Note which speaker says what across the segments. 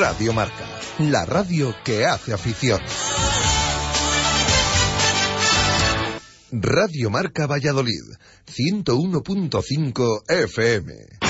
Speaker 1: Radio Marca, la radio que hace afición. Radio Marca Valladolid, 101.5 FM.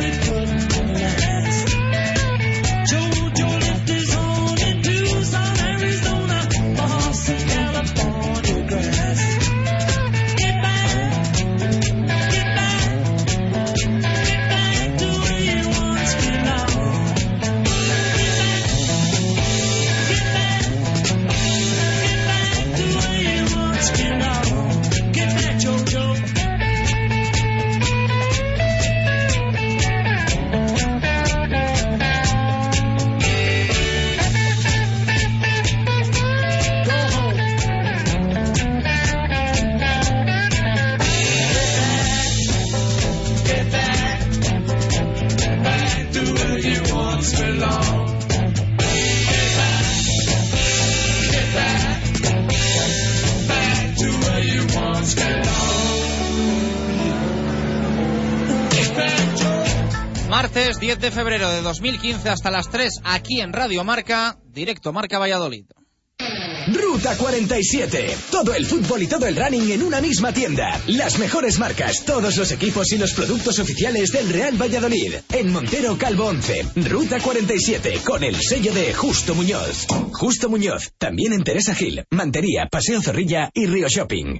Speaker 2: 2015 hasta las 3 aquí en Radio Marca, directo Marca Valladolid.
Speaker 3: Ruta 47. Todo el fútbol y todo el running en una misma tienda. Las mejores marcas, todos los equipos y los productos oficiales del Real Valladolid. En Montero Calvo 11. Ruta 47 con el sello de Justo Muñoz. Justo Muñoz. También en Teresa Gil, Mantería, Paseo Zorrilla y Río Shopping.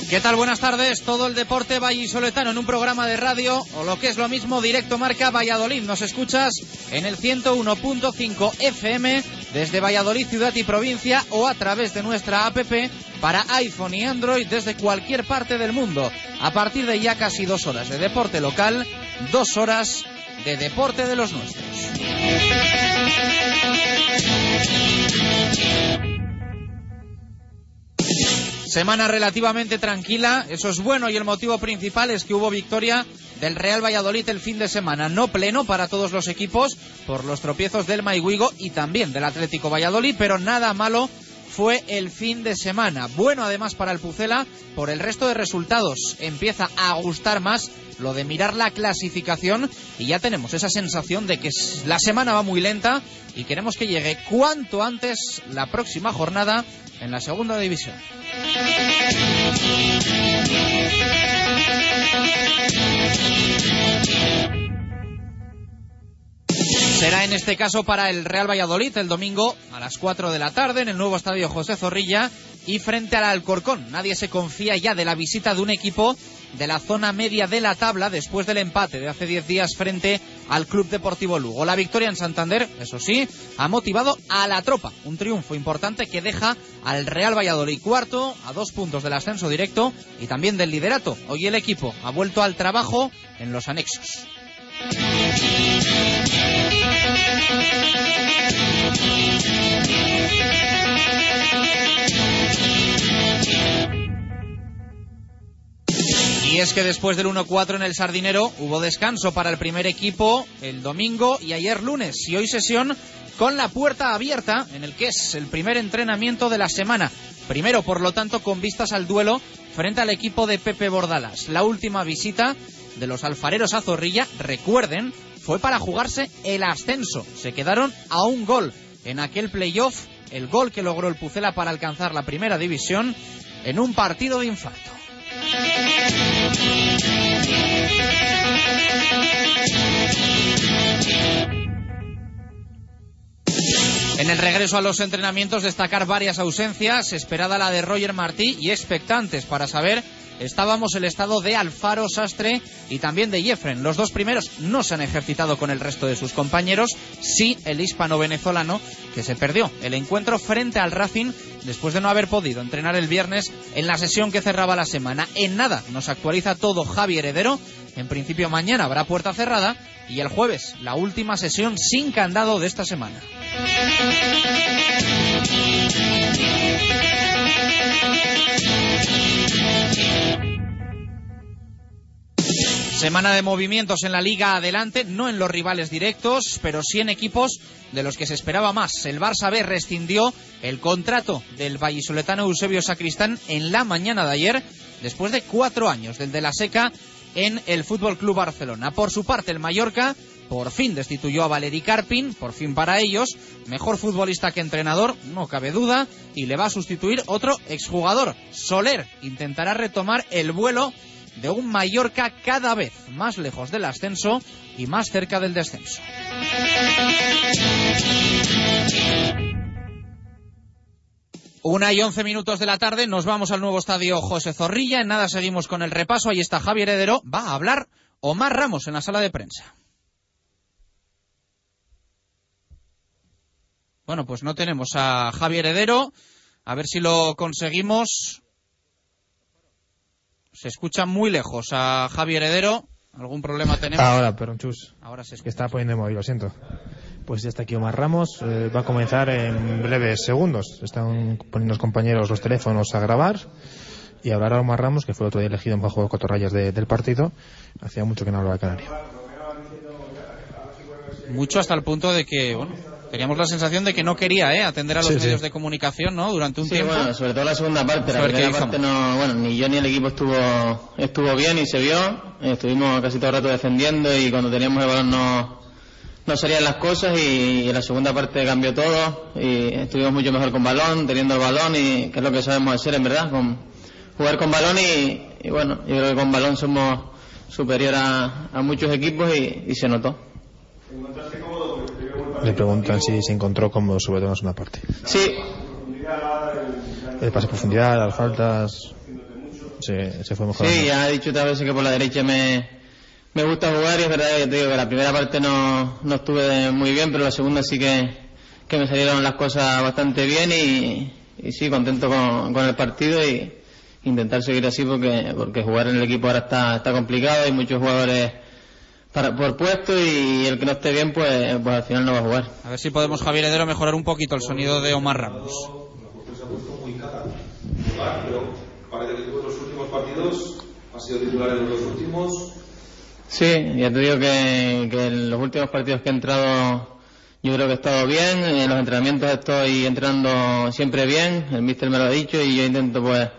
Speaker 2: ¿Qué tal? Buenas tardes. Todo el deporte vallisoletano en un programa de radio o lo que es lo mismo, directo marca Valladolid. Nos escuchas en el 101.5 FM desde Valladolid, ciudad y provincia o a través de nuestra app para iPhone y Android desde cualquier parte del mundo. A partir de ya casi dos horas de deporte local, dos horas de deporte de los nuestros. Semana relativamente tranquila, eso es bueno y el motivo principal es que hubo victoria del Real Valladolid el fin de semana. No pleno para todos los equipos por los tropiezos del Maiguigo y también del Atlético Valladolid, pero nada malo fue el fin de semana. Bueno además para el Pucela por el resto de resultados. Empieza a gustar más lo de mirar la clasificación y ya tenemos esa sensación de que la semana va muy lenta y queremos que llegue cuanto antes la próxima jornada en la segunda división. Será en este caso para el Real Valladolid el domingo a las 4 de la tarde en el nuevo estadio José Zorrilla y frente al Alcorcón. Nadie se confía ya de la visita de un equipo de la zona media de la tabla después del empate de hace 10 días frente al Club Deportivo Lugo. La victoria en Santander, eso sí, ha motivado a la tropa. Un triunfo importante que deja al Real Valladolid cuarto a dos puntos del ascenso directo y también del liderato. Hoy el equipo ha vuelto al trabajo en los anexos. Es que después del 1-4 en el Sardinero hubo descanso para el primer equipo el domingo y ayer lunes y hoy sesión con la puerta abierta en el que es el primer entrenamiento de la semana. Primero, por lo tanto, con vistas al duelo frente al equipo de Pepe Bordalas. La última visita de los alfareros a Zorrilla, recuerden, fue para jugarse el ascenso. Se quedaron a un gol en aquel playoff, el gol que logró el Pucela para alcanzar la primera división en un partido de infarto. En el regreso a los entrenamientos destacar varias ausencias, esperada la de Roger Martí y expectantes para saber estábamos el estado de Alfaro Sastre y también de Jeffren. Los dos primeros no se han ejercitado con el resto de sus compañeros, sí el hispano-venezolano que se perdió el encuentro frente al Racing después de no haber podido entrenar el viernes en la sesión que cerraba la semana. En nada nos actualiza todo Javi Heredero. En principio mañana habrá puerta cerrada y el jueves la última sesión sin candado de esta semana. Semana de movimientos en la liga adelante, no en los rivales directos, pero sí en equipos de los que se esperaba más. El Barça B rescindió el contrato del vallisoletano Eusebio Sacristán en la mañana de ayer, después de cuatro años del de la seca en el Fútbol Club Barcelona. Por su parte, el Mallorca por fin destituyó a Valeri Carpin, por fin para ellos, mejor futbolista que entrenador, no cabe duda, y le va a sustituir otro exjugador. Soler intentará retomar el vuelo de un Mallorca cada vez más lejos del ascenso y más cerca del descenso. Una y once minutos de la tarde, nos vamos al nuevo estadio José Zorrilla. En nada seguimos con el repaso. Ahí está Javier Heredero. Va a hablar Omar Ramos en la sala de prensa. Bueno, pues no tenemos a Javier Heredero. A ver si lo conseguimos. Se escucha muy lejos a Javier Heredero. ¿Algún problema tenemos?
Speaker 4: Ahora, pero chus.
Speaker 2: Ahora se
Speaker 4: Que está poniendo el móvil, lo siento. Pues ya está aquí Omar Ramos. eh, va a comenzar en breves segundos. Están poniendo los compañeros los teléfonos a grabar. Y hablará Omar Ramos, que fue el otro día elegido en bajo cotorrayas de- del partido. Hacía mucho que no hablaba de Canaria.
Speaker 2: Mucho hasta el punto de que, bueno, teníamos la sensación de que no quería ¿eh? atender a los
Speaker 4: Sí, sí.
Speaker 2: medios de comunicación, ¿no? Durante un
Speaker 5: Sí,
Speaker 2: tiempo.
Speaker 5: bueno, sobre todo la segunda parte. La primera parte no, bueno, ni yo ni el equipo estuvo, estuvo bien y se vio. Estuvimos casi todo el rato defendiendo y cuando teníamos el balón no, no salían las cosas y, en la segunda parte cambió todo y estuvimos mucho mejor con balón, teniendo el balón y que es lo que sabemos hacer en verdad, con jugar con balón y, y bueno, yo creo que con balón somos superior a, a muchos equipos y, y se notó.
Speaker 4: Le preguntan si se encontró cómodo, sobre todo en la segunda parte.
Speaker 5: Sí,
Speaker 4: El pase a profundidad, las faltas. Se, se fue mejorando.
Speaker 5: Sí, ya he dicho otras veces que por la derecha me, me gusta jugar y es verdad que te digo que la primera parte no, no estuve muy bien, pero la segunda sí que, que me salieron las cosas bastante bien y, y sí, contento con, con el partido y intentar seguir así porque, porque jugar en el equipo ahora está, está complicado, hay muchos jugadores para, por puesto y el que no esté bien pues, pues al final no va a jugar.
Speaker 2: A ver si podemos, Javier Heredero, mejorar un poquito el sonido de Omar Ramos.
Speaker 5: Sí, ya te digo que, que en los últimos partidos que he entrado yo creo que he estado bien, en los entrenamientos estoy entrenando siempre bien, el míster me lo ha dicho y yo intento pues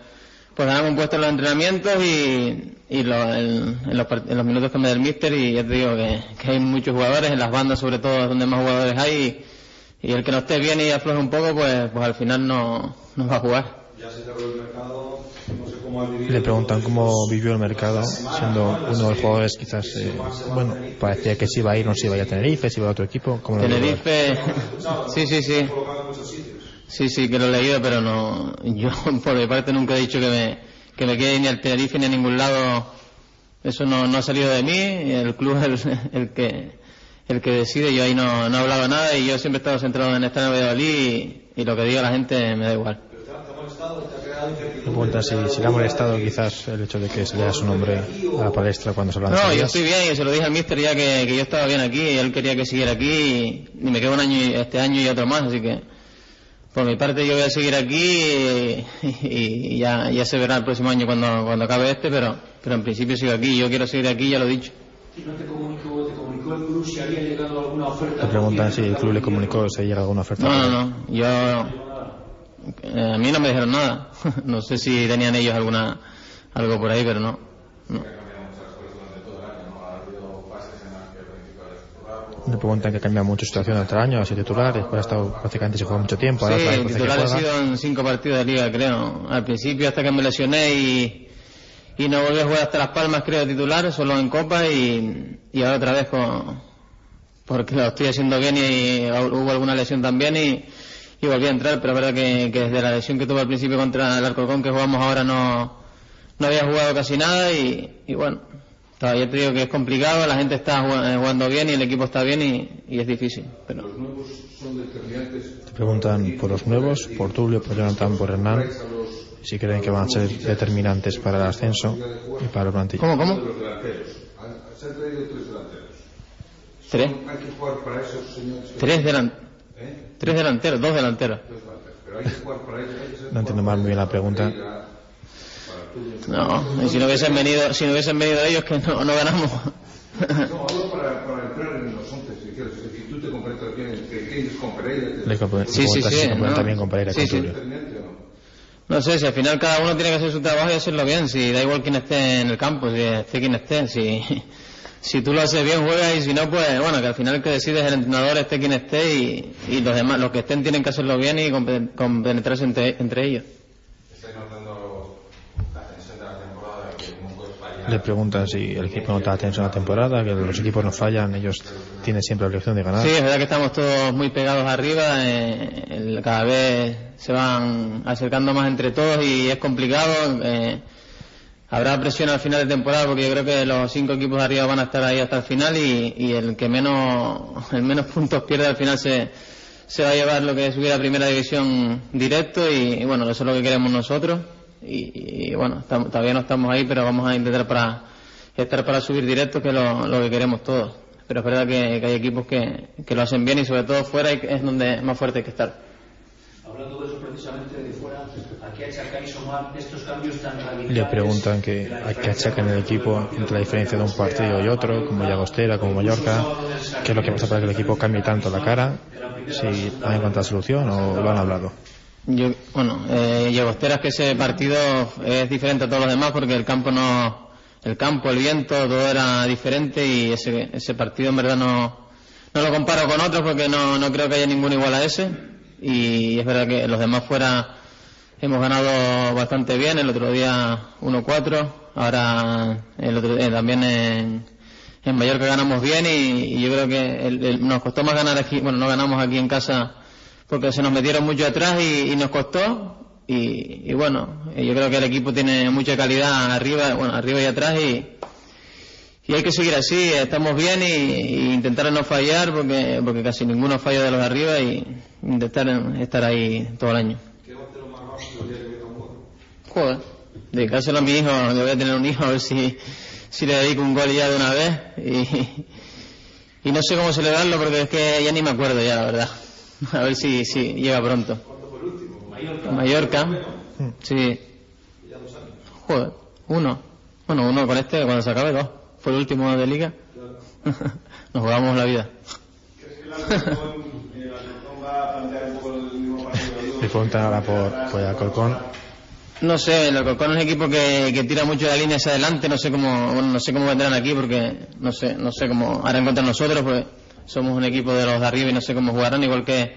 Speaker 5: pues un puesto en los entrenamientos y, y lo- en, en los, en los minutos que me da el míster y ya te digo que, que hay muchos jugadores, en las bandas sobre todo es donde más jugadores hay y, y el que no esté bien y afloje un poco pues, pues al final no, no va a jugar.
Speaker 6: Ya se cerró el mercado, no sé cómo has vivido.
Speaker 4: Le preguntan cómo vivió el mercado, siendo uno de los jugadores quizás, eh, bueno, parecía que se iba a ir, no se iba a ir a Tenerife, se iba a otro equipo. ¿cómo lo vivió?
Speaker 5: Tenerife, sí, sí, sí.
Speaker 6: colocado en muchos sitios.
Speaker 5: Sí, sí, que lo he leído, pero no. Yo, por mi parte, nunca he dicho que me, que me quede ni al Tenerife ni a ningún lado. Eso no, no ha salido de mí. El club es el, el que el que decide. Yo ahí no, no he hablado nada y yo siempre he estado centrado en estar en Valladolid y, y lo que diga la gente me da igual.
Speaker 4: Le preguntan si, si le ha molestado quizás el hecho de que se lea su nombre a la palestra cuando se lo han
Speaker 5: No, yo estoy bien y se lo dije al míster ya que, que yo estaba bien aquí y él quería que siguiera aquí y, y me quedo un año este año y otro más, así que por mi parte yo voy a seguir aquí y, y ya, ya se verá el próximo año cuando, cuando acabe este, pero, pero en principio sigo aquí, yo quiero seguir aquí, ya lo he dicho.
Speaker 7: ¿No te comunicó, te comunicó el club si había llegado alguna oferta?
Speaker 4: Le preguntan si el club le comunicó si llega alguna oferta.
Speaker 5: No, no, no, yo eh, a mí no me dijeron nada, no sé si tenían ellos alguna algo por ahí, pero no. no.
Speaker 4: Le preguntan que cambia mucho situación entre año, ha sido titular, después ha estado prácticamente se juega mucho tiempo, ahora
Speaker 5: Sí,
Speaker 4: que
Speaker 5: titular
Speaker 4: juega.
Speaker 5: sido en cinco partidos de liga, creo. Al principio hasta que me lesioné y, y no volví a jugar hasta Las Palmas, creo, titular, solo en Copa y, y ahora otra vez con, porque lo estoy haciendo bien y hubo alguna lesión también y, y volví a entrar, pero es verdad que, que desde la lesión que tuve al principio contra el Alcorcón que jugamos ahora no, no había jugado casi nada y, y bueno, todavía te digo que es complicado, la gente está jugando, jugando bien y el equipo está bien y, y es difícil. Pero...
Speaker 8: Los nuevos son determinantes.
Speaker 4: Te preguntan por los nuevos, por Tulio, por Jonathan, por Hernán, si creen que van a ser determinantes para el ascenso y para el plantilla.
Speaker 5: ¿Cómo, cómo?
Speaker 8: Delanteros. Se han traído tres delanteros.
Speaker 5: Tres.
Speaker 8: Hay que jugar para esos señores.
Speaker 5: Tres, delan-
Speaker 8: ¿Eh?
Speaker 5: tres delanteros, dos delanteros.
Speaker 8: Delanteros.
Speaker 4: No entiendo más muy bien la pregunta.
Speaker 5: No, y si no hubiesen venido, si no hubiesen venido ellos que no, no ganamos.
Speaker 8: No, hablo para, para entrar en los once, si quieres. Es decir, tú te bien, que tienes con Pereira.
Speaker 5: Sí, sí,
Speaker 4: si
Speaker 5: sí,
Speaker 4: se complementan
Speaker 5: no.
Speaker 4: también con Pereira y
Speaker 5: Sí,
Speaker 4: con
Speaker 5: sí.
Speaker 8: No?
Speaker 5: Sé, si al final cada uno tiene que hacer su trabajo y hacerlo bien, si da igual quién esté en el campo, si esté quien esté, si, si tú lo haces bien juegas y si no, pues bueno, que al final el que decide es el entrenador, esté quien esté y, y los demás, los que estén tienen que hacerlo bien y compe- compenetrarse entre, entre ellos.
Speaker 4: Le preguntan si el equipo no está tenso en la temporada, que los equipos no fallan, ellos tienen siempre la obligación de ganar.
Speaker 5: Sí, es verdad que estamos todos muy pegados arriba, eh, cada vez se van acercando más entre todos y es complicado. eh, habrá presión al final de temporada porque yo creo que los cinco equipos de arriba van a estar ahí hasta el final y, y el que menos, el menos puntos pierde al final se, se va a llevar lo que es subir a primera división directo y, y bueno, eso es lo que queremos nosotros y, y bueno, estamos- todavía no estamos ahí pero vamos a intentar para estar para subir directo que es lo, lo que queremos todos. Pero es verdad que, que hay equipos que, que lo hacen bien y sobre todo fuera es donde más fuerte hay que estar.
Speaker 7: Hablando de eso precisamente de fuera, ¿a qué achacáis Omar estos cambios tan radicales?
Speaker 4: Le preguntan que a qué achacan el equipo entre la diferencia de un partido y otro, como Llagostera, como Mallorca, qué es lo que pasa para que el equipo cambie tanto la cara, si han encontrado solución o lo han hablado.
Speaker 5: Yo, bueno, eh, Llagostera es que ese partido es diferente a todos los demás porque el campo no, el campo, el viento, todo era diferente y ese, ese partido en verdad no, no lo comparo con otros porque no, no creo que haya ninguno igual a ese. Y es verdad que los demás fuera hemos ganado bastante bien, el otro día 1-4, ahora el otro, eh, también en, en Mallorca ganamos bien y, y yo creo que el- el- nos costó más ganar aquí, bueno, no ganamos aquí en casa porque se nos metieron mucho atrás y, y nos costó y, y bueno, yo creo que el equipo tiene mucha calidad arriba, bueno, arriba y atrás y, y hay que seguir así, estamos bien y, y intentar no fallar porque, porque casi ninguno falla de los de arriba y intentar estar ahí todo el año. Joder, dedicárselo a mi hijo, yo voy a tener un hijo a ver si, si le dedico un gol ya de una vez y, y no sé cómo celebrarlo porque es que ya ni me acuerdo ya la verdad. A ver si, si llega pronto. Mallorca. Sí. Joder, uno. Bueno, uno con este cuando se acabe dos. Fue el último de liga. Nos jugamos la vida.
Speaker 4: Le preguntan ahora por, por el Alcorcón.
Speaker 5: No sé, el Alcorcón es un equipo que, que tira mucho la línea hacia adelante, no sé cómo, bueno, no sé cómo vendrán aquí porque no sé, no sé cómo harán contra nosotros, pues somos un equipo de los de arriba y no sé cómo jugarán, igual que,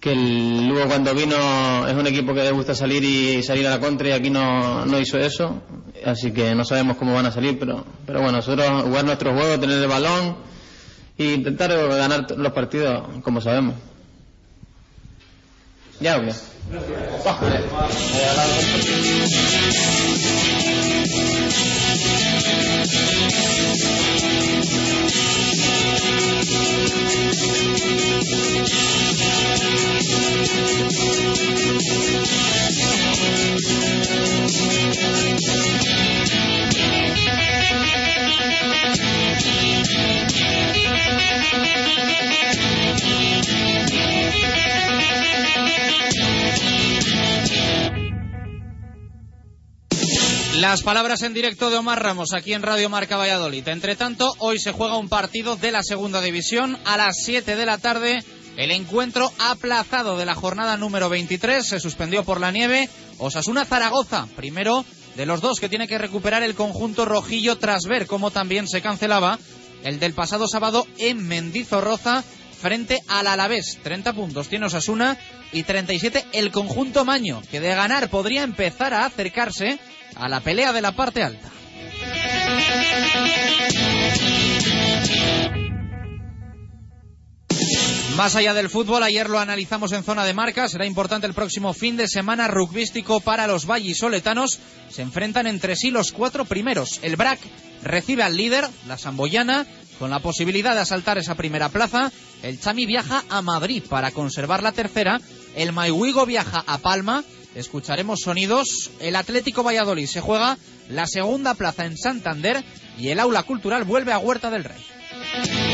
Speaker 5: que el Lugo cuando vino es un equipo que le gusta salir y salir a la contra y aquí no, no hizo eso, así que no sabemos cómo van a salir, pero, pero bueno, nosotros jugar nuestro juego, tener el balón e intentar ganar los partidos como sabemos. ¿Ya o qué? Thank you.
Speaker 2: Las palabras en directo de Omar Ramos aquí en Radio Marca Valladolid. Entre tanto, hoy se juega un partido de la segunda división a las 7 de la tarde. El encuentro aplazado de la jornada número 23 se suspendió por la nieve. Osasuna Zaragoza, primero de los dos que tiene que recuperar el conjunto rojillo tras ver cómo también se cancelaba el del pasado sábado en Mendizorroza frente al Alavés. 30 puntos tiene Osasuna y 37 el conjunto Maño, que de ganar podría empezar a acercarse a la pelea de la parte alta. Más allá del fútbol, ayer lo analizamos en zona de marca. Será importante el próximo fin de semana rugbístico para los vallisoletanos. Se enfrentan entre sí los cuatro primeros. El BRAC recibe al líder, la Samboyana, con la posibilidad de asaltar esa primera plaza. El Chami viaja a Madrid para conservar la tercera. El Maihuigo viaja a Palma. Escucharemos sonidos. El Atlético Valladolid se juega la segunda plaza en Santander. Y el Aula Cultural vuelve a Huerta del Rey.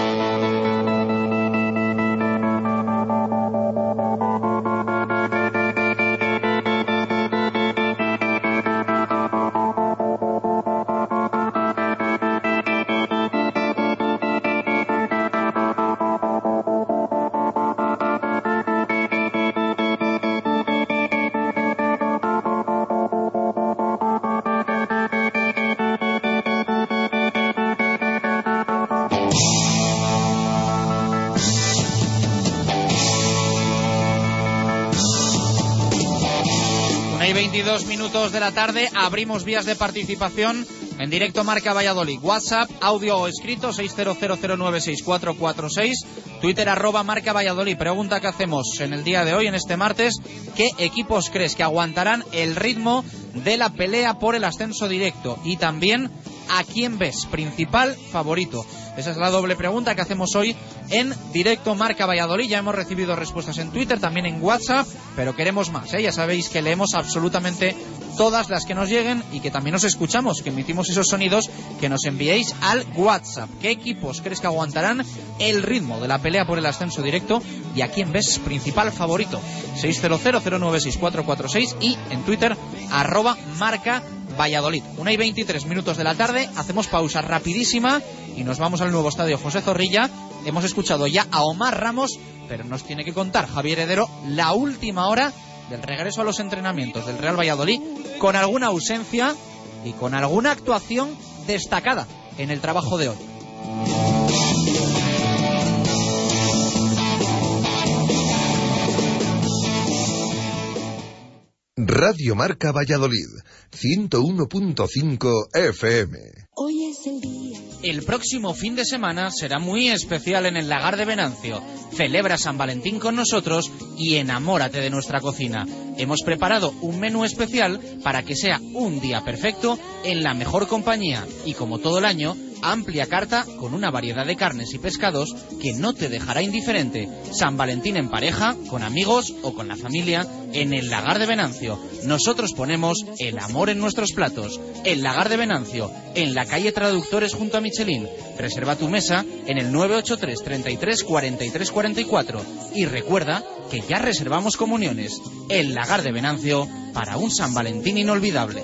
Speaker 2: Minutos de la tarde, abrimos vías de participación en directo Marca Valladolid. WhatsApp, audio o escrito 600096446. Twitter arroba Marca Valladolid. Pregunta que hacemos en el día de hoy, en este martes. ¿Qué equipos crees que aguantarán el ritmo de la pelea por el ascenso directo? Y también, ¿a quién ves? Principal favorito. Esa es la doble pregunta que hacemos hoy en directo Marca Valladolid. Ya hemos recibido respuestas en Twitter, también en WhatsApp, pero queremos más. ¿eh? Ya sabéis que leemos absolutamente todas las que nos lleguen y que también os escuchamos, que emitimos esos sonidos que nos enviéis al WhatsApp. ¿Qué equipos crees que aguantarán el ritmo de la pelea por el ascenso directo y a quién ves principal favorito? 600096446 y en Twitter arroba marca Valladolid. Una y 23 minutos de la tarde, hacemos pausa rapidísima y nos vamos al nuevo estadio José Zorrilla. Hemos escuchado ya a Omar Ramos, pero nos tiene que contar Javier Heredero la última hora del regreso a los entrenamientos del Real Valladolid con alguna ausencia y con alguna actuación destacada en el trabajo de hoy.
Speaker 1: Radio Marca Valladolid, 101.5 FM.
Speaker 9: Hoy es el día.
Speaker 2: El próximo fin de semana será muy especial en el Lagar de Venancio. Celebra San Valentín con nosotros y enamórate de nuestra cocina. Hemos preparado un menú especial para que sea un día perfecto en la mejor compañía y como todo el año, amplia carta con una variedad de carnes y pescados que no te dejará indiferente. San Valentín en pareja, con amigos o con la familia en el Lagar de Venancio. Nosotros ponemos el amor en nuestros platos. El Lagar de Venancio, en la calle Traductores junto a Michelin. Reserva tu mesa en el 983 33 43 44 y recuerda que ya reservamos comuniones. El Lagar de Venancio para un San Valentín inolvidable.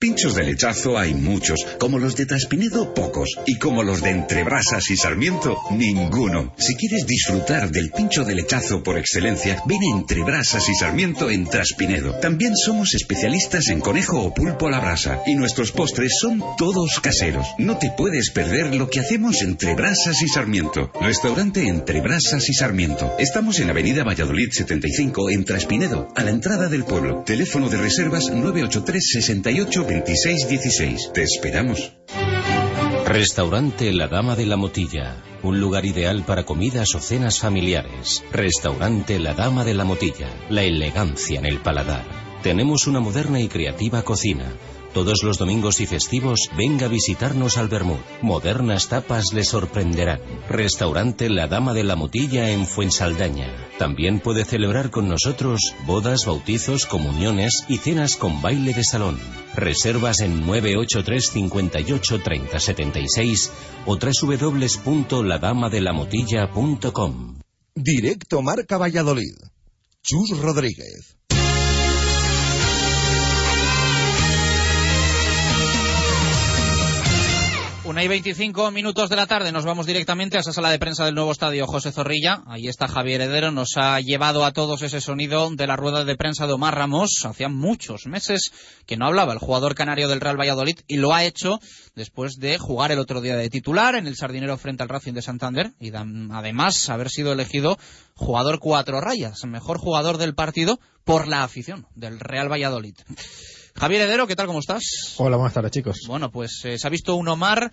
Speaker 10: Pinchos de lechazo hay muchos, como los de Traspinedo pocos, y como los de Entrebrasas y Sarmiento, ninguno. Si quieres disfrutar del pincho de lechazo por excelencia, ven Entrebrasas y Sarmiento en Traspinedo. También somos especialistas en conejo o pulpo a la brasa, y nuestros postres son todos caseros. No te puedes perder lo que hacemos entre Brasas y Sarmiento. Restaurante Entre Brasas y Sarmiento. Estamos en Avenida Valladolid 75 en Traspinedo, a la entrada del pueblo. Teléfono de reservas 983 68 2616. Te esperamos.
Speaker 11: Restaurante La Dama de la Motilla. Un lugar ideal para comidas o cenas familiares. Restaurante La Dama de la Motilla. La elegancia en el paladar. Tenemos una moderna y creativa cocina. Todos los domingos y festivos, venga a visitarnos al Bermud. Modernas tapas le sorprenderán. Restaurante La Dama de la Motilla en Fuensaldaña. También puede celebrar con nosotros bodas, bautizos, comuniones y cenas con baile de salón. Reservas en 983 58 30 76 o www.ladamadelamotilla.com.
Speaker 1: Directo Marca Valladolid. Chus Rodríguez.
Speaker 2: Una y 25 minutos de la tarde nos vamos directamente a esa sala de prensa del nuevo estadio José Zorrilla. Ahí está Javier Heredero, nos ha llevado a todos ese sonido de la rueda de prensa de Omar Ramos. Hacía muchos meses que no hablaba el jugador canario del Real Valladolid y lo ha hecho después de jugar el otro día de titular en el Sardinero frente al Racing de Santander y además haber sido elegido jugador cuatro rayas, mejor jugador del partido por la afición del Real Valladolid. Javier Heredero, ¿qué tal? ¿Cómo estás?
Speaker 4: Hola, buenas tardes, chicos.
Speaker 2: Bueno, pues eh, se ha visto un Omar,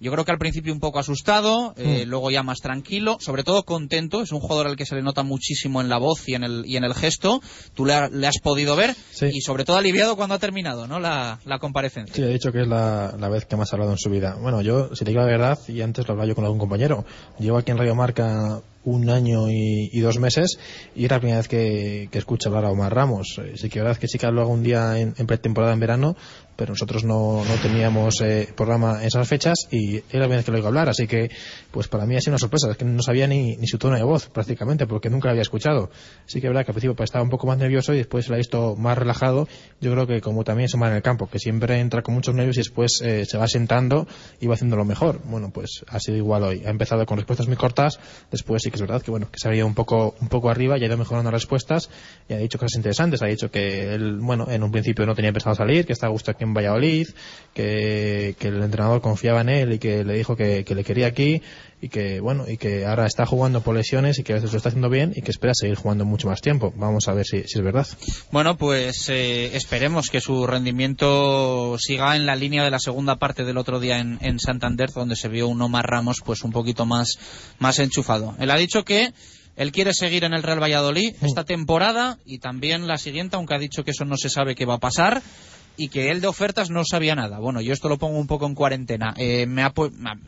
Speaker 2: yo creo que al principio un poco asustado, eh,
Speaker 4: Mm.
Speaker 2: luego ya más tranquilo, sobre todo contento. Es un jugador al que se le nota muchísimo en la voz y en el, y en el gesto. Tú le, ha- le has podido ver
Speaker 4: Sí.
Speaker 2: y sobre todo aliviado cuando ha terminado ¿no? la, la comparecencia.
Speaker 4: Sí, he dicho que es la, la vez que más ha hablado en su vida. Bueno, yo, si te digo la verdad, y antes lo hablaba yo con algún compañero, llevo aquí en Radio Marca un año y, y dos meses y era la primera vez que, que escucho hablar a Omar Ramos. Eh, Sí que es verdad que sí que habló algún día en, en pretemporada en verano, pero nosotros no, no teníamos eh, programa en esas fechas y era la primera vez que lo oigo hablar, así que pues para mí ha sido una sorpresa, es que no sabía ni, ni su tono de voz prácticamente, porque nunca lo había escuchado. Sí que es verdad que al principio pues, estaba un poco más nervioso y después lo he visto más relajado, yo creo que como también se va en el campo, que siempre entra con muchos nervios y después eh, se va sentando y va haciendo lo mejor. Bueno, pues ha sido igual hoy. Ha empezado con respuestas muy cortas, después sí que es verdad que bueno, que se ha ido un poco, un poco arriba y ha ido mejorando las respuestas y ha dicho cosas interesantes. Ha dicho que él, bueno, en un principio no tenía pensado salir, que estaba a gusto aquí en Valladolid, que, que el entrenador confiaba en él y que le dijo que, que le quería aquí y que bueno y que ahora está jugando por lesiones y que a veces lo está haciendo bien y que espera seguir jugando mucho más tiempo. Vamos a ver si, si es verdad.
Speaker 2: Bueno, pues eh, esperemos que su rendimiento siga en la línea de la segunda parte del otro día en, en Santander, donde se vio un Omar Ramos pues un poquito más, más enchufado. Él ha dicho que él quiere seguir en el Real Valladolid esta temporada y también la siguiente, aunque ha dicho que eso no se sabe qué va a pasar y que él de ofertas no sabía nada. Bueno, yo esto lo pongo un poco en cuarentena. Eh, me ha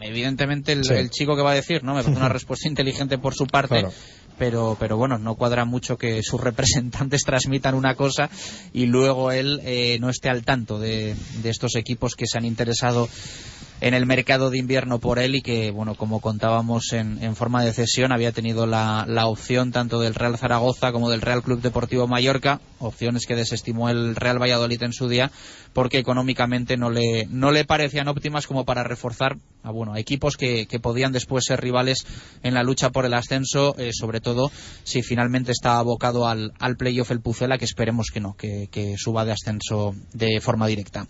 Speaker 2: evidentemente el,
Speaker 4: Sí.
Speaker 2: el chico que va a decir, ¿no? Me parece una respuesta inteligente por su parte.
Speaker 4: Claro.
Speaker 2: Pero, pero bueno, no cuadra mucho que sus representantes transmitan una cosa y luego él eh, no esté al tanto de, de estos equipos que se han interesado en el mercado de invierno por él y que, bueno, como contábamos en, en forma de cesión, había tenido la, la opción tanto del Real Zaragoza como del Real Club Deportivo Mallorca, opciones que desestimó el Real Valladolid en su día porque económicamente no le, no le parecían óptimas como para reforzar a, bueno, equipos que, que podían después ser rivales en la lucha por el ascenso, eh, sobre todo si finalmente está abocado al, al playoff el Pucela, que esperemos que no, que, que suba de ascenso de forma directa.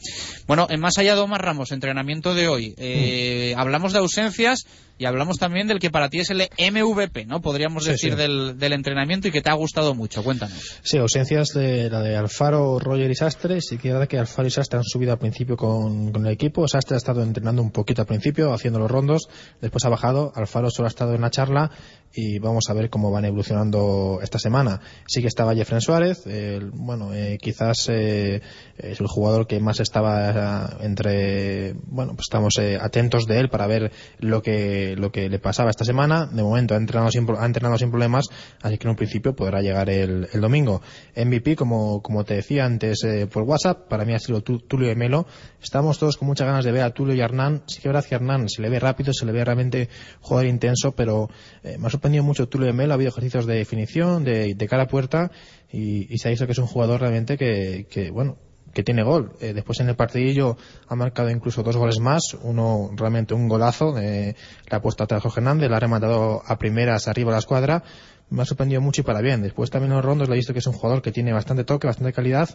Speaker 2: Bueno, en más allá de Omar Ramos, entrenamiento de hoy, eh, hablamos de ausencias y hablamos también del que para ti es el MVP, ¿no? Podríamos
Speaker 4: Sí,
Speaker 2: decir
Speaker 4: sí.
Speaker 2: Del, del entrenamiento y que te ha gustado mucho. Cuéntanos.
Speaker 4: Sí, ausencias de la de Alfaro, Roger y Sastre. Sí que es verdad que Alfaro y Sastre han subido al principio con, con el equipo. Sastre ha estado entrenando un poquito al principio, haciendo los rondos. Después ha bajado. Alfaro solo ha estado en la charla y vamos a ver cómo van evolucionando esta semana. Sí que estaba Jeffrey Suárez. el- bueno, eh, quizás eh, es el jugador que más estaba eh, entre. Bueno, pues estamos eh, atentos de él para ver lo que, lo que le pasaba esta semana. De momento ha entrenado sin, ha entrenado sin problemas, así que en un principio podrá llegar el, el domingo. MVP, como, como te decía antes eh, por WhatsApp, para mí ha sido Tu- Tulio y Melo. Estamos todos con muchas ganas de ver a Tulio y Hernán. Sí que verdad que Hernán se le ve rápido, se le ve realmente jugador intenso, pero eh, me ha sorprendido mucho Tulio y Melo. Ha habido ejercicios de definición, de, de cara a puerta, y, y se ha visto que es un jugador realmente que bueno, que tiene gol. Eh, después en el partidillo ha marcado incluso dos goles más, uno realmente un golazo, eh, la ha puesto atrás Jorge Hernández, la ha rematado a primeras arriba de la escuadra, me ha sorprendido mucho y para bien. Después también los rondos le he visto que es un jugador que tiene bastante toque, bastante calidad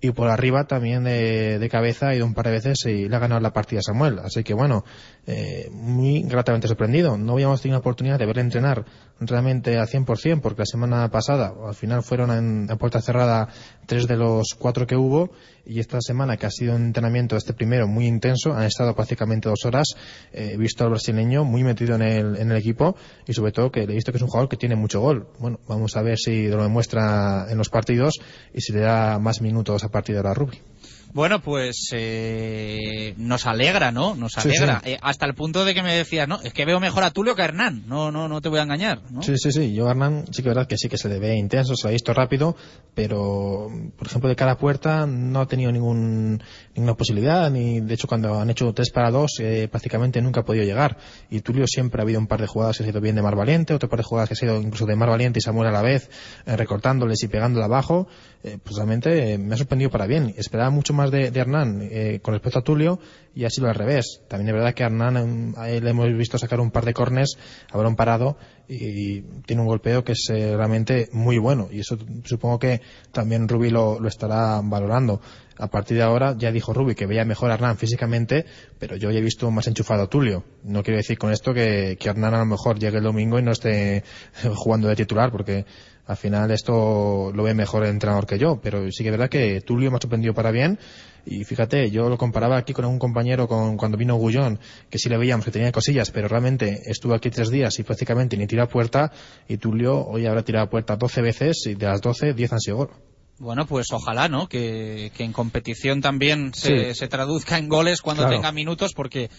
Speaker 4: y por arriba también de, de cabeza ha ido un par de veces y le ha ganado la partida a Samuel. Así que bueno, eh, muy gratamente sorprendido. No habíamos tenido la oportunidad de verle entrenar realmente al 100% porque la semana pasada al final fueron en puerta cerrada tres de los cuatro que hubo y esta semana que ha sido un entrenamiento este primero muy intenso, han estado prácticamente dos horas, eh, he visto al brasileño muy metido en el, en el equipo y sobre todo que le he visto que es un jugador que tiene mucho gol. Bueno, vamos a ver si lo demuestra en los partidos y si le da más minutos a partir de la rugby.
Speaker 2: Bueno, pues eh, nos alegra, ¿no? Nos alegra.
Speaker 4: sí.
Speaker 2: Eh, hasta el punto de que me decías, no, es que veo mejor a Tulio que a Hernán. No, no, no te voy a engañar. ¿no?
Speaker 4: Sí, sí, sí. Yo, Hernán, sí que es verdad que sí que se le ve intenso, se ha visto rápido, pero, por ejemplo, de cara a puerta no ha tenido ningún, ninguna posibilidad, ni de hecho cuando han hecho tres para dos, eh, prácticamente nunca ha podido llegar. Y Tulio siempre ha habido un par de jugadas que ha sido bien de Mar Valiente, otro par de jugadas que ha sido incluso de Mar Valiente y Samuel a la vez, eh, recortándoles y pegándola abajo. Eh, pues realmente eh, me ha sorprendido para bien. Esperaba mucho más de, de Hernán eh, con respecto a Tulio y ha sido al revés. También es verdad que a Hernán mm, a él le hemos visto sacar un par de cornes, habrá un parado y tiene un golpeo que es eh, realmente muy bueno y eso supongo que también Rubi lo, lo estará valorando. A partir de ahora ya dijo Rubi que veía mejor a Hernán físicamente, pero yo ya he visto más enchufado a Tulio. No quiero decir con esto que, que Hernán a lo mejor llegue el domingo y no esté jugando de titular, porque al final esto lo ve mejor el entrenador que yo, pero sí que es verdad que Tulio me ha sorprendido para bien y fíjate, yo lo comparaba aquí con un compañero con, cuando vino Gullón, que sí le veíamos que tenía cosillas, pero realmente estuvo aquí tres días y prácticamente ni tira puerta y Tulio hoy habrá tirado puerta 12 veces y de las 12, 10 han sido gol.
Speaker 2: Bueno, pues ojalá, ¿no? Que, que en competición también se,
Speaker 4: Sí.
Speaker 2: se traduzca en goles cuando
Speaker 4: Claro.
Speaker 2: tenga minutos, porque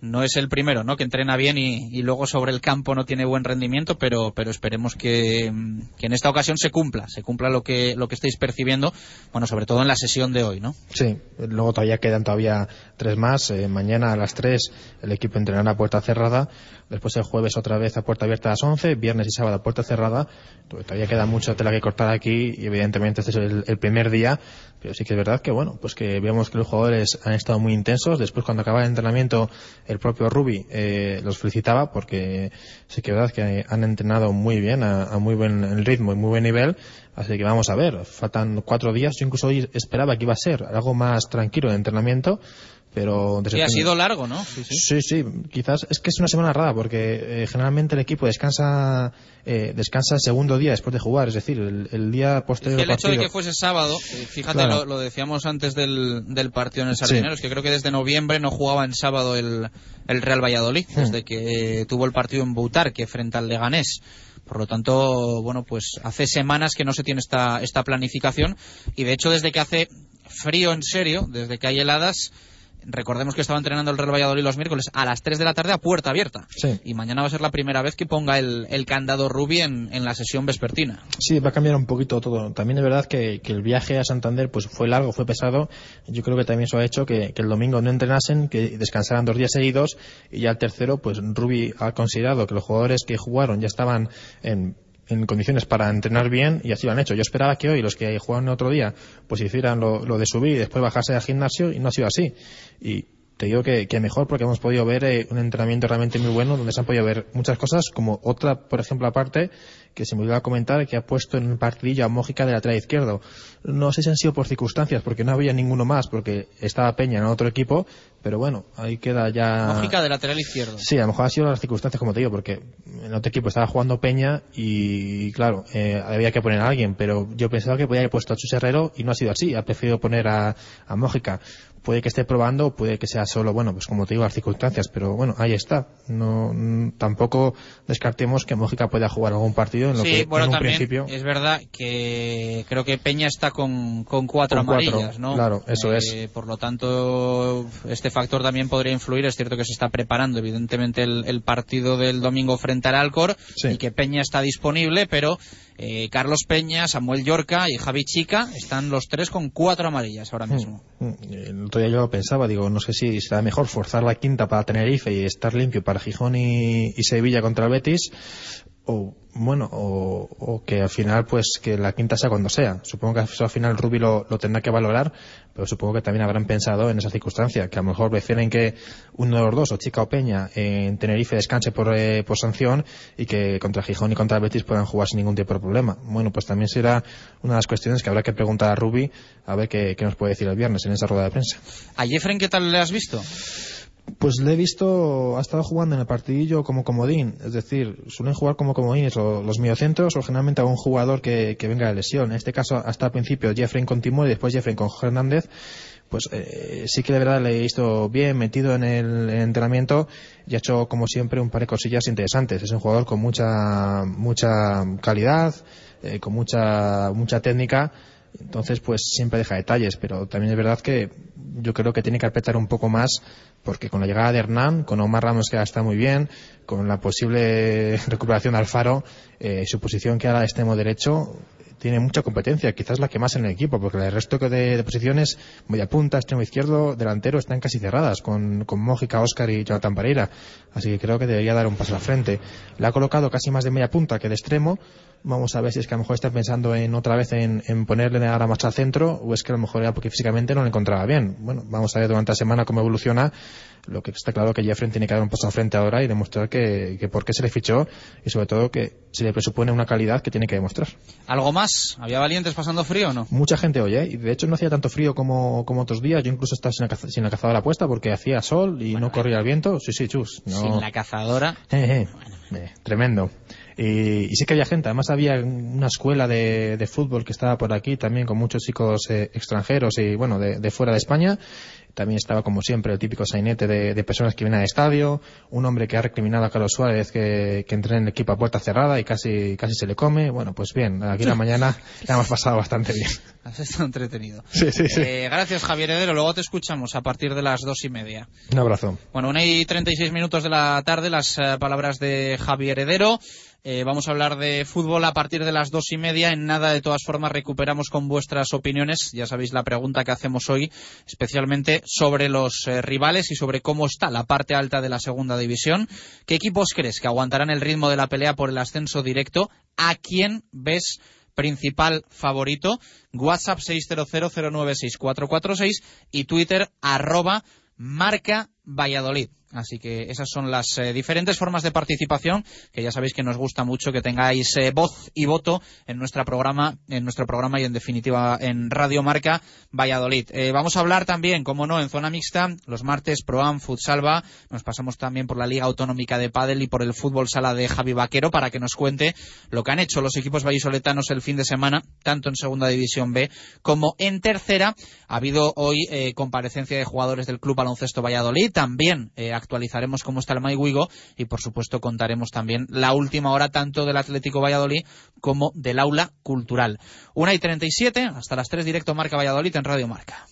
Speaker 2: no es el primero, ¿no? Que entrena bien y, luego sobre el campo no tiene buen rendimiento, pero, pero esperemos que, mm, que en esta ocasión se cumpla, se cumpla lo que, lo que estáis percibiendo, bueno, sobre todo en la sesión de hoy, ¿no?
Speaker 4: Sí, luego todavía quedan todavía tres más. Eh, mañana a las 3 el equipo entrenará a puerta cerrada. Después el jueves otra vez a puerta abierta a las 11. Viernes y sábado a puerta cerrada. Todavía queda mucha tela que cortar aquí y evidentemente este es el primer día. Pero sí que es verdad que bueno, pues que vemos que los jugadores han estado muy intensos. Después cuando acaba el entrenamiento el propio Rubi eh, los felicitaba porque sí que es verdad que han entrenado muy bien, a, a muy buen ritmo y muy buen nivel. Así que vamos a ver, faltan cuatro días. Yo incluso hoy esperaba que iba a ser algo más tranquilo de entrenamiento, pero desde
Speaker 2: Sí, ha sido largo, ¿no? Sí, sí.
Speaker 4: Sí, sí, quizás es que es una semana rara porque eh, generalmente el equipo descansa eh, descansa el segundo día después de jugar, es decir, el, el día posterior
Speaker 2: Que
Speaker 4: al
Speaker 2: el hecho de que fuese sábado, eh, fíjate,
Speaker 4: Claro.
Speaker 2: lo, lo decíamos antes del, del partido en el
Speaker 4: Sí.
Speaker 2: Sardineros, que creo que desde noviembre no jugaba en sábado el, el Real Valladolid,
Speaker 4: Hmm.
Speaker 2: desde que tuvo el partido en Butarque frente al Leganés. Por lo tanto, bueno, pues hace semanas que no se tiene esta, esta planificación y de hecho desde que hace frío en serio, desde que hay heladas, recordemos que estaba entrenando el Real Valladolid los miércoles a las 3 de la tarde a puerta abierta.
Speaker 4: Sí.
Speaker 2: Y mañana va a ser la primera vez que ponga el, el candado Rubi en, en la sesión vespertina.
Speaker 4: Sí, va a cambiar un poquito todo. También es verdad que, que el viaje a Santander pues fue largo, fue pesado. Yo creo que también eso ha hecho que, que el domingo no entrenasen, que descansaran dos días seguidos y ya el tercero, pues Rubi ha considerado que los jugadores que jugaron ya estaban en en condiciones para entrenar bien y así lo han hecho. Yo esperaba que hoy los que jugaron otro día pues hicieran lo, lo de subir y después bajarse al gimnasio y no ha sido así. Y te digo que, que mejor porque hemos podido ver eh, un entrenamiento realmente muy bueno donde se han podido ver muchas cosas como otra, por ejemplo, aparte que se me olvidó comentar que ha puesto en el partidillo a Mójica de lateral izquierdo. No sé si han sido por circunstancias porque no había ninguno más porque estaba Peña en otro equipo, pero bueno, ahí queda ya...
Speaker 2: Mójica de lateral izquierdo.
Speaker 4: Sí, a lo mejor ha sido las circunstancias, como te digo, porque en otro equipo estaba jugando Peña y, claro, eh, había que poner a alguien, pero yo pensaba que podía haber puesto a Chus Herrero y no ha sido así. Ha preferido poner a, a Mójica. Puede que esté probando, puede que sea solo, bueno, pues como te digo, las circunstancias, pero bueno, ahí está. No, tampoco descartemos que Mójica pueda jugar algún partido en lo
Speaker 2: sí,
Speaker 4: que
Speaker 2: bueno,
Speaker 4: en un
Speaker 2: también
Speaker 4: principio.
Speaker 2: es verdad que creo que Peña está con, con cuatro
Speaker 4: Con cuatro,
Speaker 2: amarillas, ¿no?
Speaker 4: claro, eso es.
Speaker 2: Por lo tanto, este factor también podría influir. Es cierto que se está preparando, evidentemente, el, el partido del domingo frente al Alcor
Speaker 4: Sí.
Speaker 2: y que Peña está disponible, pero eh, Carlos Peña, Samuel Yorca y Javi Chica están los tres con cuatro amarillas ahora mismo.
Speaker 4: Mm, El otro día yo lo pensaba, digo, no sé si será mejor forzar la quinta para Tenerife y estar limpio para Gijón y, y Sevilla contra el Betis, o bueno, o, o que al final, pues que la quinta sea cuando sea. Supongo que eso al final Rubi lo, lo tendrá que valorar, pero supongo que también habrán pensado en esa circunstancia, que a lo mejor prefieren que uno de los dos, o Chica o Peña, en Tenerife descanse por, eh, por sanción y que contra Gijón y contra Betis puedan jugar sin ningún tipo de problema. Bueno, pues también será una de las cuestiones que habrá que preguntar a Rubi a ver qué, qué nos puede decir el viernes en esa rueda de prensa.
Speaker 2: ¿A Jeffren qué tal le has visto?
Speaker 4: Pues le he visto, ha estado jugando en el partidillo como comodín, es decir, suelen jugar como comodines o los mediocentros o generalmente a un jugador que, que venga de lesión. En este caso, hasta el principio, Jeffrey continuó y después Jeffrey con Hernández. Pues eh, sí que de verdad le he visto bien metido en el, en el entrenamiento y ha hecho, como siempre, un par de cosillas interesantes. Es un jugador con mucha, mucha calidad, eh, con mucha, mucha técnica Entonces, pues siempre deja detalles, pero también es verdad que yo creo que tiene que apretar un poco más, porque con la llegada de Hernán, con Omar Ramos que está muy bien, con la posible recuperación de Alfaro, eh, su posición que ahora de extremo derecho tiene mucha competencia, quizás la que más en el equipo, porque el resto de, de posiciones, media punta, extremo izquierdo, delantero, están casi cerradas, con, con Mójica, Oscar y Jonathan Pereira. Así que creo que debería dar un paso al frente. Le ha colocado casi más de media punta que de extremo. Vamos a ver si es que a lo mejor está pensando en otra vez en, en ponerle ahora más al centro, o es que a lo mejor era porque físicamente no le encontraba bien. Bueno, vamos a ver durante la semana cómo evoluciona. Lo que está claro que Jeffrey tiene que dar un paso al frente ahora y demostrar que, que por qué se le fichó y sobre todo que se le presupone una calidad que tiene que demostrar.
Speaker 2: ¿Algo más? ¿Había valientes pasando frío o no?
Speaker 4: Mucha gente oye, y de hecho no hacía tanto frío como, como otros días. Yo incluso estaba sin la, caza- sin la cazadora puesta porque hacía sol y no corría el viento. Sí, sí, chus. No.
Speaker 2: Sin la cazadora.
Speaker 4: Eh, eh, eh, tremendo. Y, y sí que había gente, además había una escuela de, de fútbol que estaba por aquí también con muchos chicos eh, extranjeros y bueno, de, de fuera de España. También estaba como siempre el típico sainete de, de personas que vienen al estadio, un hombre que ha recriminado a Carlos Suárez que, que en el equipo a puerta cerrada y casi, casi se le come. Bueno, pues bien, aquí la mañana la hemos pasado bastante bien.
Speaker 2: Has estado entretenido.
Speaker 4: Sí, sí, sí.
Speaker 2: Eh, gracias, Javier Heredero. Luego te escuchamos a partir de las dos y media.
Speaker 4: Un abrazo.
Speaker 2: Bueno, una y 36 minutos de la tarde, las eh, palabras de Javier Heredero. Eh, vamos a hablar de fútbol a partir de las dos y media. En nada, de todas formas, recuperamos con vuestras opiniones. Ya sabéis la pregunta que hacemos hoy, especialmente sobre los eh, rivales y sobre cómo está la parte alta de la segunda división. ¿Qué equipos crees que aguantarán el ritmo de la pelea por el ascenso directo? ¿A quién ves principal favorito? WhatsApp 600096446 y Twitter arroba marca Valladolid. Así que esas son las eh, diferentes formas de participación que ya sabéis que nos gusta mucho que tengáis eh, voz y voto en nuestro programa, en nuestro programa y en definitiva en Radio Marca Valladolid. Eh, vamos a hablar también, como no, en zona mixta los martes Proam Futsalva. Nos pasamos también por la Liga Autonómica de Padel y por el fútbol sala de Javi Vaquero para que nos cuente lo que han hecho los equipos vallisoletanos el fin de semana, tanto en Segunda División B como en Tercera. Ha habido hoy comparecencia de jugadores del Club Baloncesto Valladolid. También actualizaremos cómo está el Maiguigo y, por supuesto, contaremos también la última hora tanto del Atlético Valladolid como del aula cultural. Una y 37, hasta las 3 directo Marca Valladolid en Radio Marca.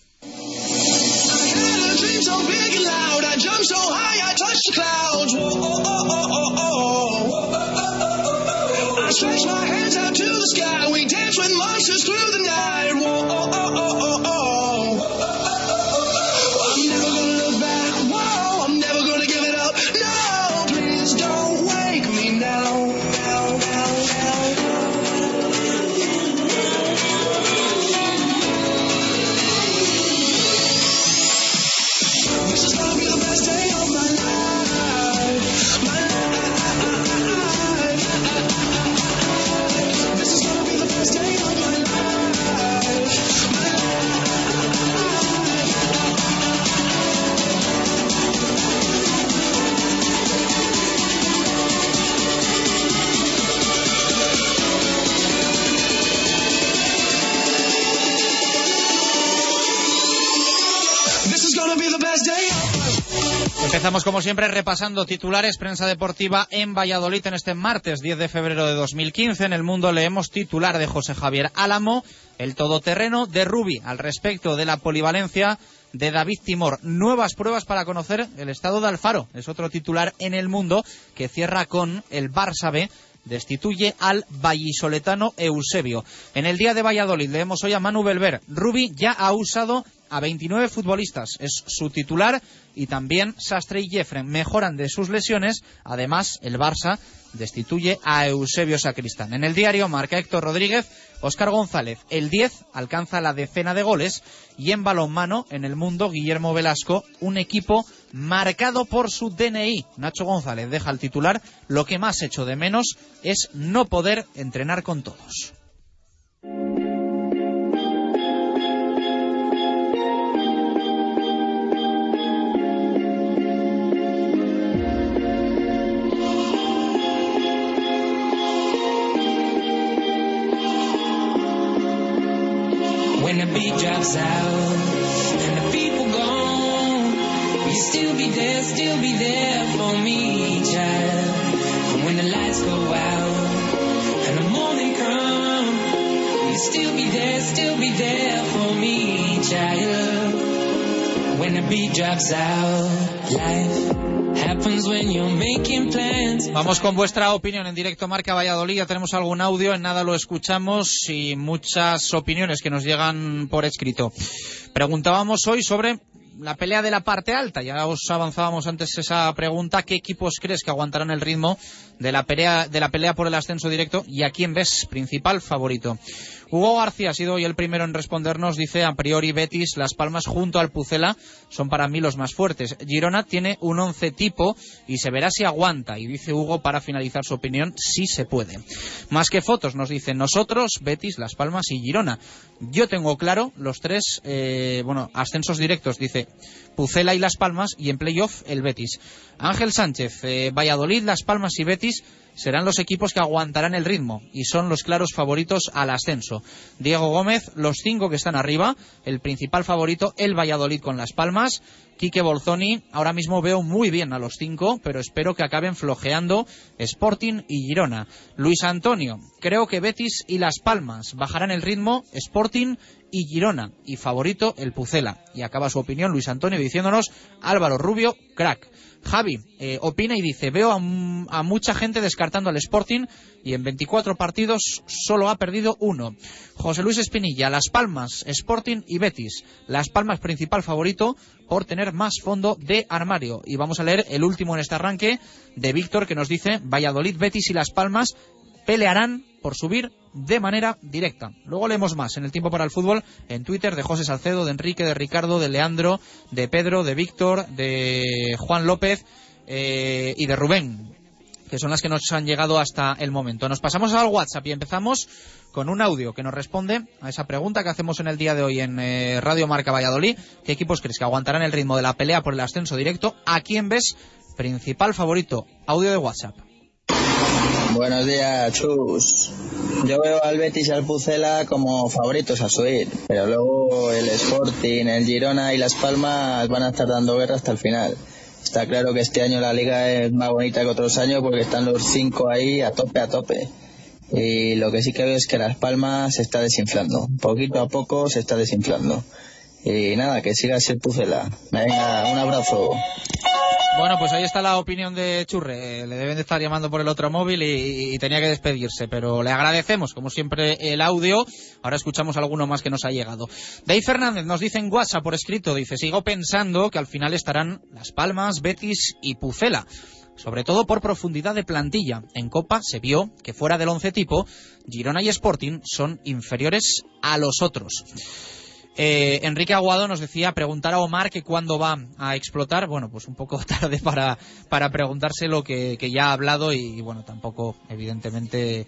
Speaker 2: Empezamos como siempre repasando titulares, prensa deportiva en Valladolid en este martes 10 de febrero de 2015. En el mundo leemos titular de José Javier Álamo, el todoterreno de Rubi al respecto de la polivalencia de David Timor. Nuevas pruebas para conocer el estado de Alfaro. Es otro titular en el mundo que cierra con el Barça B destituye al vallisoletano Eusebio. En el día de Valladolid leemos hoy a Manu Belver. Rubi ya ha usado a 29 futbolistas. Es su titular y también Sastre y Jeffren mejoran de sus lesiones. Además, el Barça destituye a Eusebio Sacristán. En el diario marca Héctor Rodríguez, Óscar González, el 10 alcanza la decena de goles y en balonmano, en el mundo, Guillermo Velasco, un equipo marcado por su DNI. Nacho González deja el titular, lo que más echo de menos es no poder entrenar con todos.
Speaker 12: The beat drops out and the people gone, you still be there, still be there for me, child? And when the lights go out and the morning comes, you still be there, still be there for me, child. When the beat drops out, life
Speaker 2: Vamos con vuestra opinión en directo Marca Valladolid. Tenemos algún audio, en nada lo escuchamos y muchas opiniones que nos llegan por escrito. Preguntábamos hoy sobre la pelea de la parte alta. Ya os avanzábamos antes esa pregunta. ¿Qué equipos crees que aguantarán el ritmo de la pelea, de la pelea por el ascenso directo? ¿Y a quién ves principal favorito? Hugo García ha sido hoy el primero en respondernos. Dice, a priori Betis, Las Palmas junto al Pucela son para mí los más fuertes. Girona tiene un once tipo y se verá si aguanta. Y dice Hugo, para finalizar su opinión, sí se puede. Más que fotos, nos dicen nosotros, Betis, Las Palmas y Girona. Yo tengo claro los tres, eh, bueno, ascensos directos, dice Pucela y Las Palmas y en playoff el Betis. Ángel Sánchez, eh, Valladolid, Las Palmas y Betis serán los equipos que aguantarán el ritmo y son los claros favoritos al ascenso. Diego Gómez, los cinco que están arriba, el principal favorito, el Valladolid con Las Palmas. Quique Bolzoni, ahora mismo veo muy bien a los cinco, pero espero que acaben flojeando Sporting y Girona. Luis Antonio, creo que Betis y Las Palmas bajarán el ritmo, Sporting y Girona, y favorito el Pucela. Y acaba su opinión Luis Antonio diciéndonos Álvaro Rubio, crack. Javi eh, opina y dice, veo a, a mucha gente descartando al Sporting y en 24 partidos solo ha perdido uno. José Luis Espinilla, Las Palmas, Sporting y Betis. Las Palmas principal favorito por tener más fondo de armario. Y vamos a leer el último en este arranque de Víctor que nos dice, Valladolid, Betis y Las Palmas pelearán por subir de manera directa. Luego leemos más en el tiempo para el fútbol en Twitter de José Salcedo, de Enrique, de Ricardo, de Leandro, de Pedro, de Víctor, de Juan López eh, y de Rubén, que son las que nos han llegado hasta el momento. Nos pasamos al WhatsApp y empezamos con un audio que nos responde a esa pregunta que hacemos en el día de hoy en eh, Radio Marca Valladolid. ¿Qué equipos crees que aguantarán el ritmo de la pelea por el ascenso directo? ¿A quién ves principal favorito? Audio de WhatsApp.
Speaker 13: Buenos días, Chus. Yo veo al Betis y al Pucela como favoritos a subir, pero luego el Sporting, el Girona y Las Palmas van a estar dando guerra hasta el final. Está claro que este año la liga es más bonita que otros años porque están los cinco ahí a tope, a tope. Y lo que sí que veo es que Las Palmas se está desinflando. Poquito a poco se está desinflando. Y nada, que siga así el Pucela. Venga, un abrazo.
Speaker 2: Bueno, pues ahí está la opinión de Churre. Eh, Le deben de estar llamando por el otro móvil y, y tenía que despedirse, pero le agradecemos, como siempre, el audio. Ahora escuchamos alguno más que nos ha llegado. Dave Fernández nos dice en WhatsApp por escrito, dice, sigo pensando que al final estarán Las Palmas, Betis y Pucela. Sobre todo por profundidad de plantilla. En Copa se vio que fuera del once tipo, Girona y Sporting son inferiores a los otros. Eh, Enrique Aguado nos decía preguntar a Omar que cuándo va a explotar. Bueno, pues un poco tarde para, para preguntarse lo que, ya ha hablado y, bueno, tampoco, evidentemente,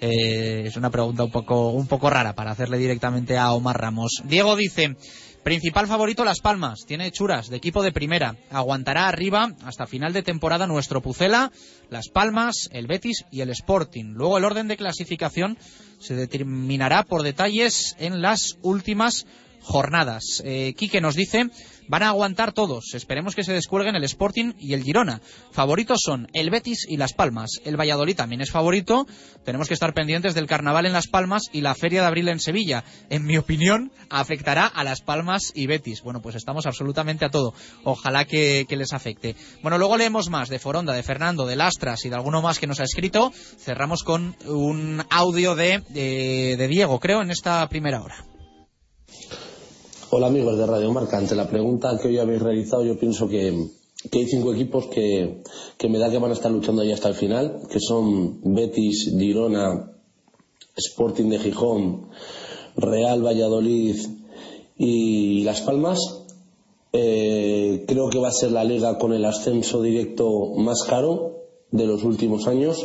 Speaker 2: eh, es una pregunta un poco, un poco rara para hacerle directamente a Omar Ramos. Diego dice, principal favorito Las Palmas, tiene hechuras de equipo de primera, aguantará arriba hasta final de temporada nuestro Pucela, Las Palmas, el Betis y el Sporting. Luego el orden de clasificación se determinará por detalles en las últimas jornadas. Eh, Quique nos dice, van a aguantar todos. Esperemos que se descuelguen el Sporting y el Girona. Favoritos son el Betis y Las Palmas. El Valladolid también es favorito. Tenemos que estar pendientes del carnaval en Las Palmas y la Feria de Abril en Sevilla. En mi opinión, afectará a Las Palmas y Betis. Bueno, pues estamos absolutamente a todo. Ojalá que, les afecte. Bueno, luego leemos más de Foronda, de Fernando, de Lastras y de alguno más que nos ha escrito. Cerramos con un audio de, de Diego, creo, en esta primera hora.
Speaker 14: Hola amigos de Radio Marca. Ante la pregunta que hoy habéis realizado, yo pienso que, hay cinco equipos que, que me da que van a estar luchando ahí hasta el final, que son Betis, Girona, Sporting de Gijón, Real Valladolid y Las Palmas. Eh, creo que va a ser la liga con el ascenso directo más caro de los últimos años,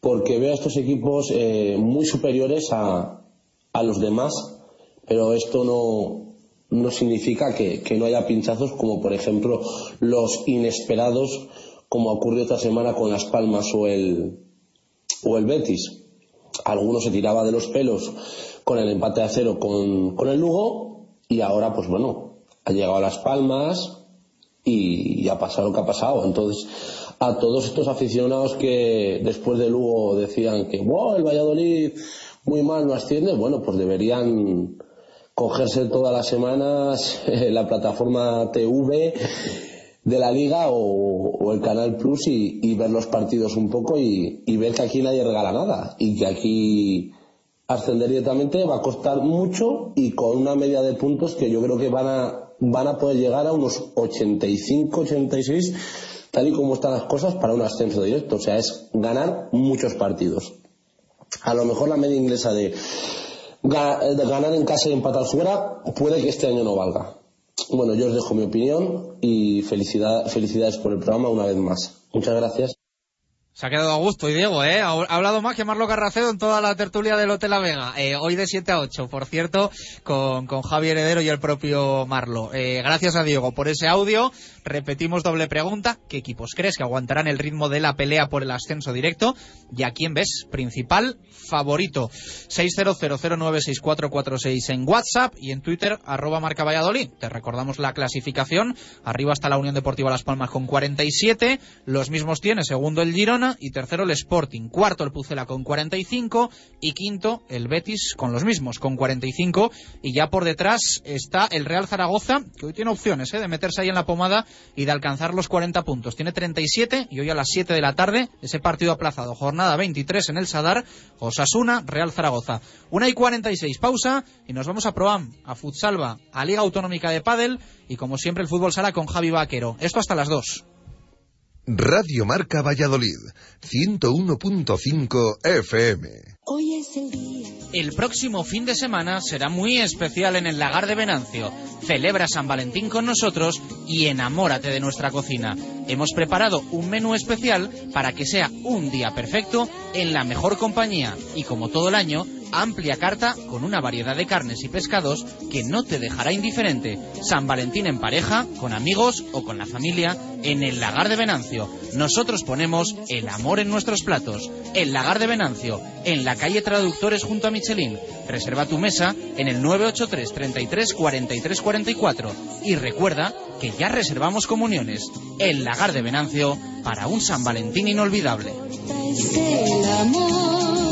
Speaker 14: porque veo a estos equipos eh, muy superiores a, a los demás pero esto no, no significa que, que, no haya pinchazos como por ejemplo los inesperados como ocurrió esta semana con Las Palmas o el, o el Betis. Alguno se tiraba de los pelos con el empate a cero con, con el Lugo y ahora pues bueno, ha llegado a Las Palmas y, y ha pasado lo que ha pasado. Entonces a todos estos aficionados que después de Lugo decían que wow, el Valladolid muy mal no asciende, bueno, pues deberían cogerse todas las semanas eh, la plataforma TV de la liga o, o el canal plus y, ver los partidos un poco y, y ver que aquí nadie regala nada y que aquí ascender directamente va a costar mucho y con una media de puntos que yo creo que van a, van a poder llegar a unos 85, 86, tal y como están las cosas para un ascenso directo. O sea, es ganar muchos partidos. A lo mejor la media inglesa de ganar en casa y empatar fuera puede que este año no valga. Bueno, yo os dejo mi opinión y felicidad, felicidades por el programa una vez más. Muchas gracias.
Speaker 2: Se ha quedado a gusto y Diego, ¿eh? Ha ha hablado más que Marlo Carracedo en toda la tertulia del Hotel La Vega. Eh, hoy de 7 a 8, por cierto, con, con Javi Heredero y el propio Marlo. Eh, gracias a Diego por ese audio. Repetimos doble pregunta. ¿Qué equipos crees que aguantarán el ritmo de la pelea por el ascenso directo? ¿Y a quién ves principal favorito? 600096446 en WhatsApp y en Twitter, arroba marca Valladolid. Te recordamos la clasificación. Arriba está la Unión Deportiva Las Palmas con 47. Los mismos tiene segundo el Y tercero el Sporting. Cuarto el Pucela con 45 y quinto el Betis con los mismos, con 45. Y ya por detrás está el Real Zaragoza, que hoy tiene opciones ¿eh? de meterse ahí en la pomada y de alcanzar los 40 puntos. Tiene 37 y hoy a las 7 de la tarde ese partido aplazado. Jornada 23 en el Sadar, Osasuna, Real Zaragoza. 1 y 46, pausa y nos vamos a Proam, a Futsalva, a Liga Autonómica de Padel y como siempre el fútbol sala con Javi Vaquero. Esto hasta las 2.
Speaker 1: Radio Marca Valladolid, 101.5 FM.
Speaker 9: Hoy es el día.
Speaker 2: El próximo fin de semana será muy especial en el Lagar de Venancio. Celebra San Valentín con nosotros y enamórate de nuestra cocina. Hemos preparado un menú especial para que sea un día perfecto en la mejor compañía y como todo el año, amplia carta con una variedad de carnes y pescados que no te dejará indiferente. San Valentín en pareja, con amigos o con la familia en el Lagar de Venancio. Nosotros ponemos el amor en nuestros platos. El Lagar de Venancio, en la calle Traductores junto a Michelin. Reserva tu mesa en el 983 33 43 44 y recuerda que ya reservamos comuniones. El Lagar de Venancio para un San Valentín inolvidable.
Speaker 9: El amor.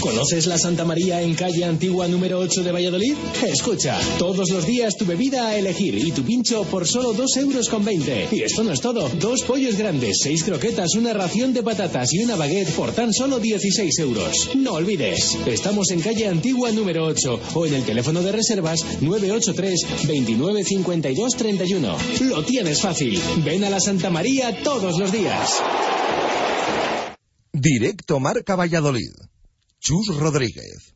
Speaker 3: ¿Conoces la Santa María en calle Antigua número 8 de Valladolid? Escucha, todos los días tu bebida a elegir y tu pincho por solo 2 euros con 20. Y esto no es todo. Dos pollos grandes, seis croquetas, una ración de patatas y una baguette por tan solo 16 euros. No olvides, estamos en calle Antigua número 8 o en el teléfono de reservas 983 29 52 31. Lo tienes fácil. Ven a la Santa María todos los días.
Speaker 1: Directo Marca Valladolid. Chus Rodríguez.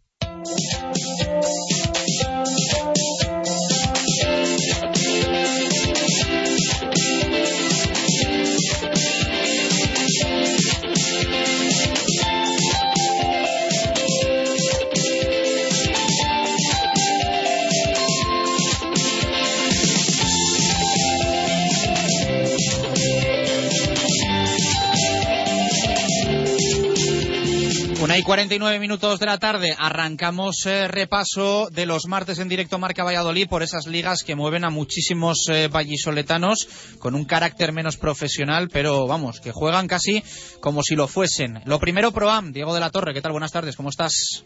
Speaker 2: 49 minutos de la tarde. Arrancamos eh, repaso de los martes en directo Marca Valladolid por esas ligas que mueven a muchísimos eh, vallisoletanos con un carácter menos profesional, pero vamos, que juegan casi como si lo fuesen. Lo primero, Proam, Diego de la Torre, ¿qué tal? Buenas tardes, ¿cómo estás?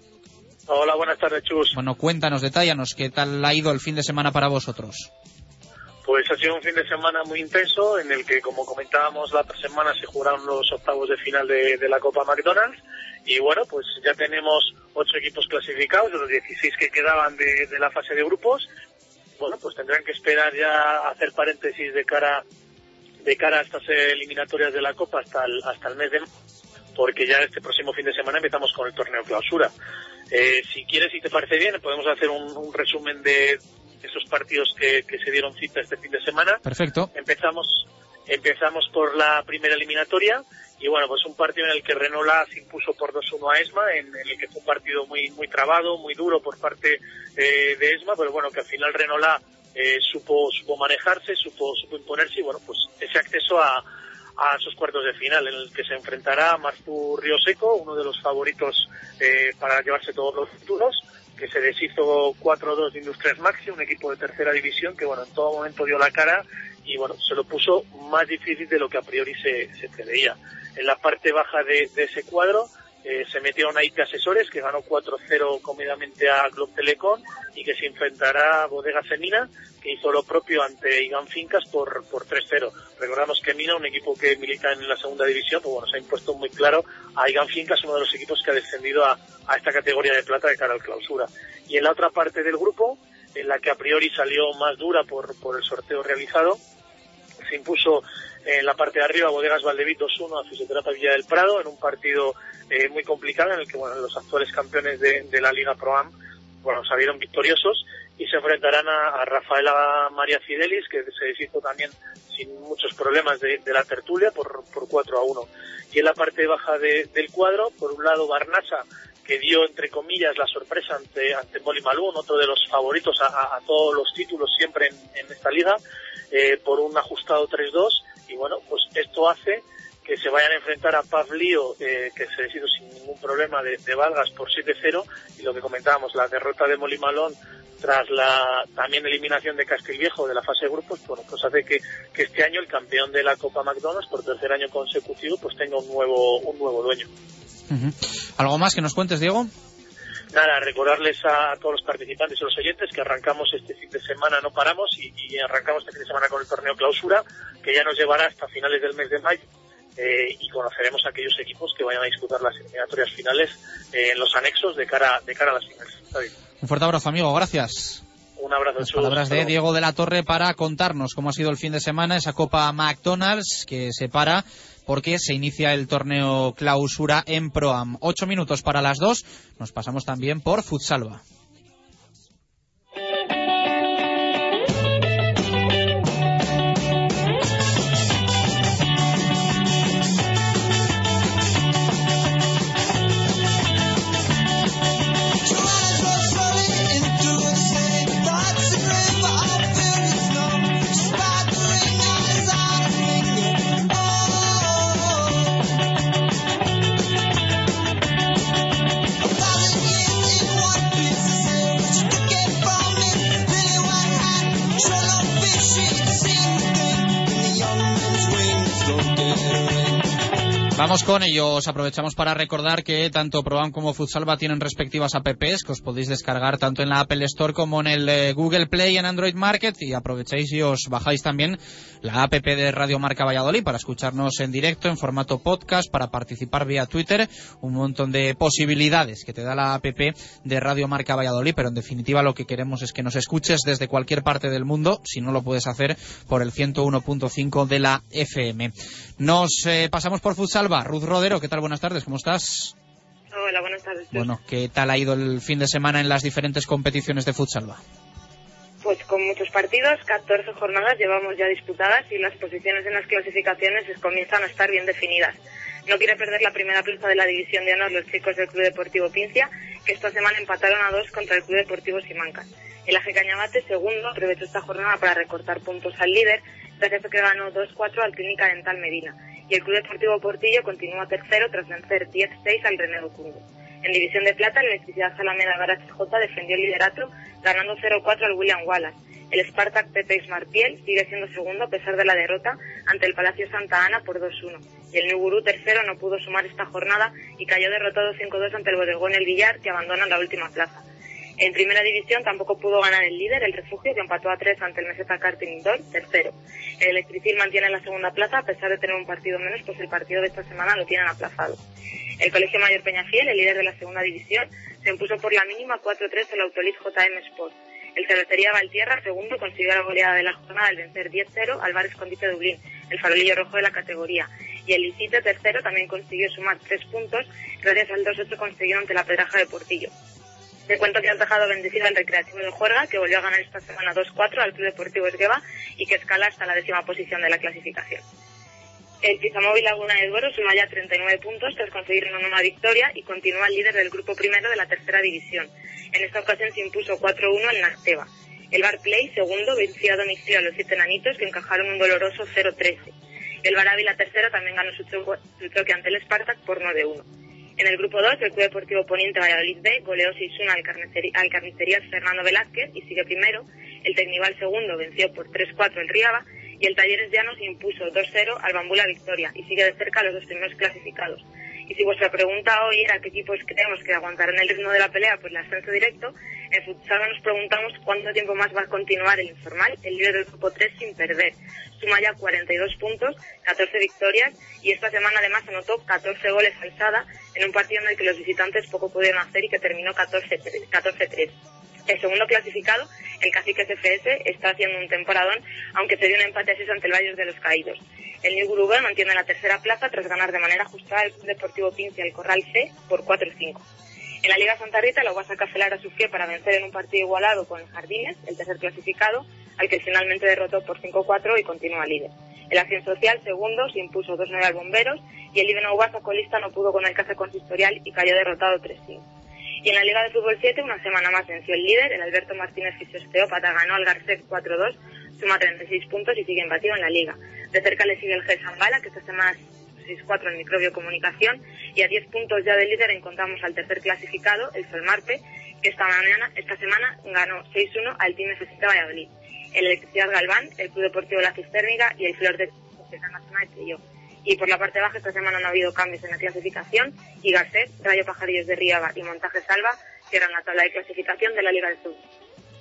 Speaker 15: Hola, buenas tardes, Chus.
Speaker 2: Bueno, cuéntanos, detállanos, ¿qué tal ha ido el fin de semana para vosotros?
Speaker 15: Pues ha sido un fin de semana muy intenso en el que, como comentábamos la otra semana, se jugaron los octavos de final de, la Copa McDonald's. Y bueno, pues ya tenemos ocho equipos clasificados de los 16 que quedaban de, la fase de grupos. Bueno, pues tendrán que esperar ya a hacer paréntesis de cara de cara a estas eliminatorias de la Copa hasta el, hasta el mes de porque ya este próximo fin de semana empezamos con el torneo clausura. Eh, si quieres, si te parece bien, podemos hacer un resumen de esos partidos que, que se dieron cita este fin de semana.
Speaker 2: Perfecto.
Speaker 15: Empezamos Empezamos por la primera eliminatoria y bueno, pues un partido en el que Renola se impuso por 2-1 a ESMA, en, en, el que fue un partido muy muy trabado, muy duro por parte eh, de ESMA, pero bueno, que al final Renola eh, supo supo manejarse, supo supo imponerse y bueno, pues ese acceso a, a esos cuartos de final en el que se enfrentará a Martu Río Seco, uno de los favoritos eh, para llevarse todos los títulos, que se deshizo 4-2 de Industrias Maxi, un equipo de tercera división que bueno, en todo momento dio la cara y bueno, se lo puso más difícil de lo que a priori se, se preveía. En la parte baja de, de ese cuadro eh, se metieron a IP Asesores, que ganó 4-0 cómodamente a Club Telecom y que se enfrentará a Bodega Semina, que hizo lo propio ante Igan Fincas por, por 3-0. Recordamos que Mina, un equipo que milita en la segunda división, pues bueno, se ha impuesto muy claro a Igan Fincas, uno de los equipos que ha descendido a, a esta categoría de plata de cara al clausura. Y en la otra parte del grupo, en la que a priori salió más dura por, por el sorteo realizado, se impuso en la parte de arriba Bodegas Valdevit 2-1 a Fisioterapia Villa del Prado en un partido eh, muy complicado en el que bueno, los actuales campeones de, de la Liga Pro-Am bueno, salieron victoriosos y se enfrentarán a, a, Rafaela María Fidelis que se deshizo también sin muchos problemas de, de la tertulia por, por 4 a 1. Y en la parte baja de, del cuadro, por un lado Barnasa que dio entre comillas la sorpresa ante, ante Moli Malún, otro de los favoritos a, a, a todos los títulos siempre en, en esta liga, eh, por un ajustado 3-2 y bueno, pues esto hace que se vayan a enfrentar a Pavlio, eh, que se decidió sin ningún problema de, de Valgas por 7-0, y lo que comentábamos, la derrota de Molimalón tras la también eliminación de Castilviejo de la fase de grupos, bueno, pues hace que, que este año el campeón de la Copa McDonald's por tercer año consecutivo pues tenga un nuevo, un nuevo dueño.
Speaker 2: ¿Algo más que nos cuentes, Diego?
Speaker 15: Nada, recordarles a todos los participantes y los oyentes que arrancamos este fin de semana, no paramos, y, y, arrancamos este fin de semana con el torneo clausura, que ya nos llevará hasta finales del mes de mayo. Eh, y conoceremos a aquellos equipos que vayan a disputar las eliminatorias finales eh, en los anexos de cara, de cara a las finales.
Speaker 2: Un fuerte abrazo, amigo. Gracias.
Speaker 15: Un abrazo.
Speaker 2: Las palabras de Diego de la Torre para contarnos cómo ha sido el fin de semana esa Copa McDonald's que se para porque se inicia el torneo clausura en Proam. Ocho minutos para las dos. Nos pasamos también por Futsalva. Vamos con ellos. Aprovechamos para recordar que tanto Proam como Futsalva tienen respectivas apps que os podéis descargar tanto en la Apple Store como en el eh, Google Play en Android Market y aprovecháis y os bajáis también la app de Radio Marca Valladolid para escucharnos en directo en formato podcast, para participar vía Twitter, un montón de posibilidades que te da la app de Radio Marca Valladolid, pero en definitiva lo que queremos es que nos escuches desde cualquier parte del mundo, si no lo puedes hacer por el 101.5 de la FM. Nos eh, pasamos por Futsal Ruth Rodero, ¿qué tal? Buenas tardes, ¿cómo estás?
Speaker 16: Hola, buenas tardes.
Speaker 2: Bueno, ¿qué tal ha ido el fin de semana en las diferentes competiciones de Futsalva?
Speaker 16: Pues con muchos partidos, 14 jornadas llevamos ya disputadas y las posiciones en las clasificaciones comienzan a estar bien definidas. No quiere perder la primera plaza de la división de honor los chicos del Club Deportivo Pincia, que esta semana empataron a dos contra el Club Deportivo Simancas. El Aje Cañabate, segundo, aprovechó esta jornada para recortar puntos al líder, gracias a que ganó 2-4 al Clínica Dental Medina y el Club Deportivo Portillo continúa tercero tras vencer 10-6 al Renego Cungo. En División de Plata, la Electricidad Salameda Garage J defendió el liderato ganando 0-4 al William Wallace. El Spartak Pepe Marpiel sigue siendo segundo a pesar de la derrota ante el Palacio Santa Ana por 2-1. Y el Nugurú tercero no pudo sumar esta jornada y cayó derrotado 5-2 ante el Bodegón El Villar que abandona la última plaza. En primera división tampoco pudo ganar el líder, el refugio, que empató a tres ante el Meseta Karting Indoor, tercero. El Electricil mantiene la segunda plaza, a pesar de tener un partido menos, pues el partido de esta semana lo tienen aplazado. El Colegio Mayor Peñafiel, el líder de la segunda división, se impuso por la mínima 4-3 el Autolit JM Sport. El Cervecería Valtierra, segundo, consiguió la goleada de la jornada al vencer 10-0 al Bar Escondite Dublín, el farolillo rojo de la categoría. Y el Licite, tercero, también consiguió sumar tres puntos gracias al 2-8 conseguido ante la Pedraja de Portillo. Te cuento que has dejado bendecido al Recreativo de Juerga, que volvió a ganar esta semana 2-4 al Club Deportivo Esgueva y que escala hasta la décima posición de la clasificación. El Pizamóvil Laguna de Duero suma ya 39 puntos tras conseguir una nueva victoria y continúa líder del grupo primero de la tercera división. En esta ocasión se impuso 4-1 en Nasteva. El Barclay, segundo, venció a domicilio a los siete nanitos que encajaron un doloroso 0-13. El Barabi, la tercera, también ganó su choque ante el Spartak por 9-1. En el grupo 2, el Club Deportivo Poniente Valladolid B goleó 6-1 al, al Carnicerías Fernando Velázquez y sigue primero. El Tecnival segundo venció por 3-4 el Riaba y el Talleres Llanos impuso 2-0 al Bambú la Victoria y sigue de cerca los dos primeros clasificados. Y si vuestra pregunta hoy era qué equipos creemos que aguantarán el ritmo de la pelea por el ascenso directo, en futsal nos preguntamos cuánto tiempo más va a continuar el informal, el líder del grupo 3 sin perder. Suma ya 42 puntos, 14 victorias y esta semana además anotó 14 goles alzada en un partido en el que los visitantes poco pudieron hacer y que terminó 14-3. 14-3. El segundo clasificado, el Caciques FS, está haciendo un temporadón, aunque se dio un empate a 6 ante el Valles de los Caídos. El New Gurube mantiene la tercera plaza tras ganar de manera ajustada el Club Deportivo Pince al Corral C por 4-5. En la Liga Santa Rita, la Guasa Cafelara sufrió para vencer en un partido igualado con el Jardines, el tercer clasificado, al que finalmente derrotó por 5-4 y continúa líder. El Acción Social, segundo, se impuso 2-9 al Bomberos y el Ibeno Guasa colista no pudo con el Casa Consistorial y cayó derrotado 3-5. Y en la Liga de Fútbol 7, una semana más venció el líder, el Alberto Martínez Fisiosteópata ganó al Garcet 4-2, suma 36 puntos y sigue embatido en la Liga. De cerca le sigue el G Zambala, que esta semana 6-4 en Microbio Comunicación, y a 10 puntos ya del líder encontramos al tercer clasificado, el Solmarte, que esta mañana, esta semana ganó 6-1 al Team FC Valladolid. El Electricidad Galván, el Club Deportivo La Cisterniga y el Flor de Sociedad Nacional de Trillo. Y por la parte baja, esta semana no ha habido cambios en la clasificación y Garcet, Rayo Pajarillos de Riaba y Montaje Salva cierran la tabla de clasificación de la Liga del Sur.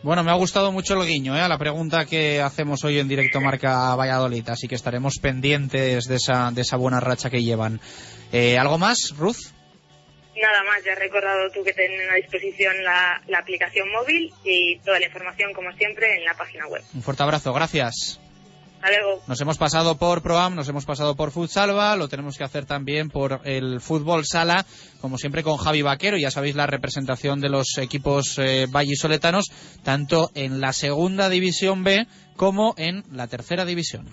Speaker 2: Bueno, me ha gustado mucho el guiño ¿eh? a la pregunta que hacemos hoy en directo Marca Valladolid, así que estaremos pendientes de esa, de esa buena racha que llevan. Eh, ¿Algo más, Ruth?
Speaker 16: Nada más, ya has recordado tú que tienen a disposición la, la aplicación móvil y toda la información, como siempre, en la página web.
Speaker 2: Un fuerte abrazo, gracias. Nos hemos pasado por Proam, nos hemos pasado por Futsalva, lo tenemos que hacer también por el Fútbol Sala, como siempre con Javi Vaquero, ya sabéis la representación de los equipos eh, vallisoletanos, tanto en la segunda división B como en la tercera división.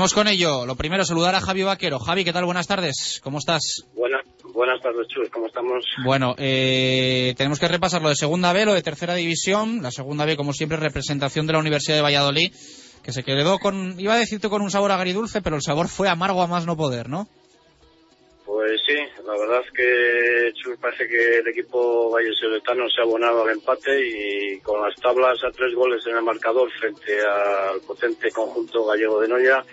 Speaker 2: Vamos con ello. Lo primero, saludar a Javi Vaquero. Javi, ¿qué tal? Buenas tardes. ¿Cómo estás?
Speaker 17: Buenas, buenas tardes, Chus. ¿Cómo estamos?
Speaker 2: Bueno, eh, tenemos que repasar lo de segunda B, lo de tercera división. La segunda B, como siempre, representación de la Universidad de Valladolid, que se quedó con, iba a decirte con un sabor agridulce, pero el sabor fue amargo a más no poder, ¿no?
Speaker 17: Pues sí, la verdad es que parece que el equipo vallesoletano se ha abonado al empate y con las tablas a tres goles en el marcador frente al potente conjunto gallego de Noya,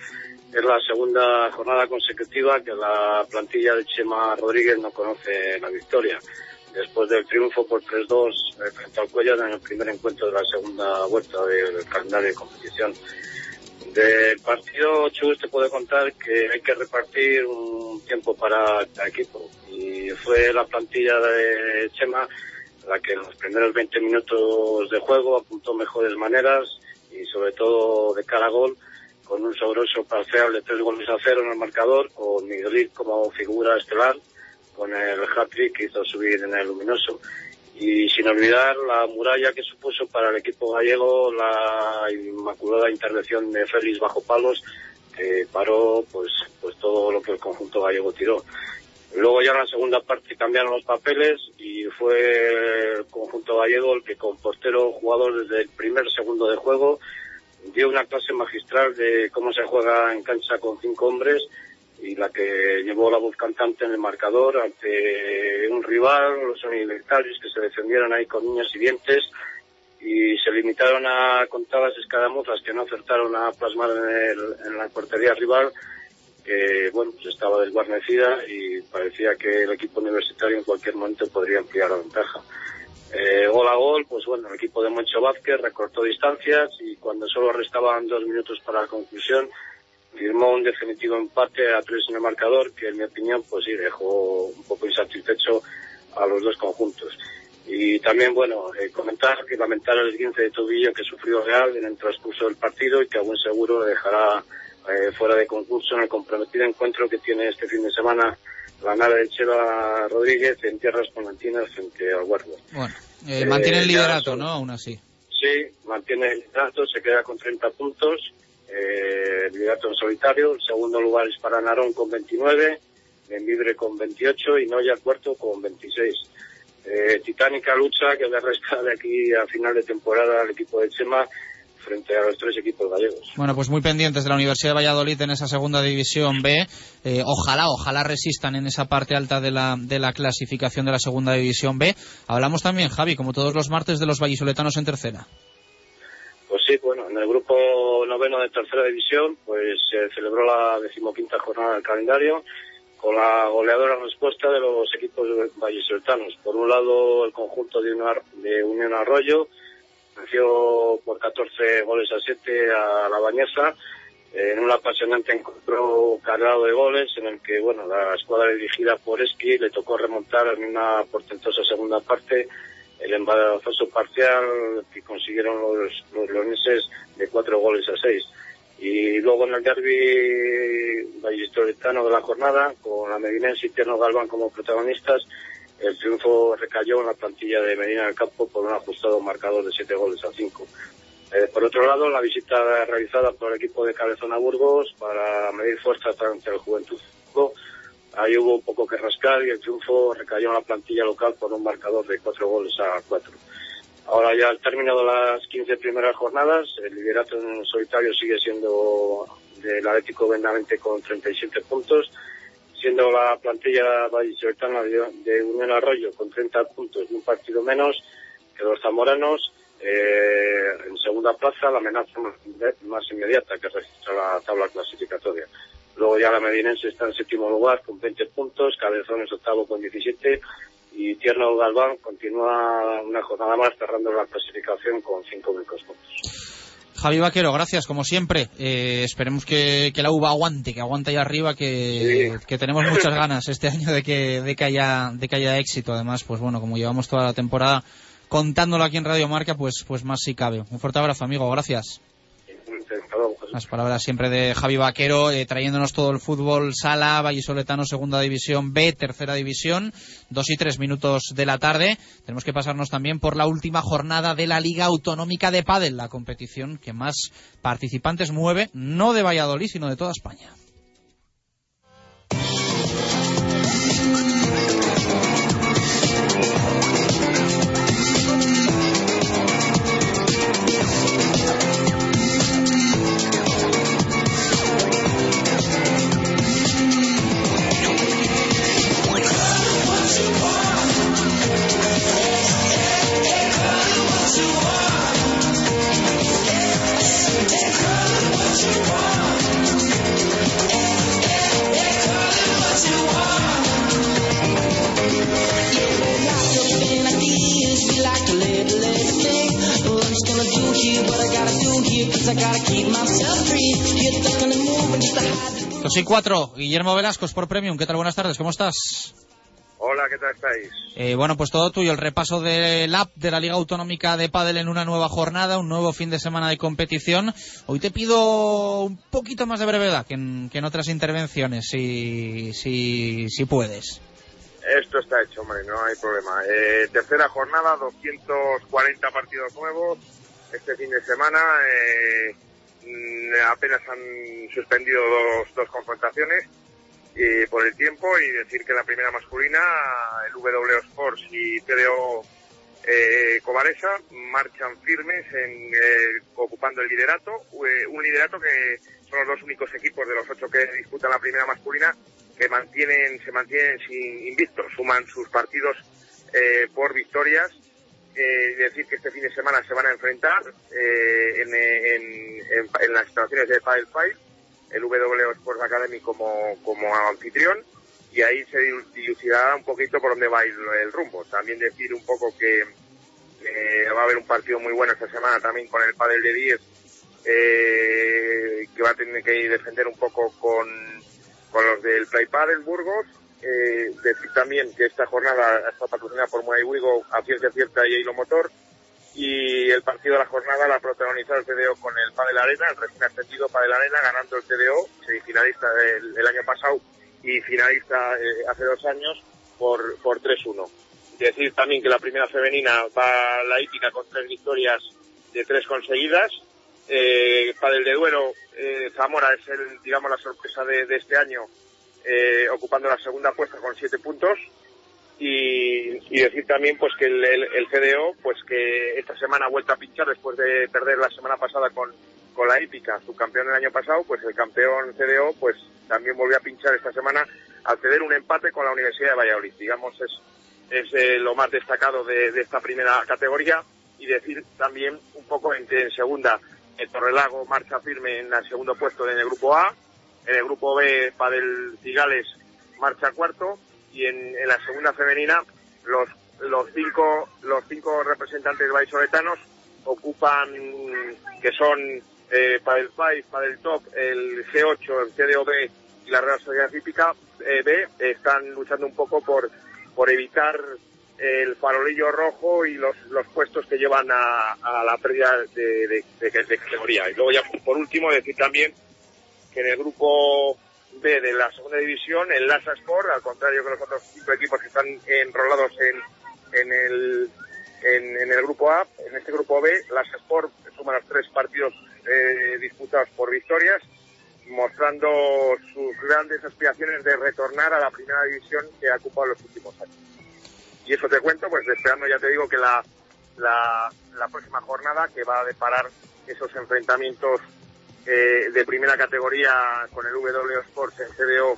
Speaker 17: es la segunda jornada consecutiva que la plantilla de Chema Rodríguez no conoce la victoria. Después del triunfo por 3-2 eh, frente al Cuellar en el primer encuentro de la segunda vuelta del calendario de competición. Del partido, Chus te puede contar que hay que repartir un tiempo para cada equipo. Y fue la plantilla de Chema la que en los primeros 20 minutos de juego apuntó mejores maneras y sobre todo de cara gol, con un sabroso parcial de tres goles a cero en el marcador, con Miguelito como figura estelar, con el hat-trick que hizo subir en el luminoso y sin olvidar la muralla que supuso para el equipo gallego la inmaculada intervención de Félix bajo palos que paró pues pues todo lo que el conjunto gallego tiró. Luego ya en la segunda parte cambiaron los papeles y fue el conjunto gallego el que con portero jugador desde el primer segundo de juego dio una clase magistral de cómo se juega en cancha con cinco hombres y la que llevó la voz cantante en el marcador ante un rival, los universitarios que se defendieron ahí con niños y dientes y se limitaron a contar las escaramuzas que no acertaron a plasmar en, el- en la portería rival que bueno pues estaba desguarnecida y parecía que el equipo universitario en cualquier momento podría ampliar la ventaja. Eh, gol a gol, pues bueno, el equipo de Moncho Vázquez recortó distancias y cuando solo restaban dos minutos para la conclusión, firmó un definitivo empate a tres en el marcador, que en mi opinión, pues sí, dejó un poco insatisfecho a los dos conjuntos. Y también, bueno, eh, comentar que lamentar el 15 de tobillo que sufrió Real en el transcurso del partido y que aún seguro dejará eh, fuera de concurso en el comprometido encuentro que tiene este fin de semana la nave de Cheva Rodríguez en tierras ponantinas frente al Guardia.
Speaker 2: Bueno, eh,
Speaker 17: Eh,
Speaker 2: mantiene el
Speaker 17: ya
Speaker 2: liderato, ¿no? Aún así.
Speaker 17: Sí, mantiene el liderato, se queda con 30 puntos, eh, liderato en solitario. El segundo lugar es para Narón con 29, Benvibre con 28 y Noya cuarto con 26. Eh, titánica lucha que le resta de aquí a final de temporada al equipo de Chema frente a los tres equipos gallegos.
Speaker 2: Bueno, pues muy pendientes de la Universidad de Valladolid en esa segunda división B. Eh, ojalá, ojalá resistan en esa parte alta de la, de la clasificación de la segunda división B. Hablamos también, Javi, como todos los martes, de los vallisoletanos en tercera.
Speaker 17: Pues sí, bueno, en el grupo noveno de tercera división, pues se celebró la decimoquinta jornada del calendario con la goleadora respuesta de los equipos vallisoletanos. Por un lado, el conjunto de, Ar- de Unión Arroyo venció por 14 goles a 7 a la Bañesa en un apasionante encuentro cargado de goles en el que, bueno, la escuadra dirigida por Esqui le tocó remontar en una portentosa segunda parte el embarazoso parcial que consiguieron los, los leoneses de cuatro goles a seis. Y luego en el derby vallisoletano de la jornada, con la Medinense y Tierno Galván como protagonistas, el triunfo recayó en la plantilla de Medina del Campo por un ajustado marcador de siete goles a cinco. Eh, por otro lado, la visita realizada por el equipo de Cabezón a Burgos para medir fuerzas ante el Juventud. Ahí hubo poco que rascar y el triunfo recayó en la plantilla local por un marcador de cuatro goles a cuatro. Ahora ya al término de las 15 primeras jornadas, el liderato en solitario sigue siendo del Atlético Benavente con 37 puntos, siendo la plantilla vallisoletana de Unión Arroyo con 30 puntos y un partido menos que los zamoranos. eh, en segunda plaza, la amenaza más inmediata que registra la tabla clasificatoria. Luego ya la Medinense está en séptimo lugar con 20 puntos, Cabezones octavo con 17 y Tierno Galván continúa una jornada más cerrando la clasificación con 5 únicos puntos.
Speaker 2: Javi Vaquero, gracias, como siempre. Eh, esperemos que, que la uva aguante, que aguante ahí arriba, que, que tenemos muchas ganas este año de que, de, que haya, de que haya éxito. Además, pues bueno, como llevamos toda la temporada contándolo aquí en Radio Marca, pues, pues más si cabe. Un fuerte abrazo, amigo, gracias. Las palabras siempre de Javi Vaquero, eh, trayéndonos todo el fútbol, sala, vallisoletano, segunda división B, tercera división, dos y tres minutos de la tarde. Tenemos que pasarnos también por la última jornada de la Liga Autonómica de Padel, la competición que más participantes mueve, no de Valladolid, sino de toda España. Dos y cuatro, Guillermo Velascos por Premium. ¿Qué tal? Buenas tardes, ¿cómo estás?
Speaker 18: Hola, ¿qué tal estáis?
Speaker 2: Eh, bueno, pues todo tuyo, el repaso del app de la Liga Autonómica de Padel en una nueva jornada, un nuevo fin de semana de competición. Hoy te pido un poquito más de brevedad que en, que en otras intervenciones, si, si, si puedes.
Speaker 18: Esto está hecho, hombre, no hay problema. Eh, tercera jornada, 240 partidos nuevos. Este fin de semana eh, apenas han suspendido dos, dos confrontaciones eh, por el tiempo y decir que la primera masculina, el W Sports y PDO eh, Covaresa marchan firmes en, eh, ocupando el liderato, eh, un liderato que son los dos únicos equipos de los ocho que disputan la primera masculina que mantienen, se mantienen sin invictos, suman sus partidos eh, por victorias. Eh, decir, que este fin de semana se van a enfrentar eh, en, en- en- las instalaciones de Padel Five, el W Sports Academy como, como anfitrión, y ahí se dilu- dilucidará un poquito por dónde va ir el rumbo. También decir un poco que va a haber un partido muy bueno esta semana también con el Padel de 10, eh, que va a tener que defender un poco con, con los del Play Padel Burgos. Eh, decir también que esta jornada está patrocinada por Muay Wigo a ciencia cierta y Hilo Motor. Y el partido de la jornada la ha protagonizado el CDO con el Padel Arena, el recién ascendido Padel Arena, ganando el CDO, semifinalista el, el año pasado y finalista eh, hace dos años por, por 3-1. Decir también que la primera femenina va la hípica con tres victorias de tres conseguidas. Eh, Padel de Duero, eh, Zamora es el, digamos, la sorpresa de, de este año, eh, ocupando la segunda puesta con siete puntos. Y, y decir también pues que el, el, el CDO, pues que esta semana ha vuelto a pinchar después de perder la semana pasada con, con la hípica, su campeón el año pasado, pues el campeón CDO pues también volvió a pinchar esta semana al ceder un empate con la Universidad de Valladolid. Digamos, es, es eh, lo más destacado de, de esta primera categoría y decir también un poco en que en segunda el Torrelago marcha firme en el segundo puesto en el grupo A, en el grupo B Padel Cigales marcha cuarto y en, en la segunda femenina los los cinco los cinco representantes vallisoletanos ocupan que son eh, Padel Five, Padel Top, el G8, el CDOB y la Real Sociedad Hípica eh, B están luchando un poco por por evitar el farolillo rojo y los, los puestos que llevan a, a la pérdida de, de- de- de categoría. Y luego ya por último decir también que en el grupo B de la segunda división, el Lasa Sport, al contrario que los otros cinco equipos que están enrolados en, en, el, en, en el grupo A, en este grupo B, Lasa Sport suma los tres partidos eh, disputados por victorias, mostrando sus grandes aspiraciones de retornar a la primera división que ha ocupado los últimos años. Y eso te cuento, pues esperando, ya te digo, que la, la, la próxima jornada que va a deparar esos enfrentamientos eh, de primera categoría con el W Sports en CDO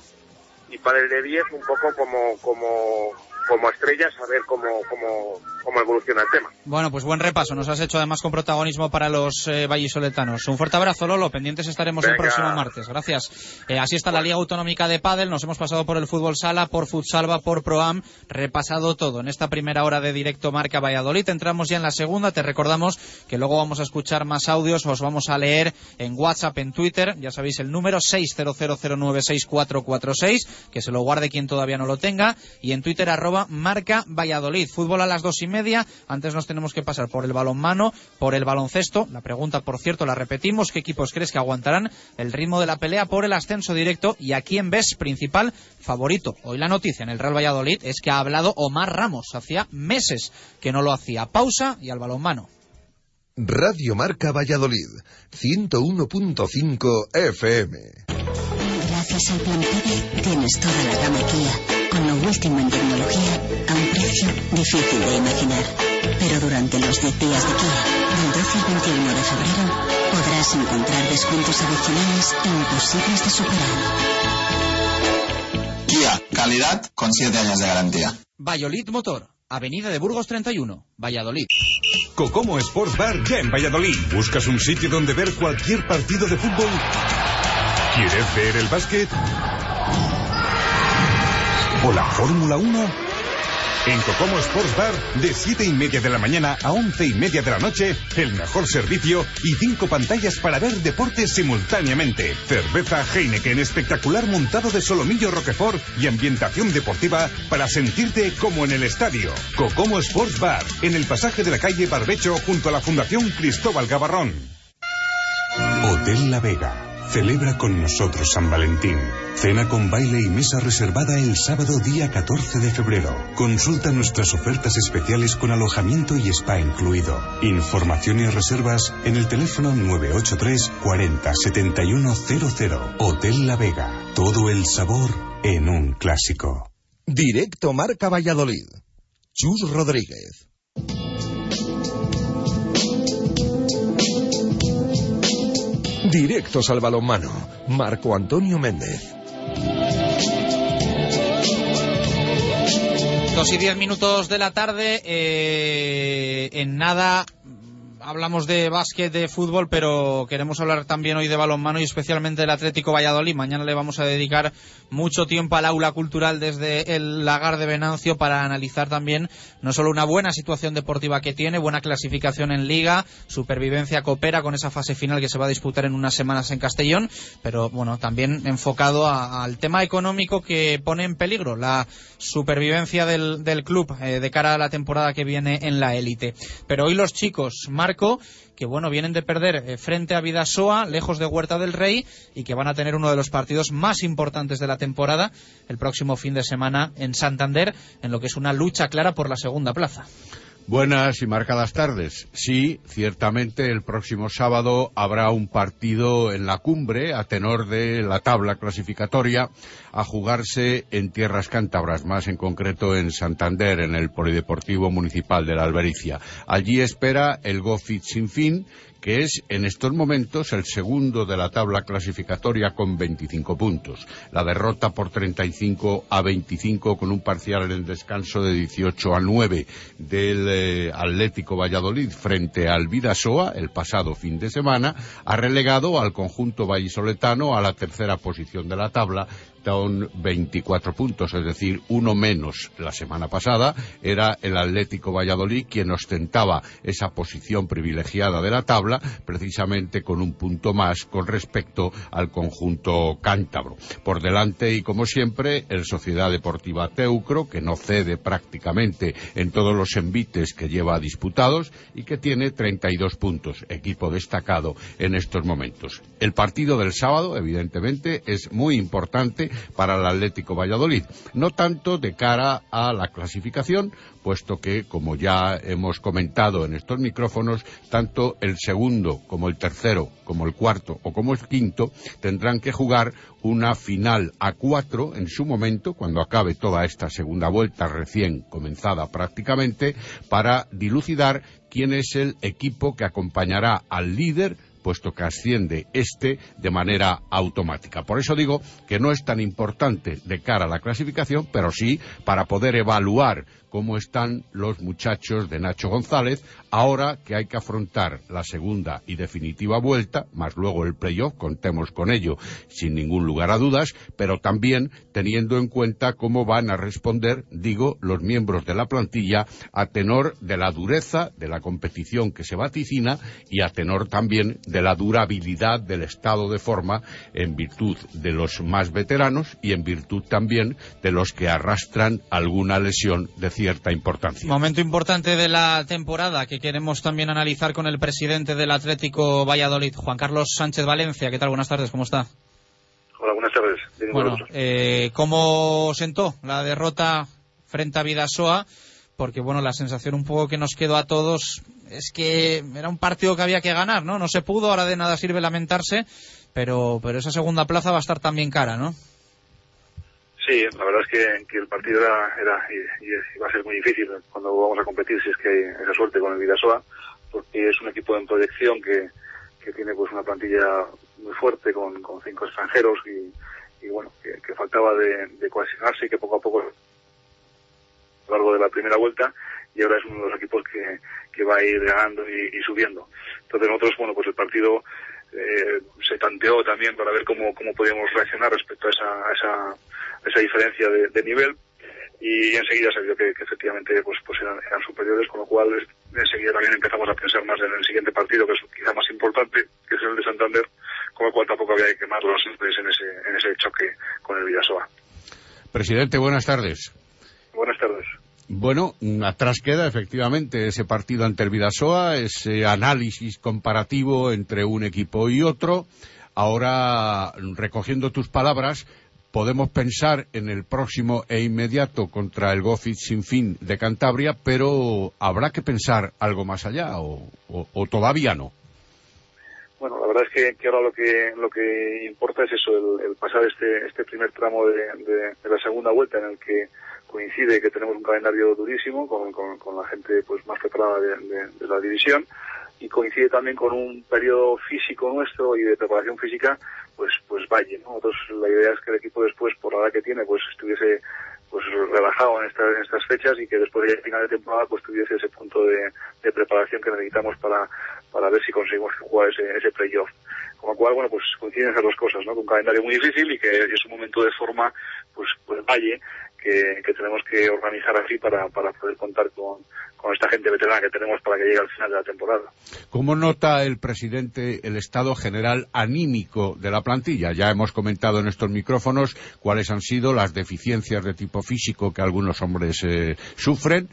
Speaker 18: y para el de 10 un poco como, como, como estrellas a ver cómo, cómo, cómo evoluciona el tema.
Speaker 2: Bueno, pues buen repaso. Nos has hecho además con protagonismo para los eh, vallisoletanos. Un fuerte abrazo, Lolo. Pendientes estaremos el próximo martes. Gracias. Eh, así está la Liga Autonómica de Pádel. Nos hemos pasado por el fútbol sala, por futsalva, por proam. Repasado todo en esta primera hora de directo Marca Valladolid. Entramos ya en la segunda. Te recordamos que luego vamos a escuchar más audios. Os vamos a leer en WhatsApp, en Twitter. Ya sabéis el número 600096446. Que se lo guarde quien todavía no lo tenga. Y en Twitter arroba Marca Valladolid. Fútbol a las dos y media. Antes nos tenemos que pasar por el balonmano, por el baloncesto. La pregunta, por cierto, la repetimos. ¿Qué equipos crees que aguantarán el ritmo de la pelea por el ascenso directo? ¿Y a quién ves principal favorito? Hoy la noticia en el Real Valladolid es que ha hablado Omar Ramos. Hacía meses que no lo hacía. Pausa y al balonmano.
Speaker 1: Radio Marca Valladolid, 101.5 FM.
Speaker 9: Gracias al plan tienes toda la gama Kia, con lo último en tecnología, a un precio difícil de imaginar. Pero durante los 10 días de Kia, del 12 al 21 de febrero, podrás encontrar descuentos adicionales imposibles de superar.
Speaker 19: Kia, calidad con 7 años de garantía.
Speaker 2: Valladolid Motor, Avenida de Burgos 31, Valladolid.
Speaker 20: Cocomo Sports Bar ya en Valladolid. ¿Buscas un sitio donde ver cualquier partido de fútbol? ¿Quieres ver el básquet? ¿O la Fórmula 1? En Cocomo Sports Bar, de 7 y media de la mañana a 11 y media de la noche, el mejor servicio y cinco pantallas para ver deportes simultáneamente. Cerveza Heineken espectacular montado de solomillo Roquefort y ambientación deportiva para sentirte como en el estadio. Cocomo Sports Bar, en el pasaje de la calle Barbecho junto a la Fundación Cristóbal Gavarrón.
Speaker 21: Hotel La Vega. Celebra con nosotros San Valentín. Cena con baile y mesa reservada el sábado día 14 de febrero. Consulta nuestras ofertas especiales con alojamiento y spa incluido. Información y reservas en el teléfono 983 40 7100. Hotel La Vega. Todo el sabor en un clásico.
Speaker 1: Directo Marca Valladolid. Chus Rodríguez. Directos al balonmano. Marco Antonio Méndez.
Speaker 2: Dos y diez minutos de la tarde. eh, en nada hablamos de básquet, de fútbol, pero queremos hablar también hoy de balonmano y especialmente del Atlético Valladolid. Mañana le vamos a dedicar mucho tiempo al aula cultural desde el lagar de Venancio para analizar también no solo una buena situación deportiva que tiene, buena clasificación en liga, supervivencia coopera con esa fase final que se va a disputar en unas semanas en Castellón, pero bueno, también enfocado a- al tema económico que pone en peligro la supervivencia del, club eh, de cara a la temporada que viene en la élite. Pero hoy los chicos, Que bueno, vienen de perder eh, frente a Vidasoa, lejos de Huerta del Rey, y que van a tener uno de los partidos más importantes de la temporada el próximo fin de semana en Santander, en lo que es una lucha clara por la segunda plaza.
Speaker 22: Buenas y marcadas tardes. Sí, ciertamente el próximo sábado habrá un partido en la cumbre a tenor de la tabla clasificatoria a jugarse en tierras cántabras, más en concreto en Santander, en el Polideportivo Municipal de la Albericia. Allí espera el Gofit Sinfín, que es en estos momentos el segundo de la tabla clasificatoria con 25 puntos. La derrota por 35 a 25 con un parcial en el descanso de 18 a 9 del eh, Atlético Valladolid frente al Vidasoa el pasado fin de semana ha relegado al conjunto vallisoletano a la tercera posición de la tabla con 24 puntos, es decir, uno menos la semana pasada. Era el Atlético Valladolid quien ostentaba esa posición privilegiada de la tabla, precisamente con un punto más con respecto al conjunto cántabro. Por delante, y como siempre, el Sociedad Deportiva Teucro, que no cede prácticamente en todos los envites que lleva disputados y que tiene 32 puntos, equipo destacado en estos momentos. El partido del sábado, evidentemente, es muy importante para el Atlético Valladolid, no tanto de cara a la clasificación, puesto que, como ya hemos comentado en estos micrófonos, tanto el segundo como el tercero, como el cuarto o como el quinto tendrán que jugar una final a cuatro en su momento, cuando acabe toda esta segunda vuelta recién comenzada prácticamente, para dilucidar quién es el equipo que acompañará al líder puesto que asciende este de manera automática. Por eso digo que no es tan importante de cara a la clasificación, pero sí para poder evaluar cómo están los muchachos de Nacho González ahora que hay que afrontar la segunda y definitiva vuelta, más luego el playoff, contemos con ello sin ningún lugar a dudas, pero también teniendo en cuenta cómo van a responder, digo, los miembros de la plantilla a tenor de la dureza de la competición que se vaticina y a tenor también de la durabilidad del estado de forma en virtud de los más veteranos y en virtud también de los que arrastran alguna lesión de cierta importancia.
Speaker 2: Momento importante de la temporada que queremos también analizar con el presidente del Atlético Valladolid, Juan Carlos Sánchez Valencia. ¿Qué tal? Buenas tardes, ¿cómo está?
Speaker 23: Hola, buenas tardes. Bien,
Speaker 2: Bueno, eh, ¿cómo sentó la derrota frente a Vidasoa? Porque, bueno, la sensación un poco que nos quedó a todos es que era un partido que había que ganar, ¿no? No se pudo, ahora de nada sirve lamentarse, pero, pero esa segunda plaza va a estar también cara, ¿no?
Speaker 23: Sí, la verdad es que, el partido era, era y, va a ser muy difícil cuando vamos a competir si es que hay esa suerte con el Vidasoa, porque es un equipo en proyección que, tiene pues una plantilla muy fuerte con, cinco extranjeros y, y bueno, que, que faltaba de, de y que poco a poco a lo largo de la primera vuelta y ahora es uno de los equipos que, que va a ir ganando y, y subiendo. Entonces nosotros, bueno, pues el partido eh, se tanteó también para ver cómo, cómo podíamos reaccionar respecto a esa, a esa, esa diferencia de, de nivel y enseguida se vio que, que efectivamente pues, pues eran, eran superiores, con lo cual enseguida también empezamos a pensar más en el siguiente partido, que es quizá más importante, que es el de Santander, con lo cual tampoco había que quemar los en ese, en ese choque con el Vidasoa.
Speaker 22: Presidente, buenas tardes.
Speaker 23: Buenas tardes.
Speaker 22: Bueno, atrás queda efectivamente ese partido ante el Vidasoa, ese análisis comparativo entre un equipo y otro. Ahora, recogiendo tus palabras, podemos pensar en el próximo e inmediato contra el Gofit sin fin de Cantabria, pero habrá que pensar algo más allá o, o- todavía no.
Speaker 23: Bueno, la verdad es que, ahora lo que lo que importa es eso, el, pasar este este primer tramo de, la segunda vuelta en el que coincide que tenemos un calendario durísimo con, con- la gente pues más preparada de- de la división y coincide también con un periodo físico nuestro y de preparación física, pues pues valle, ¿no? Nosotros la idea es que el equipo después, por la edad que tiene, pues estuviese pues relajado en estas, en estas fechas y que después de final de temporada pues tuviese ese punto de, de preparación que necesitamos para, para ver si conseguimos jugar ese, ese playoff. Con lo cual, bueno, pues coinciden esas dos cosas, ¿no? Con un calendario muy difícil y que es un momento de forma, pues, pues valle, que, tenemos que organizar así para, para poder contar con, con esta gente veterana que tenemos para que llegue al final de la temporada.
Speaker 22: ¿Cómo nota el presidente el estado general anímico de la plantilla? Ya hemos comentado en estos micrófonos cuáles han sido las deficiencias de tipo físico que algunos hombres eh, sufren.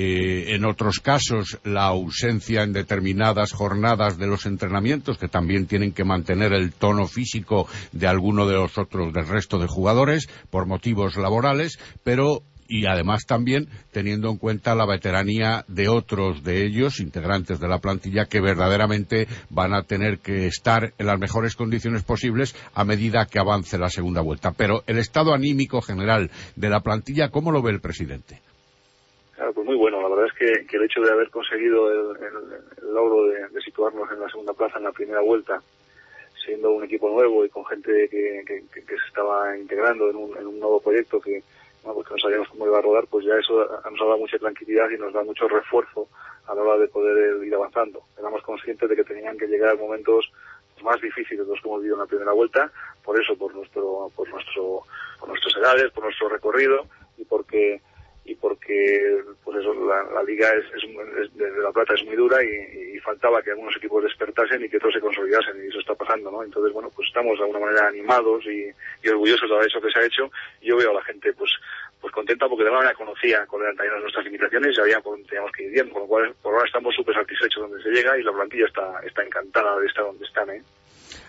Speaker 22: Eh, en otros casos, la ausencia en determinadas jornadas de los entrenamientos, que también tienen que mantener el tono físico de alguno de los otros, del resto de jugadores, por motivos laborales, pero y además también teniendo en cuenta la veteranía de otros de ellos, integrantes de la plantilla, que verdaderamente van a tener que estar en las mejores condiciones posibles a medida que avance la segunda vuelta. Pero el estado anímico general de la plantilla, ¿cómo lo ve el presidente?
Speaker 23: Claro, pues muy bueno. La verdad es que, el hecho de haber conseguido el, el- logro de, situarnos en la segunda plaza en la primera vuelta, siendo un equipo nuevo y con gente que, que- se estaba integrando en un, en un nuevo proyecto que, bueno, pues que no sabíamos cómo iba a rodar, pues ya eso nos ha dado mucha tranquilidad y nos da mucho refuerzo a la hora de poder eh, ir avanzando. Éramos conscientes de que tenían que llegar momentos más difíciles de los que hemos vivido en la primera vuelta, por eso, por nuestro, por nuestro, por nuestras edades, por nuestro recorrido y porque y porque pues eso la, liga es, es, de la plata es muy dura y, faltaba que algunos equipos despertasen y que otros se consolidasen y eso está pasando no entonces bueno pues estamos de alguna manera animados y, y orgullosos de eso que se ha hecho yo veo a la gente pues pues contenta porque de alguna manera conocía eran también nuestras limitaciones y dónde teníamos que ir bien con lo cual por ahora estamos súper satisfechos donde se llega y la plantilla está está encantada de estar donde están ¿eh?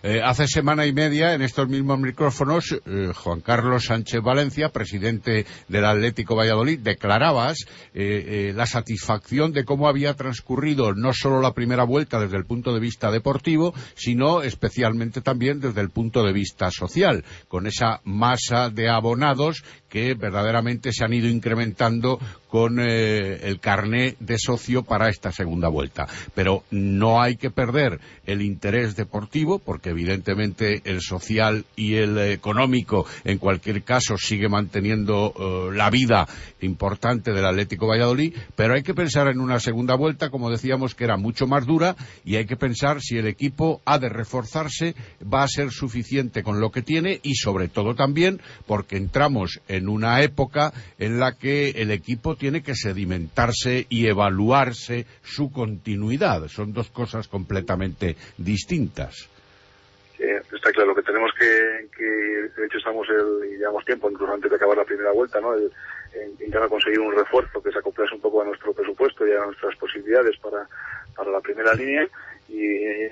Speaker 22: Eh, hace semana y media, en estos mismos micrófonos, eh, Juan Carlos Sánchez Valencia, presidente del Atlético Valladolid, declarabas eh, la satisfacción de cómo había transcurrido no solo la primera vuelta desde el punto de vista deportivo, sino especialmente también desde el punto de vista social, con esa masa de abonados que verdaderamente se han ido incrementando con el carné de socio para esta segunda vuelta. Pero no hay que perder el interés deportivo, porque evidentemente el social y el económico, en cualquier caso, sigue manteniendo eh, la vida importante del Atlético Valladolid, pero hay que pensar en una segunda vuelta, como decíamos, que era mucho más dura, y hay que pensar si el equipo ha de reforzarse, va a ser suficiente con lo que tiene, y sobre todo también porque entramos en una época en la que el equipo tiene que sedimentarse y evaluarse su continuidad. Son dos cosas completamente distintas.
Speaker 23: Sí, está claro que tenemos que, que de hecho estamos el, y llevamos tiempo incluso antes de acabar la primera vuelta no el, en intentar conseguir un refuerzo que se acoplase un poco a nuestro presupuesto y a nuestras posibilidades para, para la primera línea y, y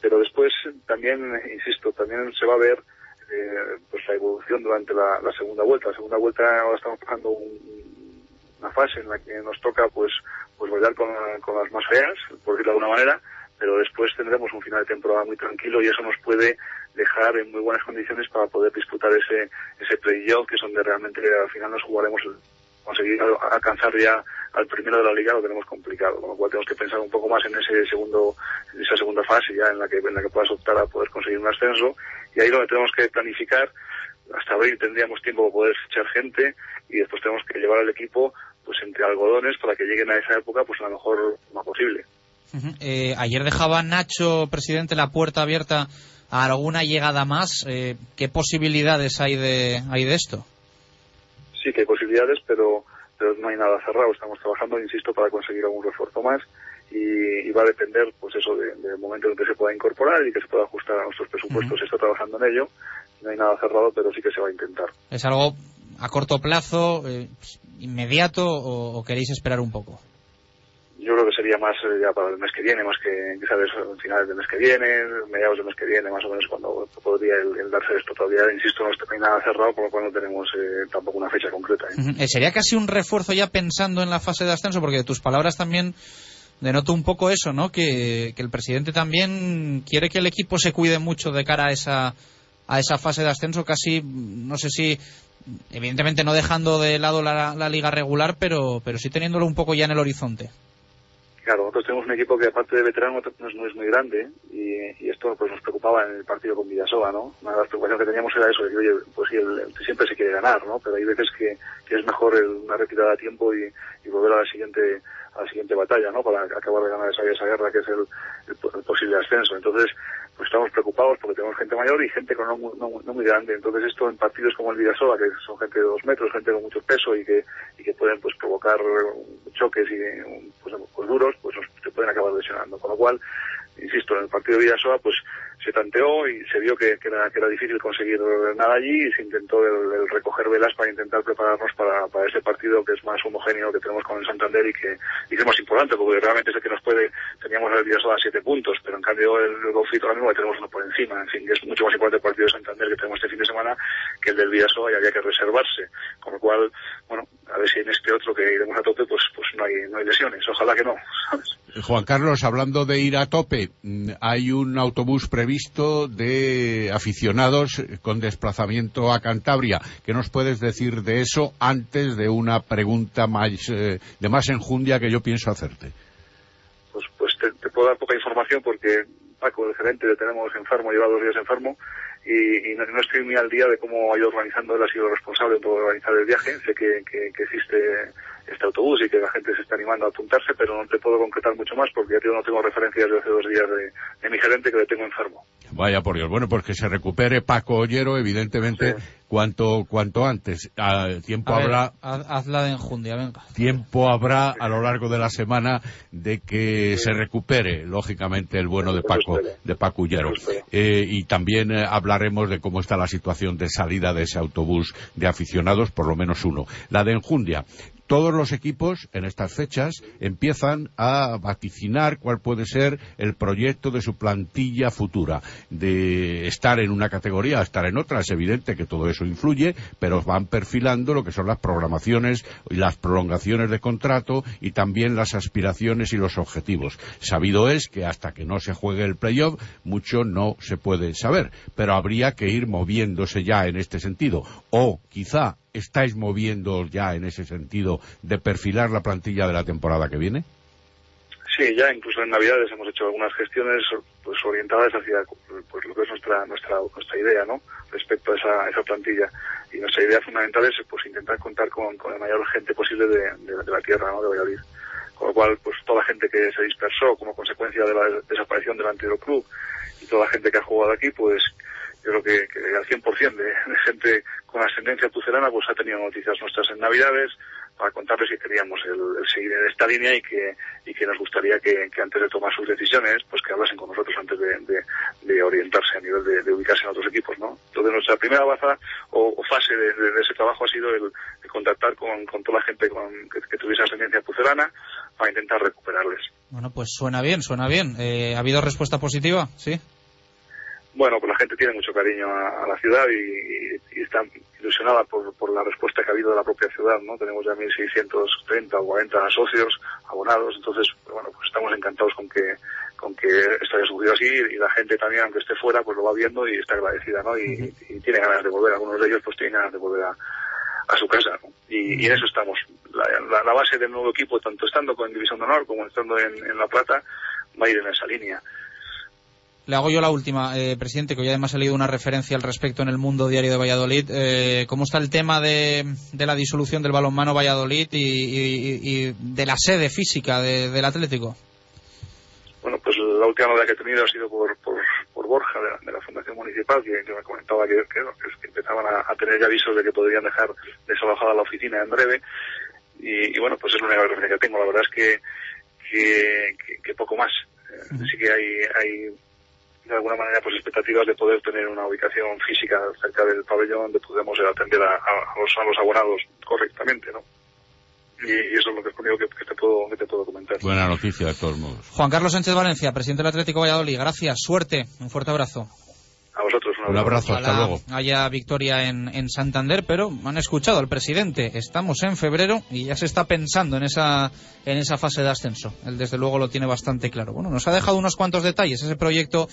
Speaker 23: pero después también insisto también se va a ver eh, pues la evolución durante la, la segunda vuelta. La segunda vuelta ahora estamos pasando un- una fase en la que nos toca pues pues bailar con, con las más feas por decirlo de alguna manera pero después tendremos un final de temporada muy tranquilo y eso nos puede dejar en muy buenas condiciones para poder disputar ese ese playoff que es donde realmente al final nos jugaremos el- conseguir al- alcanzar ya al primero de la liga lo tenemos complicado con lo cual tenemos que pensar un poco más en ese segundo en esa segunda fase ya en la que en la que puedas optar a poder conseguir un ascenso. Y ahí donde tenemos que planificar. Hasta abril tendríamos tiempo para poder fichar gente y después tenemos que llevar al equipo pues entre algodones para que lleguen a esa época pues a la mejor forma posible
Speaker 2: Eh, ayer dejaba Nacho, presidente, la puerta abierta a alguna llegada más. Eh, ¿Qué posibilidades hay de, hay de esto?
Speaker 23: sí que hay posibilidades, pero, pero no hay nada cerrado. Estamos trabajando, insisto, para conseguir algún refuerzo más y, y va a depender, pues eso, de- del momento en que se pueda incorporar y que se pueda ajustar a nuestros presupuestos. Se está trabajando en ello. No hay nada cerrado, pero sí que se va a intentar.
Speaker 2: ¿Es algo a corto plazo, eh, inmediato o, o queréis esperar un poco?
Speaker 23: Yo creo que sería más eh, ya para el mes que viene, más que quizás finales del mes que viene, mediados del mes que viene, más o menos cuando podría el, el darse esto. Todavía, insisto, no está nada cerrado, por lo cual no tenemos eh, tampoco una fecha concreta. ¿eh?
Speaker 2: Eh, ¿Sería casi un refuerzo ya pensando en la fase de ascenso? Porque de tus palabras también denoto un poco eso, ¿no? Que, que el presidente también quiere que el equipo se cuide mucho de cara a esa, a esa fase de ascenso, casi, no sé si, evidentemente no dejando de lado la, la liga regular, pero, pero sí teniéndolo un poco ya en el horizonte.
Speaker 23: Claro, nosotros tenemos un equipo que aparte de veterano no es, muy grande y, esto pues nos preocupaba en el partido con Villasoa, ¿no? Una de las preocupaciones que teníamos era eso, de que oye, pues el, siempre se quiere ganar, ¿no? Pero hay veces que, que es mejor el- una retirada a tiempo y, y volver a la siguiente a la siguiente batalla, ¿no? Para acabar de ganar esa, esa guerra que es el posible ascenso. Entonces, pues estamos preocupados porque tenemos gente mayor y gente con no, no, no muy grande. Entonces esto en partidos como el Villasoa, que son gente de dos metros, gente con mucho peso y que, y que pueden pues provocar eh, choques y pues, pues duros, pues se pueden acabar lesionando. Con lo cual, insisto, en el partido de Villasoa pues se tanteó y se vio que, que era, que era difícil conseguir nada allí y se intentó el, el recoger velas para intentar prepararnos para, para ese partido que es más homogéneo que tenemos con el Santander y que, y que es más importante porque realmente es el que nos puede, teníamos el Villasoa a siete puntos, pero en cambio el, el Gofito ahora mismo le tenemos uno por encima, en fin, que es mucho más importante el partido de Santander que tenemos este fin de semana que el del Villasoa y había que reservarse, con lo cual, bueno, a ver si en este otro que iremos a tope pues, pues no hay, no hay lesiones, ojalá que no.
Speaker 22: Juan Carlos, hablando de ir a tope, hay un autobús previsto de aficionados con desplazamiento a Cantabria. ¿Qué nos puedes decir de eso antes de una pregunta más, eh, de más enjundia que yo pienso hacerte?
Speaker 23: pues, pues te, puedo dar poca información porque Paco, el gerente, le tenemos enfermo, lleva dos días enfermo y, no, estoy muy al día de cómo ha ido organizando, él ha sido responsable de organizar el viaje, sé que, que, que existe este autobús y que la gente se está animando a apuntarse, pero no te puedo concretar mucho más porque ya no tengo referencias de hace dos días de, de mi gerente que le tengo enfermo.
Speaker 22: Vaya por Dios. Bueno, pues que se recupere Paco Ollero, evidentemente, cuanto, cuanto antes. Ah, tiempo
Speaker 2: A ver,
Speaker 22: habrá
Speaker 2: haz, haz la de enjundia, venga.
Speaker 22: tiempo habrá a lo largo de la semana de que se recupere, lógicamente, el bueno de Paco, de Paco Ullero. Eh, y también eh, hablaremos de cómo está la situación de salida de ese autobús de aficionados, por lo menos uno. La de Enjundia. Todos los equipos en estas fechas empiezan a vaticinar cuál puede ser el proyecto de su plantilla futura. De estar en una categoría estar en otra, es evidente que todo eso influye, pero van perfilando lo que son las programaciones y las prolongaciones de contrato y también las aspiraciones y los objetivos. Sabido es que hasta que no se juegue el playoff, mucho no se puede saber, pero habría que ir moviéndose ya en este sentido. O quizá estáis moviendo ya en ese sentido de perfilar la plantilla de la temporada que viene.
Speaker 23: Sí, ya incluso en Navidades hemos hecho algunas gestiones pues orientadas hacia pues lo que es nuestra nuestra nuestra idea, ¿no? Respecto a esa, esa plantilla. Y nuestra idea fundamental es pues intentar contar con, con la mayor gente posible de, de- la tierra, ¿no? De Valladolid. Con lo cual, pues toda la gente que se dispersó como consecuencia de la desaparición del anterior club y toda la gente que ha jugado aquí, pues yo creo que, al 100% de, de gente con ascendencia pucelana pues ha tenido noticias nuestras en Navidades para contarles que queríamos el, el seguir en esta línea y que, y que nos gustaría que, antes de tomar sus decisiones, pues que hablasen con nosotros antes de, de- orientarse a nivel de, ubicarse en otros equipos, ¿no? Entonces nuestra primera baza o, o fase de, ese trabajo ha sido el, de contactar con, con toda la gente con, que, que tuviese ascendencia pucelana para intentar recuperarles.
Speaker 2: Bueno, pues suena bien, suena bien. Eh, ¿Ha habido respuesta positiva? Sí.
Speaker 23: Bueno, pues la gente tiene mucho cariño a, a la ciudad y, y- y está ilusionada por, por la respuesta que ha habido de la propia ciudad, ¿no? Tenemos ya 1.630 o 40 socios abonados, entonces, bueno, pues estamos encantados con que con que esto haya sucedido así y la gente también, aunque esté fuera, pues lo va viendo y está agradecida, ¿no? Y, y tiene ganas de volver, algunos de ellos pues tienen ganas de volver a, a su casa, ¿no? Y, y en eso estamos. La, la- la base del nuevo equipo, tanto estando con División de Honor como estando en, en La Plata, va a ir en esa línea.
Speaker 2: Le hago yo la última, eh, presidente, que hoy además ha salido una referencia al respecto en el Mundo Diario de Valladolid. Eh, ¿Cómo está el tema de, de la disolución del balonmano Valladolid y, y- y de la sede física de- del Atlético?
Speaker 23: Bueno, pues la última novedad que he tenido ha sido por, por, por Borja, de la, de la Fundación Municipal, que, que me comentaba que, empezaban a, a tener ya avisos de que podrían dejar desalojada la oficina en breve. Y, y bueno, pues es la única referencia que tengo. La verdad es que, que, poco más. Eh, Sí que hay, hay de alguna manera pues expectativas de poder tener una ubicación física cerca del pabellón donde podemos atender a, a- a los, a los abonados correctamente, ¿no? Y, y eso es lo que, lo único que, que te puedo, que te puedo comentar.
Speaker 22: Buena noticia, de todos modos.
Speaker 2: Juan Carlos Sánchez Valencia, presidente del Atlético Valladolid. Gracias, suerte, un fuerte abrazo.
Speaker 23: A vosotros
Speaker 22: Un abrazo, hasta
Speaker 2: Ojalá
Speaker 22: luego.
Speaker 2: haya victoria en, en Santander, pero han escuchado al presidente. Estamos en febrero y ya se está pensando en esa, en esa fase de ascenso. Él, desde luego, lo tiene bastante claro. Bueno, nos ha dejado unos cuantos detalles. Ese proyecto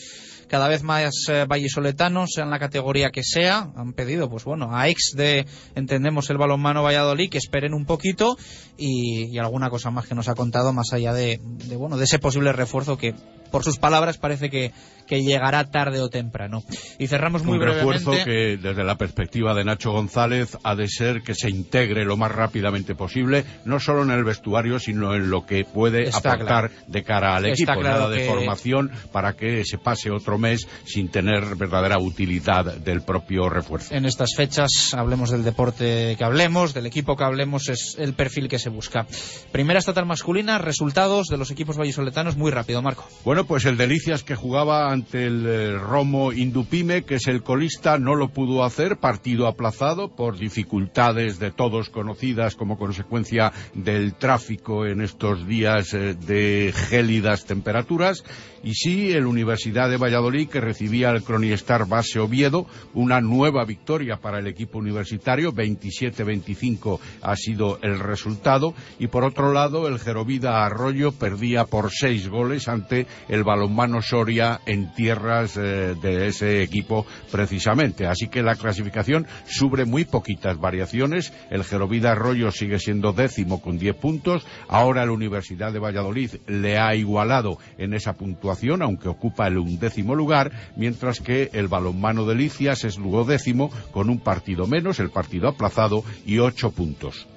Speaker 2: cada vez más eh, vallisoletanos, sea en la categoría que sea, han pedido, pues bueno, a ex de, entendemos, el balonmano Valladolid, que esperen un poquito y, y alguna cosa más que nos ha contado más allá de, de, bueno, de ese posible refuerzo que, por sus palabras, parece que, que llegará tarde o temprano. Y cerramos muy
Speaker 22: un
Speaker 2: brevemente.
Speaker 22: refuerzo que desde la perspectiva de Nacho González ha de ser que se integre lo más rápidamente posible, no solo en el vestuario, sino en lo que puede
Speaker 2: Está
Speaker 22: aportar de cara al
Speaker 2: Está
Speaker 22: equipo.
Speaker 2: claro
Speaker 22: Nada de
Speaker 2: que-
Speaker 22: formación para que se pase otro mes sin tener verdadera utilidad del propio refuerzo.
Speaker 2: en estas fechas, hablemos del deporte que hablemos, del equipo que hablemos, es el perfil que se busca. Primera estatal masculina, resultados de los equipos vallisoletanos muy rápido, Marco.
Speaker 22: Bueno, pues el Delicias que jugaba ante el eh, Romo Indupime, que es el colista, no lo pudo hacer, partido aplazado por dificultades de todos conocidas como consecuencia del tráfico en estos días eh, de gélidas temperaturas. Y sí, el Universidad de Valladolid, que recibía el Cronistar Base Oviedo, una nueva victoria para el equipo universitario, 27-25 ha sido el resultado. Y por otro lado, el Gerovida Arroyo perdía por seis goles ante el balonmano Soria en tierras eh, de ese equipo precisamente. Así que la clasificación sube muy poquitas variaciones. El Gerovida Arroyo sigue siendo décimo con 10 puntos. Ahora la Universidad de Valladolid le ha igualado en esa puntuación, aunque ocupa el undécimo lugar, mientras que el balonmano de Licias es duodécimo con un partido menos, el partido aplazado y ocho puntos.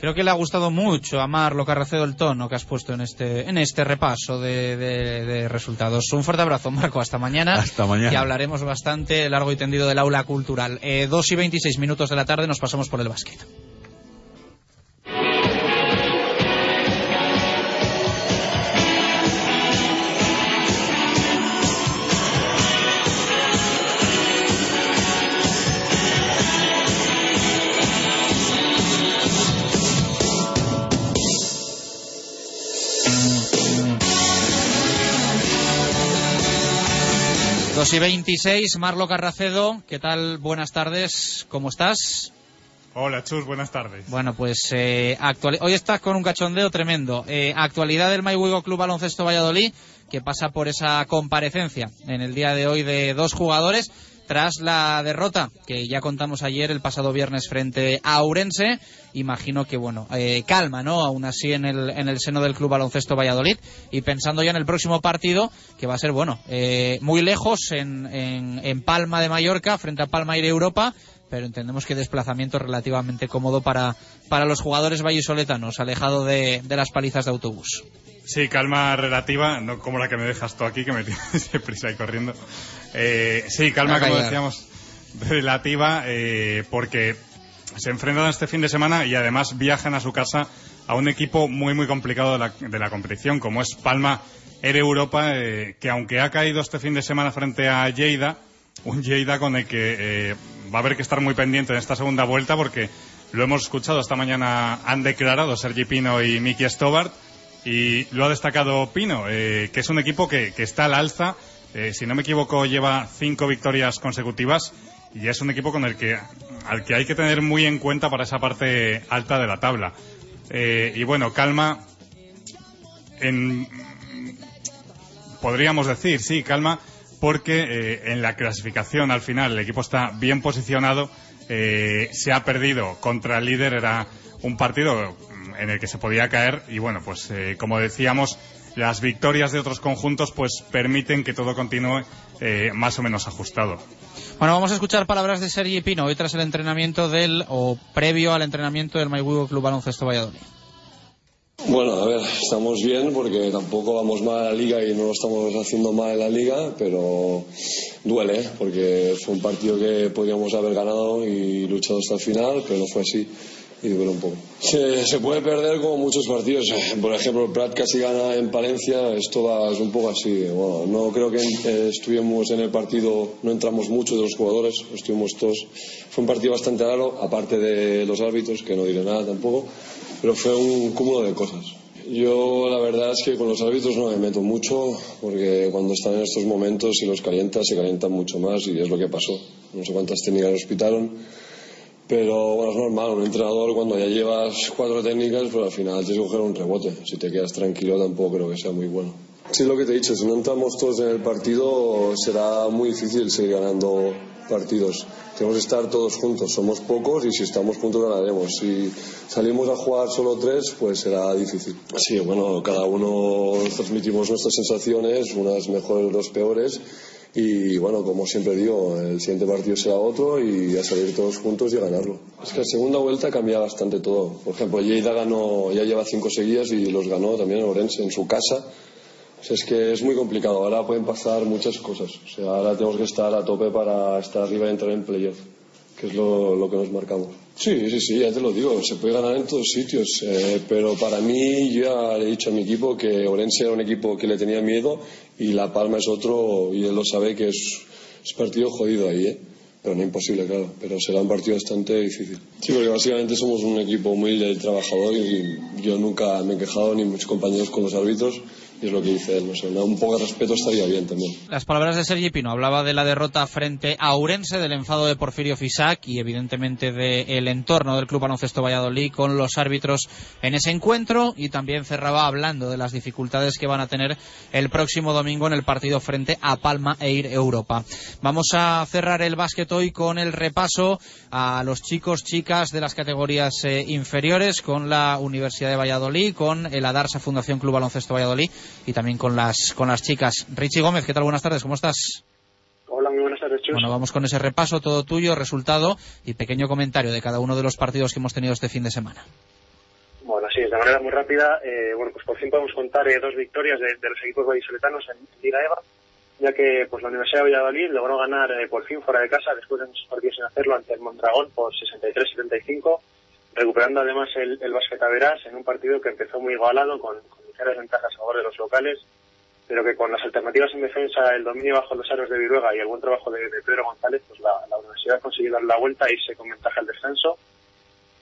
Speaker 2: Creo que le ha gustado mucho a Marlo Carracedo el tono que has puesto en este, en este repaso de, de- de resultados. Un fuerte abrazo, Marco. Hasta mañana.
Speaker 22: Hasta mañana.
Speaker 2: Que hablaremos bastante largo y tendido del aula cultural. Eh, 2 y 26 minutos de la tarde nos pasamos por el básquet. Dos y 26, Marlo Carracedo, ¿qué tal? Buenas tardes, ¿cómo estás?
Speaker 24: Hola, Chus, buenas tardes.
Speaker 2: Bueno, pues eh, actuali- hoy estás con un cachondeo tremendo. Eh, actualidad del Mayhuigo Club Baloncesto Valladolid, que pasa por esa comparecencia en el día de hoy de dos jugadores tras la derrota que ya contamos ayer el pasado viernes frente a Ourense. Imagino que, bueno, eh, calma, ¿no? Aún así en el, en el seno del Club Baloncesto Valladolid y pensando ya en el próximo partido, que va a ser, bueno, eh, muy lejos en, en, en Palma de Mallorca frente a Palma Aire Europa pero entendemos que desplazamiento relativamente cómodo para, para los jugadores vallisoletanos, alejado de, de las palizas de autobús.
Speaker 24: Sí, calma relativa, no como la que me dejas tú aquí, que me tienes prisa y corriendo. Eh, sí, calma, como decíamos, relativa, eh, porque se enfrentan este fin de semana y además viajan a su casa a un equipo muy, muy complicado de la, de la competición, como es Palma Air Europa, eh, que aunque ha caído este fin de semana frente a Lleida, un Lleida con el que eh, va a haber que estar muy pendiente en esta segunda vuelta porque lo hemos escuchado esta mañana, han declarado Sergi Pino y Miki Stobart y lo ha destacado Pino, eh, que es un equipo que, que está al alza, eh, si no me equivoco lleva cinco victorias consecutivas y es un equipo con el que al que hay que tener muy en cuenta para esa parte alta de la tabla. Eh, y bueno, calma en podríamos decir, sí, calma, porque eh, en la clasificación al final el equipo está bien posicionado, se ha perdido contra el líder, era un partido en el que se podía caer y bueno, pues como decíamos, las victorias de otros conjuntos pues permiten que todo continúe eh, más o menos ajustado.
Speaker 2: Bueno, vamos a escuchar palabras de Sergi Pino hoy tras el entrenamiento del, o previo al entrenamiento del Mayhuigo Club Baloncesto Valladolid.
Speaker 25: Bueno, a ver, estamos bien porque tampoco vamos mal a la liga y no lo estamos haciendo mal en la liga, pero duele porque fue un partido que podíamos haber ganado y luchado hasta el final, pero no fue así Se, puede perder como muchos partidos. Por ejemplo, el Prat casi gana en Palencia, esto va, es un poco así. Bueno, no creo que eh, estuvimos en el partido, no entramos muchos de los jugadores, estuvimos todos. Fue un partido bastante raro, aparte de los árbitros, que no diré nada tampoco, pero fue un cúmulo de cosas. Yo la verdad es que con los árbitros no me meto mucho porque cuando están en estos momentos y los calientas se calientan mucho más y es lo que pasó. No sé cuántas técnicas nos pitaron, pero bueno, es normal. Un entrenador cuando ya llevas cuatro técnicas, pues al final tienes que coger un rebote. Si te quedas tranquilo tampoco creo que sea muy bueno. Sí, lo que te he dicho, si no entramos todos en el partido será muy difícil seguir ganando partidos. Tenemos que estar todos juntos, somos pocos y si estamos juntos ganaremos. Si salimos a jugar solo tres, pues será difícil. Sí, bueno, cada uno transmitimos nuestras sensaciones, unas mejores, otras peores. Y bueno, como siempre digo, el siguiente partido será otro y a salir todos juntos y a ganarlo. Es que la segunda vuelta cambia bastante todo. Por ejemplo, Lleida ganó, ya lleva cinco seguidas y los ganó también en Orense en su casa. Es que es muy complicado. Ahora pueden pasar muchas cosas. O sea, ahora tenemos que estar a tope para estar arriba y entrar en playoff, que es lo, lo que nos marcamos. Sí, sí, sí, ya te lo digo. Se puede ganar en todos sitios. eh, pero para mí, yo ya le he dicho a mi equipo que Orense era un equipo que le tenía miedo y La Palma es otro, y él lo sabe que es, es partido jodido ahí, ¿eh? Pero no imposible, claro. Pero será un partido bastante difícil. Sí, porque básicamente somos un equipo humilde y trabajador y yo nunca me he quejado ni mis compañeros con los árbitros es lo que dice él. Un poco de respeto estaría bien también.
Speaker 2: Las palabras de Sergi Pino hablaba de la derrota frente a Ourense, del enfado de Porfirio Fisac y evidentemente del entorno del Club Baloncesto Valladolid con los árbitros en ese encuentro y también cerraba hablando de las dificultades que van a tener el próximo domingo en el partido frente a Palma e Ir Europa. Vamos a cerrar el básquet hoy con el repaso a los chicos, chicas de las categorías eh, inferiores con la Universidad de Valladolid, con el Adarsa Fundación Club Baloncesto Valladolid y también con las, con las chicas. Richie Gómez, ¿qué tal? Buenas tardes, ¿cómo estás?
Speaker 26: Hola, muy buenas tardes, Chus.
Speaker 2: Bueno, vamos con ese repaso, todo tuyo, resultado y pequeño comentario de cada uno de los partidos que hemos tenido este fin de semana.
Speaker 26: Bueno, sí, de manera muy rápida, eh, bueno, pues por fin podemos contar eh, dos victorias de, de los equipos vallisoletanos en Liga EVA, ya que pues la Universidad de Valladolid logró ganar eh, por fin fuera de casa, después de muchos partidos sin hacerlo, ante el Mondragón por 63-75, recuperando además el, el básquet a Verás en un partido que empezó muy igualado, con, con ligeras ventajas a favor de los locales, pero que con las alternativas en defensa, el dominio bajo los aros de Viruega y el buen trabajo de, de Pedro González, pues la, la Universidad consiguió dar la vuelta e irse con ventaja al descenso.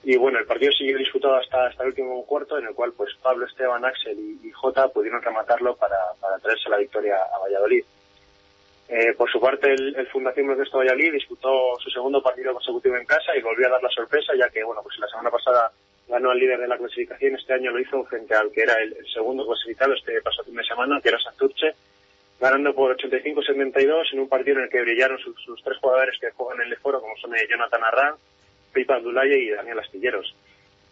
Speaker 26: Y bueno, el partido siguió disputado hasta, hasta el último cuarto, en el cual pues Pablo, Esteban, Axel y, y Jota pudieron rematarlo para, para traerse la victoria a Valladolid. Eh, por su parte, el, el Fundación Baloncesto Valladolid disputó su segundo partido consecutivo en casa y volvió a dar la sorpresa, ya que bueno, pues la semana pasada ganó al líder de la clasificación, este año lo hizo frente al que era el, segundo clasificado este pasado fin de semana, que era Santurce, ganando por 85-72 en un partido en el que brillaron sus, sus tres jugadores que juegan en el foro, como son eh, Jonathan Arran, Pipa Abdulaye y Daniel Astilleros.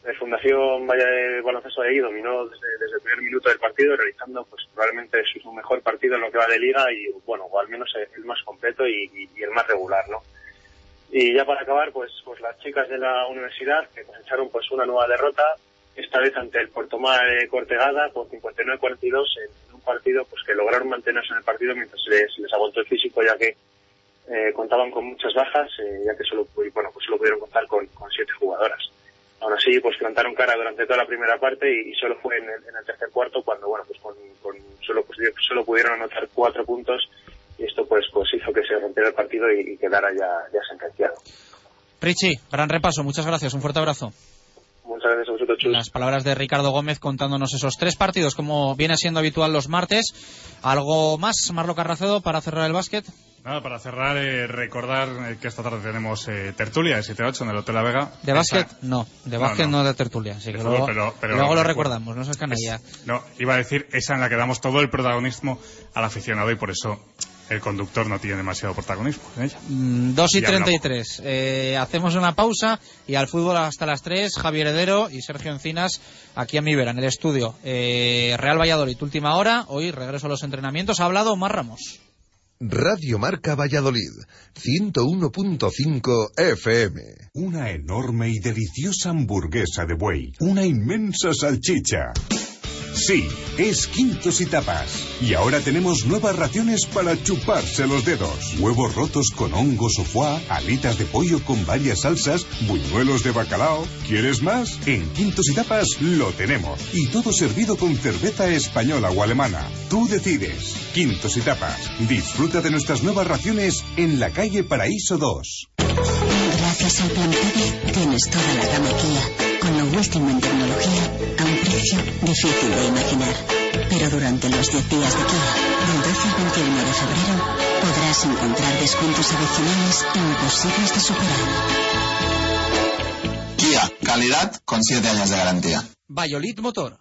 Speaker 26: La Fundación Valle de Baloncesto de ahí dominó desde, desde el primer minuto del partido, realizando pues probablemente su mejor partido en lo que va de liga y bueno, o al menos el más completo y, el más regular, ¿no? Y ya para acabar, pues, pues las chicas de la universidad que cosecharon pues una nueva derrota, esta vez ante el Puerto Mar eh, Cortegada por 59-42 en, un partido pues que lograron mantenerse en el partido mientras les, les agotó el físico ya que eh, contaban con muchas bajas, eh, ya que solo, bueno, pues solo pudieron contar con, con siete jugadoras. Aún así, pues plantaron cara durante toda la primera parte y, y solo fue en el, en el tercer cuarto cuando, bueno, pues con, con solo, pues, solo pudieron anotar cuatro puntos y esto pues, pues hizo que se rompiera el partido y, y quedara ya, ya sentenciado.
Speaker 2: Richie, gran repaso, muchas gracias, un fuerte abrazo.
Speaker 26: Muchas gracias a vosotros, Chus.
Speaker 2: Las palabras de Ricardo Gómez contándonos esos tres partidos, como viene siendo habitual los martes. ¿Algo más, Marlo Carracedo, para cerrar el básquet?
Speaker 24: Nada, para cerrar, eh, recordar eh, que esta tarde tenemos eh, tertulia de 7-8 en el Hotel La Vega.
Speaker 2: ¿De básquet? No, de básquet
Speaker 24: no.
Speaker 2: no, de tertulia. Así que luego,
Speaker 24: fútbol, pero- pero
Speaker 2: luego lo recordamos, no seas canalla.
Speaker 24: No, iba a decir esa en la que damos todo el protagonismo al aficionado y por eso el conductor no tiene demasiado protagonismo en ella.
Speaker 2: Mm, 2 y
Speaker 24: hablamos.
Speaker 2: 33. Eh, hacemos una pausa y al fútbol hasta las 3. Javier Heredero y Sergio Encinas aquí a mi vera, en el estudio. Eh, Real Valladolid, última hora. Hoy regreso a los entrenamientos. Ha hablado Omar Ramos.
Speaker 1: Radio Marca Valladolid, 101.5 FM.
Speaker 20: Una enorme y deliciosa hamburguesa de buey. Una inmensa salchicha. Sí, es Quintos y Tapas. Y ahora tenemos nuevas raciones para chuparse los dedos. Huevos rotos con hongos o foie, alitas de pollo con varias salsas, buñuelos de bacalao. ¿Quieres más? En Quintos y Tapas lo tenemos. Y todo servido con cerveza española o alemana. Tú decides. Quintos y Tapas. Disfruta de nuestras nuevas raciones en la calle Paraíso 2.
Speaker 9: Gracias al Plan tienes toda la gama con lo último en tecnología, a un precio difícil de imaginar. Pero durante los 10 días de Kia, del 12 al 21 de febrero, podrás encontrar descuentos adicionales imposibles de superar.
Speaker 19: Kia, calidad con 7 años de garantía.
Speaker 2: Valladolid Motor.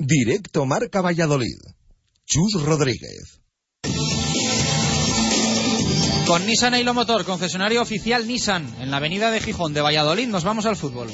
Speaker 1: Directo Marca Valladolid. Chus Rodríguez.
Speaker 2: Con Nissan Eilo Motor, concesionario oficial Nissan, en la avenida de Gijón de Valladolid, nos vamos al fútbol.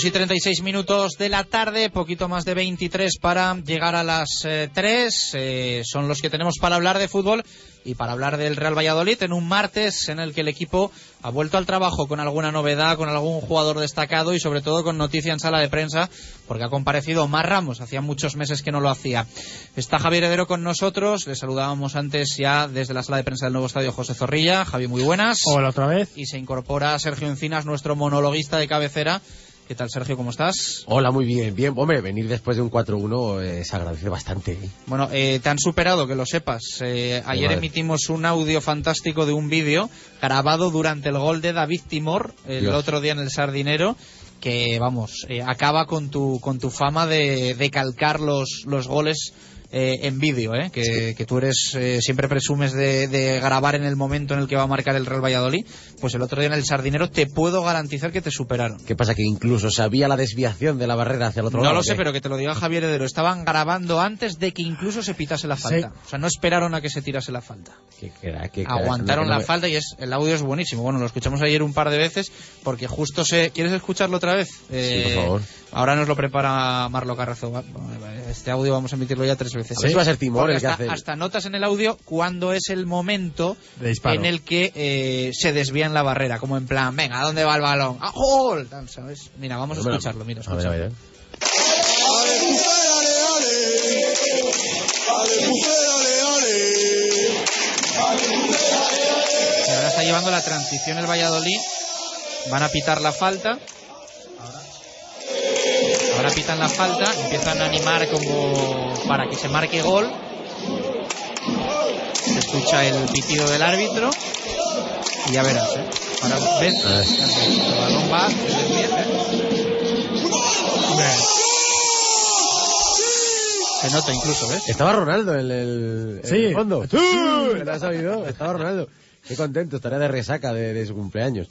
Speaker 2: Dos y 36 minutos de la tarde, poquito más de 23 para llegar a las eh, 3. eh, son los que tenemos para hablar de fútbol y para hablar del Real Valladolid en un martes en el que el equipo ha vuelto al trabajo con alguna novedad, con algún jugador destacado y sobre todo con noticia en sala de prensa porque ha comparecido Omar Ramos, hacía muchos meses que no lo hacía. Está Javier Heredero con nosotros, le saludábamos antes ya desde la sala de prensa del nuevo estadio José Zorrilla. Javi, muy buenas.
Speaker 27: Hola otra vez.
Speaker 2: Y se incorpora Sergio Encinas, nuestro monologuista de cabecera. ¿Qué tal, Sergio? ¿Cómo estás?
Speaker 28: Hola, muy bien. Bien, hombre, venir después de un 4-1 eh, se agradece bastante. ¿eh?
Speaker 2: Bueno, eh, te han superado, que lo sepas. Eh, ayer
Speaker 28: madre.
Speaker 2: emitimos un audio fantástico de un vídeo grabado durante el gol de David Timor el
Speaker 28: Dios.
Speaker 2: otro día en el Sardinero que, vamos, eh, acaba con tu, con tu fama de, de calcar los, los goles eh, en vídeo, ¿eh? que, que tú eres eh, siempre presumes de, de grabar en el momento en el que va a marcar el Real Valladolid. Pues el otro día en el Sardinero te puedo garantizar que te superaron.
Speaker 28: ¿Qué pasa? Que incluso sabía la desviación de la barrera hacia el otro
Speaker 2: No
Speaker 28: lado.
Speaker 2: lo
Speaker 28: ¿o
Speaker 2: sé,
Speaker 28: qué?
Speaker 2: pero que te lo diga Javier Heredero. Estaban grabando antes de que incluso se pitase la falta. O sea, no esperaron a que se tirase la falta.
Speaker 28: Qué crack, qué crack.
Speaker 2: Aguantaron
Speaker 28: No, no
Speaker 2: la falta y es el audio es buenísimo. Bueno, lo escuchamos ayer un par de veces porque justo se... ¿Quieres escucharlo otra vez? Eh,
Speaker 28: Sí, por favor.
Speaker 2: Ahora nos lo prepara Marlo Carrazo. Este audio vamos a emitirlo ya tres veces.
Speaker 28: A ver si va a ser Timor el que
Speaker 2: hasta,
Speaker 28: hace-
Speaker 2: hasta notas en el audio cuando es el momento en el que eh, se desvía en la barrera. Como en plan, venga, ¿a dónde va el balón? ¡A gol! ¿sabes? Mira, vamos a escucharlo. Mira,
Speaker 28: ver, a ver, a ver.
Speaker 2: Ahora está llevando la transición el Valladolid. Van a pitar la falta. Ahora pitan la falta, empiezan a animar como para que se marque gol. Se escucha el pitido del árbitro. Y ya verás, ¿eh? Ahora ves, el balón va, se desvía, ¿eh? Se nota incluso, ¿ves?
Speaker 28: Estaba Ronaldo en el,
Speaker 2: Sí.
Speaker 28: el fondo. ¡Sí! ¿Lo has sabido? Estaba Ronaldo. Qué contento, estaría de resaca de, de su cumpleaños.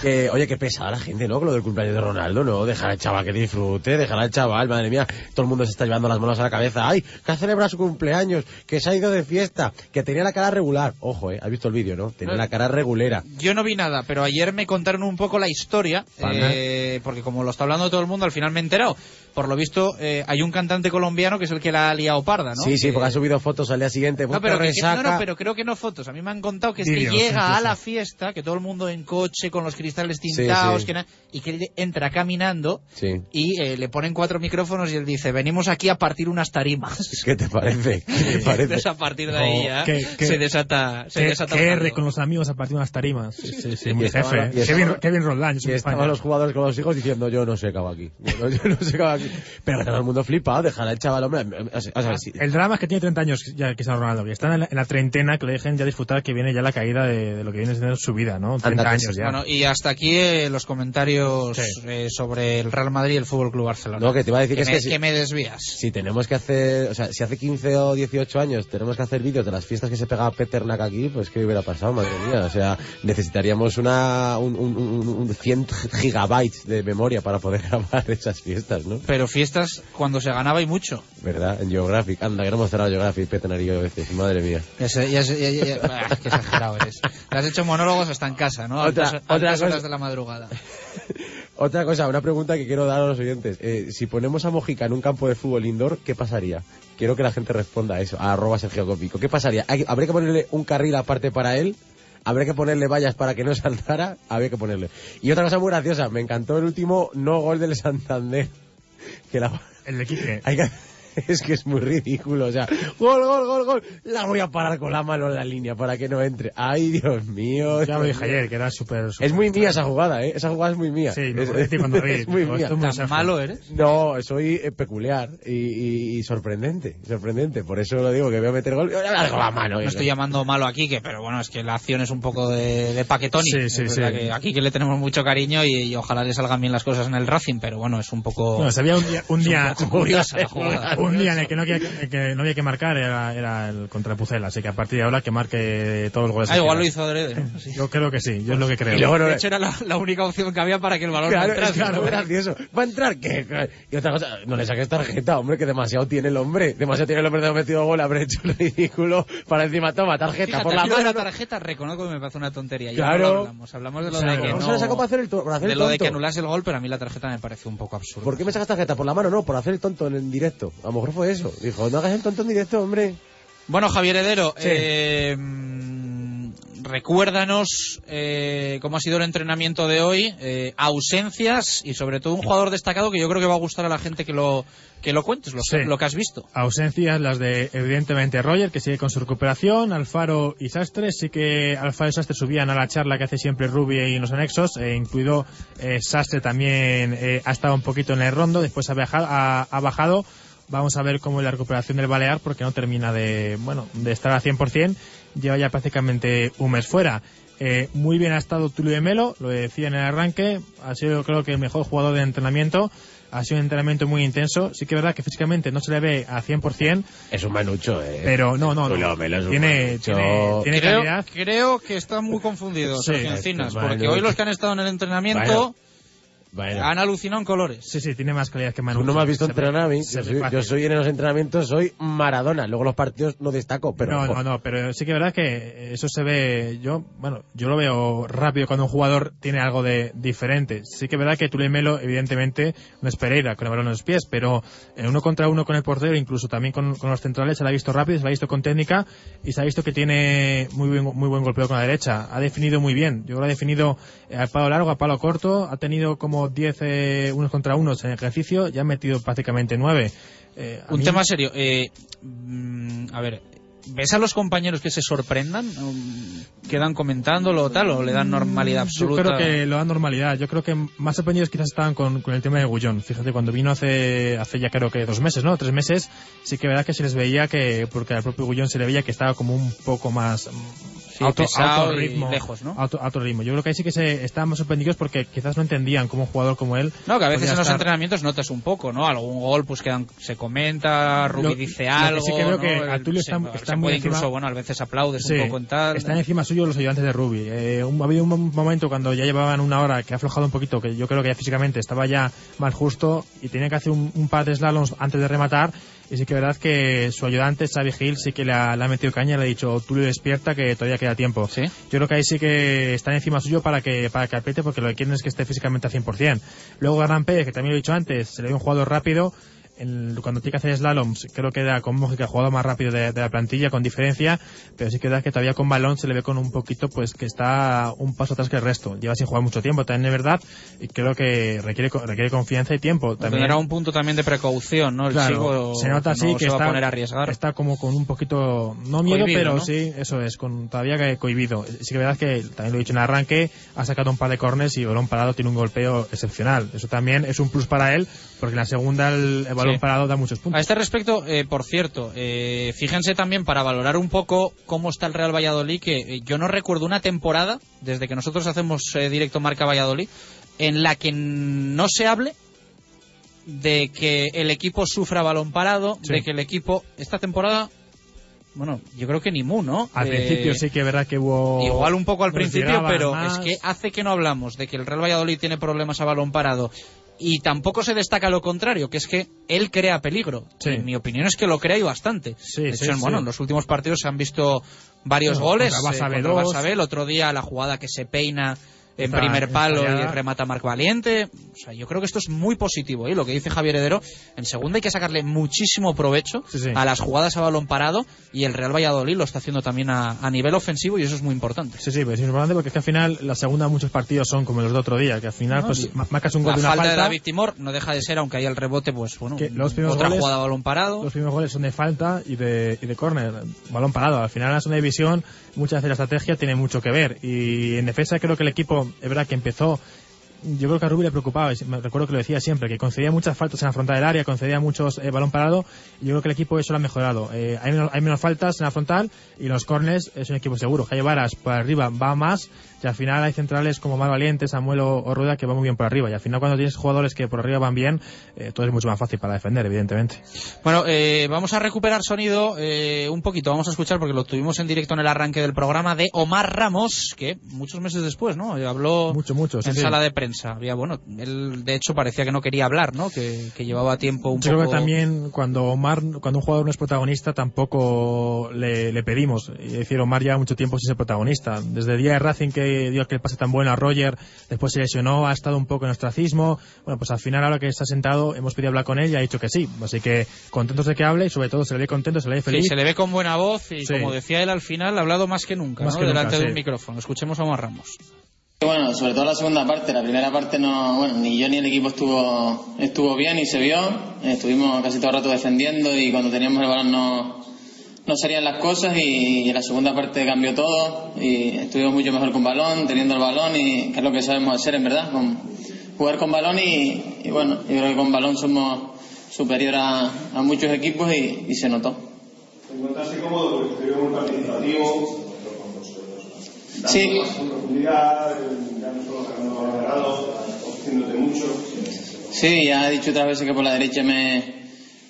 Speaker 28: Que, oye, qué pesada la gente, ¿no? Con lo del cumpleaños de Ronaldo, ¿no? Dejar al chaval que disfrute, dejar al chaval, madre mía. Todo el mundo se está llevando las manos a la cabeza. ¡Ay! Que ha celebrado su cumpleaños, que se ha ido de fiesta, que tenía la cara regular. Ojo, ¿eh? ¿Has visto el vídeo, no? Tenía
Speaker 2: No.
Speaker 28: la cara regulera.
Speaker 2: Yo no vi nada, pero ayer me contaron un poco la historia, eh, porque como lo está hablando todo el mundo, al final me he enterado. Por lo visto, eh, hay un cantante colombiano que es el que la ha liado parda, ¿no?
Speaker 28: Sí, sí,
Speaker 2: Que-
Speaker 28: porque ha subido fotos al día siguiente.
Speaker 2: No pero, que- que-
Speaker 28: resaca.
Speaker 2: no, no, pero creo que no fotos. A mí me han contado que es que
Speaker 28: Vídeos,
Speaker 2: llega a la fiesta, que todo el mundo en coche, con los cristales tintados,
Speaker 28: sí.
Speaker 2: que na- y que él entra caminando
Speaker 28: Sí.
Speaker 2: y eh, le ponen cuatro micrófonos y él dice, venimos aquí a partir unas tarimas.
Speaker 28: ¿Qué te parece? ¿Qué te parece?
Speaker 2: Entonces a partir de ahí ya
Speaker 27: qué- qué-
Speaker 2: se desata, se
Speaker 27: Que,
Speaker 2: desata
Speaker 27: que R con los amigos a partir de unas tarimas. Sí, sí, sí, muy
Speaker 28: estaban-
Speaker 27: jefe. Kevin, Kevin Roldán,
Speaker 28: Y estaban los jugadores con los hijos diciendo yo no sé qué hago aquí. Yo, yo no sé qué hago aquí. Pero que todo el mundo flipa, dejar al chaval, hombre. O sea, o sea, sí.
Speaker 27: El drama es que tiene 30 años ya Cristiano Ronaldo, que está en la, en la treintena, que le dejen ya disfrutar que viene ya la caída
Speaker 4: de, de lo que viene siendo su vida, ¿no? 30
Speaker 28: Anda,
Speaker 4: años ya.
Speaker 2: Bueno, y hasta aquí eh, los comentarios eh, sobre el Real Madrid y el Fútbol Club Barcelona.
Speaker 28: No, que te iba a decir que es
Speaker 2: me,
Speaker 28: que si-
Speaker 2: me desvías.
Speaker 28: Si tenemos que hacer, o sea, si hace 15 o 18 años tenemos que hacer vídeos de las fiestas que se pegaba Peternak aquí, pues qué hubiera pasado, madre mía. O sea, necesitaríamos una, un, un, un- un 100 gigabytes de memoria para poder grabar esas fiestas, ¿no?
Speaker 2: Pero fiestas cuando se ganaba y mucho.
Speaker 28: ¿Verdad? En Geographic. Anda, que no hemos cerrado Geographic, yo a veces. Madre mía.
Speaker 2: Ya sé, ya sé, ya- ya- bah, qué exagerado eres. Te has hecho monólogos hasta en casa, ¿no?
Speaker 28: Otra-
Speaker 2: altas,
Speaker 28: otra
Speaker 2: altas
Speaker 28: cosa-
Speaker 2: horas de la madrugada.
Speaker 28: Otra cosa, una pregunta que quiero dar a los oyentes. Eh, si ponemos a Mojica en un campo de fútbol indoor, ¿qué pasaría? Quiero que la gente responda a eso, a arroba Sergio Cópico. ¿Qué pasaría? ¿Hay- ¿Habría que ponerle un carril aparte para él? ¿Habría que ponerle vallas para que no saltara? Habría que ponerle. Y otra cosa muy graciosa, me encantó el último no gol del Santander. Que la...
Speaker 4: El de Quique.
Speaker 28: Hay que- Es que es muy ridículo, o sea, gol, gol, gol, gol, la voy a parar con la mano en la línea para que no entre. Ay, Dios mío.
Speaker 4: Ya lo dije ayer, que era súper...
Speaker 28: Es muy mía esa jugada, ¿eh? Esa jugada es muy mía.
Speaker 4: Sí, me
Speaker 28: es,
Speaker 4: ti cuando vi,
Speaker 28: es muy mía.
Speaker 4: es muy ¿Tan Sergio. malo eres?
Speaker 28: No, soy eh, peculiar y, y- y sorprendente, sorprendente. Por eso lo digo, que voy a meter gol y voy a dar con la mano.
Speaker 2: No
Speaker 28: ¿eh?
Speaker 2: estoy llamando malo a Quique, pero bueno, es que la acción es un poco de, de paquetoni.
Speaker 4: Sí,
Speaker 2: Es
Speaker 4: sí, sí.
Speaker 2: que aquí que le tenemos mucho cariño y, y ojalá le salgan bien las cosas en el Racing, pero bueno, es un poco...
Speaker 4: No, se había un día, un
Speaker 2: es
Speaker 4: día,
Speaker 2: poco curiosa la jugada.
Speaker 4: Un día en el que no, había, que no había que marcar era, era el contra el Pucela, así que a partir de ahora que marque todos los goles.
Speaker 2: Ah, igual lo hizo adrede, ¿no? Sí.
Speaker 4: Yo creo que sí, yo es lo que creo.
Speaker 28: Y luego
Speaker 2: De hecho, era la, la única opción que había para que el balón
Speaker 28: Claro,
Speaker 2: no entrase,
Speaker 28: claro,
Speaker 2: ¿no?
Speaker 28: gracioso. ¿Va a entrar qué? Y otra cosa, no le saques tarjeta, hombre, que demasiado tiene el hombre. Demasiado tiene el hombre de haber metido gol, haber hecho el ridículo para encima, toma, tarjeta
Speaker 2: Fíjate,
Speaker 28: por la mano.
Speaker 2: la tarjeta reconozco que me parece una tontería. Ya
Speaker 28: Claro.
Speaker 2: no hablamos. Hablamos de lo
Speaker 28: Claro.
Speaker 2: de que
Speaker 28: ¿Cómo
Speaker 2: no...
Speaker 28: se le sacó para hacer el to- para hacer
Speaker 2: de
Speaker 28: el
Speaker 2: lo de
Speaker 28: tonto?
Speaker 2: que anulase el gol, pero a mí la tarjeta me parece un poco absurda.
Speaker 28: ¿Por qué me sacas tarjeta? ¿Por la mano? No, por hacer el tonto en, en directo. Mejor fue eso. Dijo, no hagas el tonto en directo, hombre.
Speaker 2: Bueno, Javier Heredero,
Speaker 28: Sí.
Speaker 2: eh, mm, recuérdanos eh, cómo ha sido el entrenamiento de hoy, eh, ausencias y sobre todo un jugador destacado que yo creo que va a gustar a la gente que lo que lo cuentes, lo,
Speaker 4: Sí.
Speaker 2: lo que has visto.
Speaker 4: Ausencias las de, evidentemente, Roger, que sigue con su recuperación, Alfaro y Sastre. Sí que Alfaro y Sastre subían a la charla que hace siempre Rubi en los anexos, eh, incluido eh, Sastre también eh, ha estado un poquito en el rondo, después ha, viajado- ha, ha bajado. Vamos a ver cómo es la recuperación del Balear, porque no termina de, bueno, de estar al 100%. Lleva ya prácticamente un mes fuera. Eh, muy bien ha estado Tulio de Melo, lo decía en el arranque. Ha sido, creo que, el mejor jugador de entrenamiento. Ha sido un entrenamiento muy intenso. Sí que es verdad que físicamente no se le ve al 100%.
Speaker 28: Es un manucho, eh.
Speaker 4: Pero no, no,
Speaker 28: Tulio
Speaker 4: no.
Speaker 28: Melo es un
Speaker 4: Tiene,
Speaker 28: manucho.
Speaker 4: tiene, tiene
Speaker 2: creo,
Speaker 4: calidad.
Speaker 2: creo que están muy confundidos,
Speaker 4: Sí,
Speaker 2: Sergio
Speaker 4: este
Speaker 2: Encinas, porque hoy los que han estado en el entrenamiento
Speaker 4: Bueno,
Speaker 2: han alucinado en colores.
Speaker 4: Sí, sí, tiene más calidad que Manu.
Speaker 28: Tú no me has visto entrenar a mí. Yo soy,
Speaker 4: fácil.
Speaker 28: yo soy en los entrenamientos, soy Maradona. Luego los partidos no destaco, pero...
Speaker 4: no, no, no, pero sí que es verdad que eso se ve, yo, bueno, yo lo veo rápido cuando un jugador tiene algo de diferente. Sí que es verdad que Tulio Melo, evidentemente, no es Pereira con el balón en los pies, pero en uno contra uno con el portero, incluso también con, con los centrales, se la ha visto rápido, se la ha visto con técnica y se ha visto que tiene muy buen, muy buen golpeo con la derecha. Ha definido muy bien. Yo que ha definido eh, al palo largo, a palo corto, ha tenido como 10 eh, unos contra unos en ejercicio, ya ha metido prácticamente 9.
Speaker 2: Un tema serio. eh, mm, a ver, ¿ves a los compañeros que se sorprendan? Um, ¿Quedan comentándolo o tal? ¿O le dan normalidad absoluta?
Speaker 4: Yo creo que lo da normalidad. Yo creo que más sorprendidos quizás estaban con, con el tema de Gullón. Fíjate, cuando vino hace, hace ya creo que dos meses, ¿no? Tres meses, sí que verdad que se les veía que, porque al propio Gullón se le veía que estaba como un poco más
Speaker 2: Sí, pesado y lejos, ¿no?
Speaker 4: Auto, auto ritmo. Yo creo que ahí sí que se estaban más sorprendidos porque quizás no entendían cómo un jugador como él.
Speaker 2: No, que a veces en los
Speaker 4: estar-
Speaker 2: entrenamientos notas un poco, ¿no? Algún gol, pues quedan, se comenta, Rubí
Speaker 4: Lo-
Speaker 2: dice algo.
Speaker 4: sí que veo
Speaker 2: ¿no?
Speaker 4: que
Speaker 2: El-
Speaker 4: a Tulio
Speaker 2: se-
Speaker 4: está- muy encima-
Speaker 2: incluso, bueno, a veces aplaudes
Speaker 4: Sí,
Speaker 2: un poco en tal.
Speaker 4: Están encima suyo los ayudantes de Ruby. Eh, ha habido un momento cuando ya llevaban una hora que ha aflojado un poquito, que yo creo que ya físicamente estaba ya más justo y tenía que hacer un, un par de slaloms antes de rematar. Y sí que es verdad que su ayudante, Xavi Gil, sí que le ha, le ha metido caña le ha dicho, Tulio despierta que todavía queda tiempo. Yo creo que ahí sí que están encima suyo para que, para que apriete porque lo que quieren es que esté físicamente al 100%. Luego Garran Pérez, que también lo he dicho antes, se le ve un jugador rápido, cuando tiene que hacer slaloms, creo que era con Mójica el jugador más rápido de, de la plantilla, con diferencia, pero sí que verdad que todavía con balón se le ve con un poquito, pues que está un paso atrás que el resto. Lleva sin jugar mucho tiempo, también es verdad, y creo que requiere, requiere confianza y tiempo. También
Speaker 2: Tendrá un punto también de precaución, ¿no? El
Speaker 4: Claro,
Speaker 2: chico
Speaker 4: se nota así
Speaker 2: no
Speaker 4: que
Speaker 2: se va
Speaker 4: está,
Speaker 2: a poner a arriesgar.
Speaker 4: está como con un poquito, no miedo,
Speaker 2: Cohibido,
Speaker 4: pero
Speaker 2: ¿no?
Speaker 4: sí, eso es, con todavía que cohibido. Sí que verdad que, también lo he dicho en el arranque, ha sacado un par de corners y balón parado tiene un golpeo excepcional. Eso también es un plus para él, porque en la segunda el, el balón
Speaker 2: Sí.
Speaker 4: parado da muchos puntos.
Speaker 2: A este respecto, eh, por cierto, eh, fíjense también para valorar un poco cómo está el Real Valladolid, que eh, yo no recuerdo una temporada, desde que nosotros hacemos eh, directo Marca Valladolid, en la que no se hable de que el equipo sufra balón parado,
Speaker 4: Sí.
Speaker 2: de que el equipo, esta temporada, bueno, yo creo que ni mu, ¿no?
Speaker 4: Al
Speaker 2: Eh,
Speaker 4: principio sí que es verdad que hubo...
Speaker 2: Igual un poco al
Speaker 4: nos
Speaker 2: principio, pero
Speaker 4: más.
Speaker 2: es que hace que no hablamos de que el Real Valladolid tiene problemas a balón parado y tampoco se destaca lo contrario, que es que él crea peligro.
Speaker 4: Sí.
Speaker 2: En mi opinión es que lo crea y bastante. de hecho,
Speaker 4: sí,
Speaker 2: bueno, en los últimos partidos se han visto varios
Speaker 4: Bueno,
Speaker 2: goles.
Speaker 4: contra
Speaker 2: eh,
Speaker 4: Barça
Speaker 2: contra
Speaker 4: B2.
Speaker 2: Barça B, el otro día la jugada que se peina en
Speaker 4: Está
Speaker 2: primer palo y remata Marc Valiente. O sea, yo creo que esto es muy positivo. ¿eh? Lo que dice Javier Heredero, en segunda hay que sacarle muchísimo provecho
Speaker 4: Sí, sí.
Speaker 2: a las jugadas a balón parado y el Real Valladolid lo está haciendo también a, a nivel ofensivo y eso es muy importante.
Speaker 4: Sí, sí, pues es importante porque es que al final la segunda muchos partidos son como los de otro día, que al final
Speaker 2: No,
Speaker 4: pues
Speaker 2: y-
Speaker 4: ma- marcas un gol
Speaker 2: la
Speaker 4: de una
Speaker 2: falta,
Speaker 4: falta,
Speaker 2: de David Timor no deja de ser, aunque haya el rebote, pues bueno,
Speaker 4: que los primeros
Speaker 2: otra
Speaker 4: goles-
Speaker 2: jugada a balón parado.
Speaker 4: Los primeros goles son de falta y de, y de córner, balón parado. Al final la segunda división muchas veces la estrategia tiene mucho que ver y en defensa creo que el equipo, es verdad que empezó yo creo que a Rubí le preocupaba, me recuerdo que lo decía siempre, que concedía muchas faltas en la frontal del área, concedía muchos eh, balón parado, y yo creo que el equipo eso lo ha mejorado. Eh, hay, menos, hay menos faltas en la frontal y los corners es un equipo seguro. Jaime Varas por arriba va más y al final hay centrales como Mar Valiente, Samuel o, o Rueda que van muy bien por arriba. Y al final cuando tienes jugadores que por arriba van bien, eh, todo es mucho más fácil para defender, evidentemente.
Speaker 2: Bueno, eh, vamos a recuperar sonido eh, un poquito, vamos a escuchar porque lo tuvimos en directo en el arranque del programa de Omar Ramos, que muchos meses después, ¿no? Habló
Speaker 4: Mucho, mucho. sí,
Speaker 2: en
Speaker 4: sí.
Speaker 2: sala de prensa. Había, bueno, él de hecho parecía que no quería hablar, ¿no? Que, que llevaba tiempo un
Speaker 4: Yo
Speaker 2: poco...
Speaker 4: creo que también cuando Omar, cuando un jugador no es protagonista, tampoco le, le pedimos. Es decir, Omar lleva mucho tiempo sin ser protagonista. Desde el día de Racing que dio aquel pase tan bueno a Roger, después se lesionó, ha estado un poco en ostracismo. Bueno, pues al final ahora que está sentado hemos pedido hablar con él y ha dicho que sí. Así que contentos de que hable y sobre todo se le ve contento, se le ve
Speaker 2: Sí,
Speaker 4: feliz.
Speaker 2: se le ve con buena voz y
Speaker 4: Sí.
Speaker 2: como decía él al final, ha hablado más que nunca,
Speaker 4: Más
Speaker 2: ¿no?
Speaker 4: que nunca,
Speaker 2: Delante de un
Speaker 4: sí.
Speaker 2: micrófono. Escuchemos a Omar Ramos.
Speaker 5: Bueno, sobre todo la segunda parte. La primera parte no, bueno, ni yo ni el equipo estuvo, estuvo bien y se vio. Estuvimos casi todo el rato defendiendo y cuando teníamos el balón no, no salían las cosas y, en la segunda parte cambió todo y estuvimos mucho mejor con balón, teniendo el balón y que es lo que sabemos hacer en verdad, con, jugar con balón y, y bueno, yo creo que con balón somos superior a, a muchos equipos y, y se notó.
Speaker 29: ¿Te encontraste cómodo porque muy participativo?
Speaker 5: Sí.
Speaker 29: Más profundidad, ya no solo ofreciéndote mucho.
Speaker 5: Sí, ya he dicho otras veces que por la derecha me,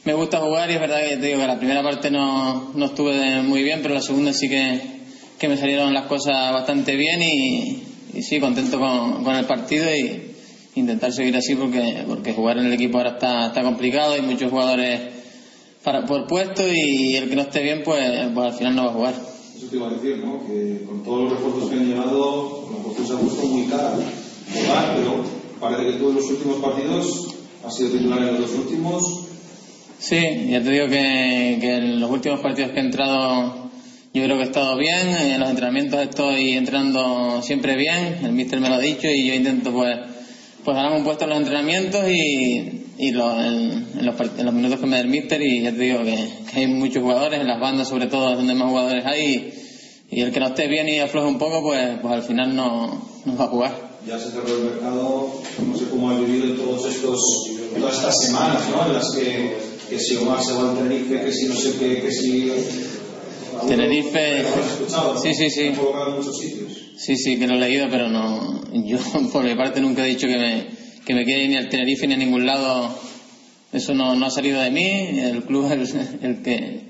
Speaker 5: me gusta jugar y es verdad que te digo que la primera parte no, no estuve muy bien, pero la segunda sí que, que me salieron las cosas bastante bien y, y sí, contento con, con el partido y intentar seguir así porque, porque jugar en el equipo ahora está, está complicado, hay muchos jugadores para, por puesto y el que no esté bien pues, pues al final no va a jugar.
Speaker 29: Eso te iba a decir, ¿no? Que con todos los refuerzos que han llegado, la cuestión se ha puesto muy cara. Jugar, pero parece que en los últimos partidos has sido titular en los dos últimos.
Speaker 5: Sí, ya te digo que, que en los últimos partidos que he entrado yo creo que he estado bien, en los entrenamientos estoy entrando siempre bien, el míster me lo ha dicho y yo intento pues, pues ganarme un puesto en los entrenamientos y, y lo- en, en los, en los minutos que me da el míster y ya te digo que, que hay muchos jugadores, en las bandas sobre todo donde más jugadores hay y, el que no esté bien y afloje un poco pues, pues al final no, no va a jugar.
Speaker 29: Ya se cerró el mercado, no sé cómo has vivido todos estos, todas estas semanas, ¿no? En las que, que si Omar se va al Tenerife, que si no sé qué, que si...
Speaker 5: Tenerife, sí, sí, sí.
Speaker 29: Muchos sitios.
Speaker 5: Sí, sí, que lo he leído, pero no. Yo, por mi parte, nunca he dicho que me, que me quiera ir ni al Tenerife ni a ningún lado. Eso no, no ha salido de mí. El club es el, el que,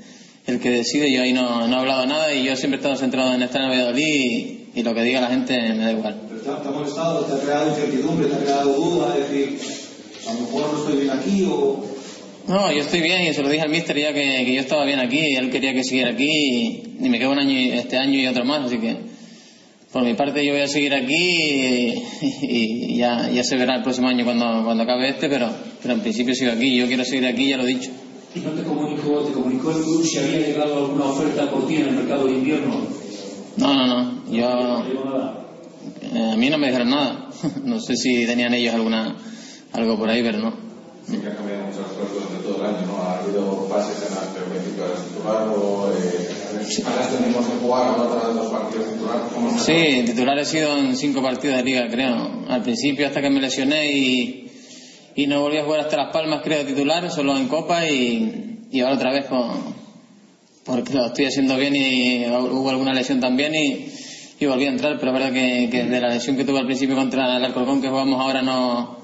Speaker 5: el que decide. Yo ahí no, no he hablado nada y yo siempre he estado centrado en estar en Valladolid y, y lo que diga la gente me da igual.
Speaker 29: Pero ¿Te te ha molestado? ¿Te ha creado incertidumbre? ¿Te ha creado duda? Es decir, a lo mejor no estoy bien aquí o...
Speaker 5: No, yo estoy bien y se lo dije al míster ya que, que yo estaba bien aquí. Él quería que siguiera aquí y, y me quedo un año y- este año y otro más, así que por mi parte yo voy a seguir aquí y, y ya, ya se verá el próximo año cuando, cuando acabe este, pero, pero en principio sigo aquí. Yo quiero seguir aquí, ya lo he dicho.
Speaker 7: ¿Y no te comunicó, te comunicó el club si había llegado alguna oferta por ti en el mercado de invierno?
Speaker 5: No, no, no. Yo, eh, a mí no me dijeron nada. No sé si tenían ellos alguna algo por ahí, pero no.
Speaker 30: Sí que han cambiado muchas cosas durante todo el año, ¿no? Ha habido fases en las que al principio eras titular o eh, ahora tenemos que jugar ahora dos partidos titular. ¿Cómo está?
Speaker 5: Sí, titular he sido en cinco partidos de liga, creo. Al principio hasta que me lesioné y, y no volví a jugar hasta Las Palmas, creo, titular, solo en Copa y, y ahora otra vez con, porque lo estoy haciendo bien y hubo alguna lesión también y, y volví a entrar, pero es verdad que, que desde la lesión que tuve al principio contra el Alcorcón que jugamos ahora no,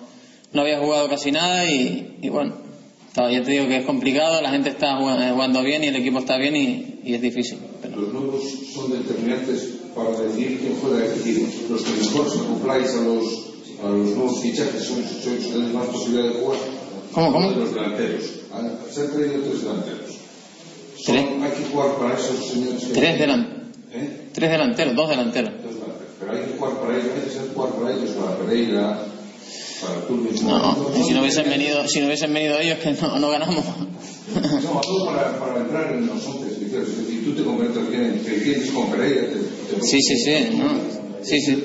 Speaker 5: no había jugado casi nada y, y bueno, ya te digo que es complicado, la gente está jugando bien y el equipo está bien y, y es difícil.
Speaker 30: Pero... Los nuevos son determinantes para decir quién juega, es decir, los que mejor se acopláis a los, a los nuevos fichajes son los que tenéis más posibilidad de jugar.
Speaker 5: ¿Cómo, cómo?
Speaker 30: De los delanteros. Se han traído tres delanteros. Son, hay que jugar para esos señores. Que...
Speaker 5: Tres, delan... ¿Eh? tres delanteros, dos delanteros.
Speaker 30: Dos delanteros. Pero hay que jugar para ellos, hay que saber jugar para ellos, para Pereira.
Speaker 5: No. Y si no hubiesen venido, si no hubiesen venido ellos, que no, no ganamos.
Speaker 30: No, todo para, para entrar en los. Es decir, tú te conviertes bien, te
Speaker 5: sí, sí, sí. ¿no? Sí, sí.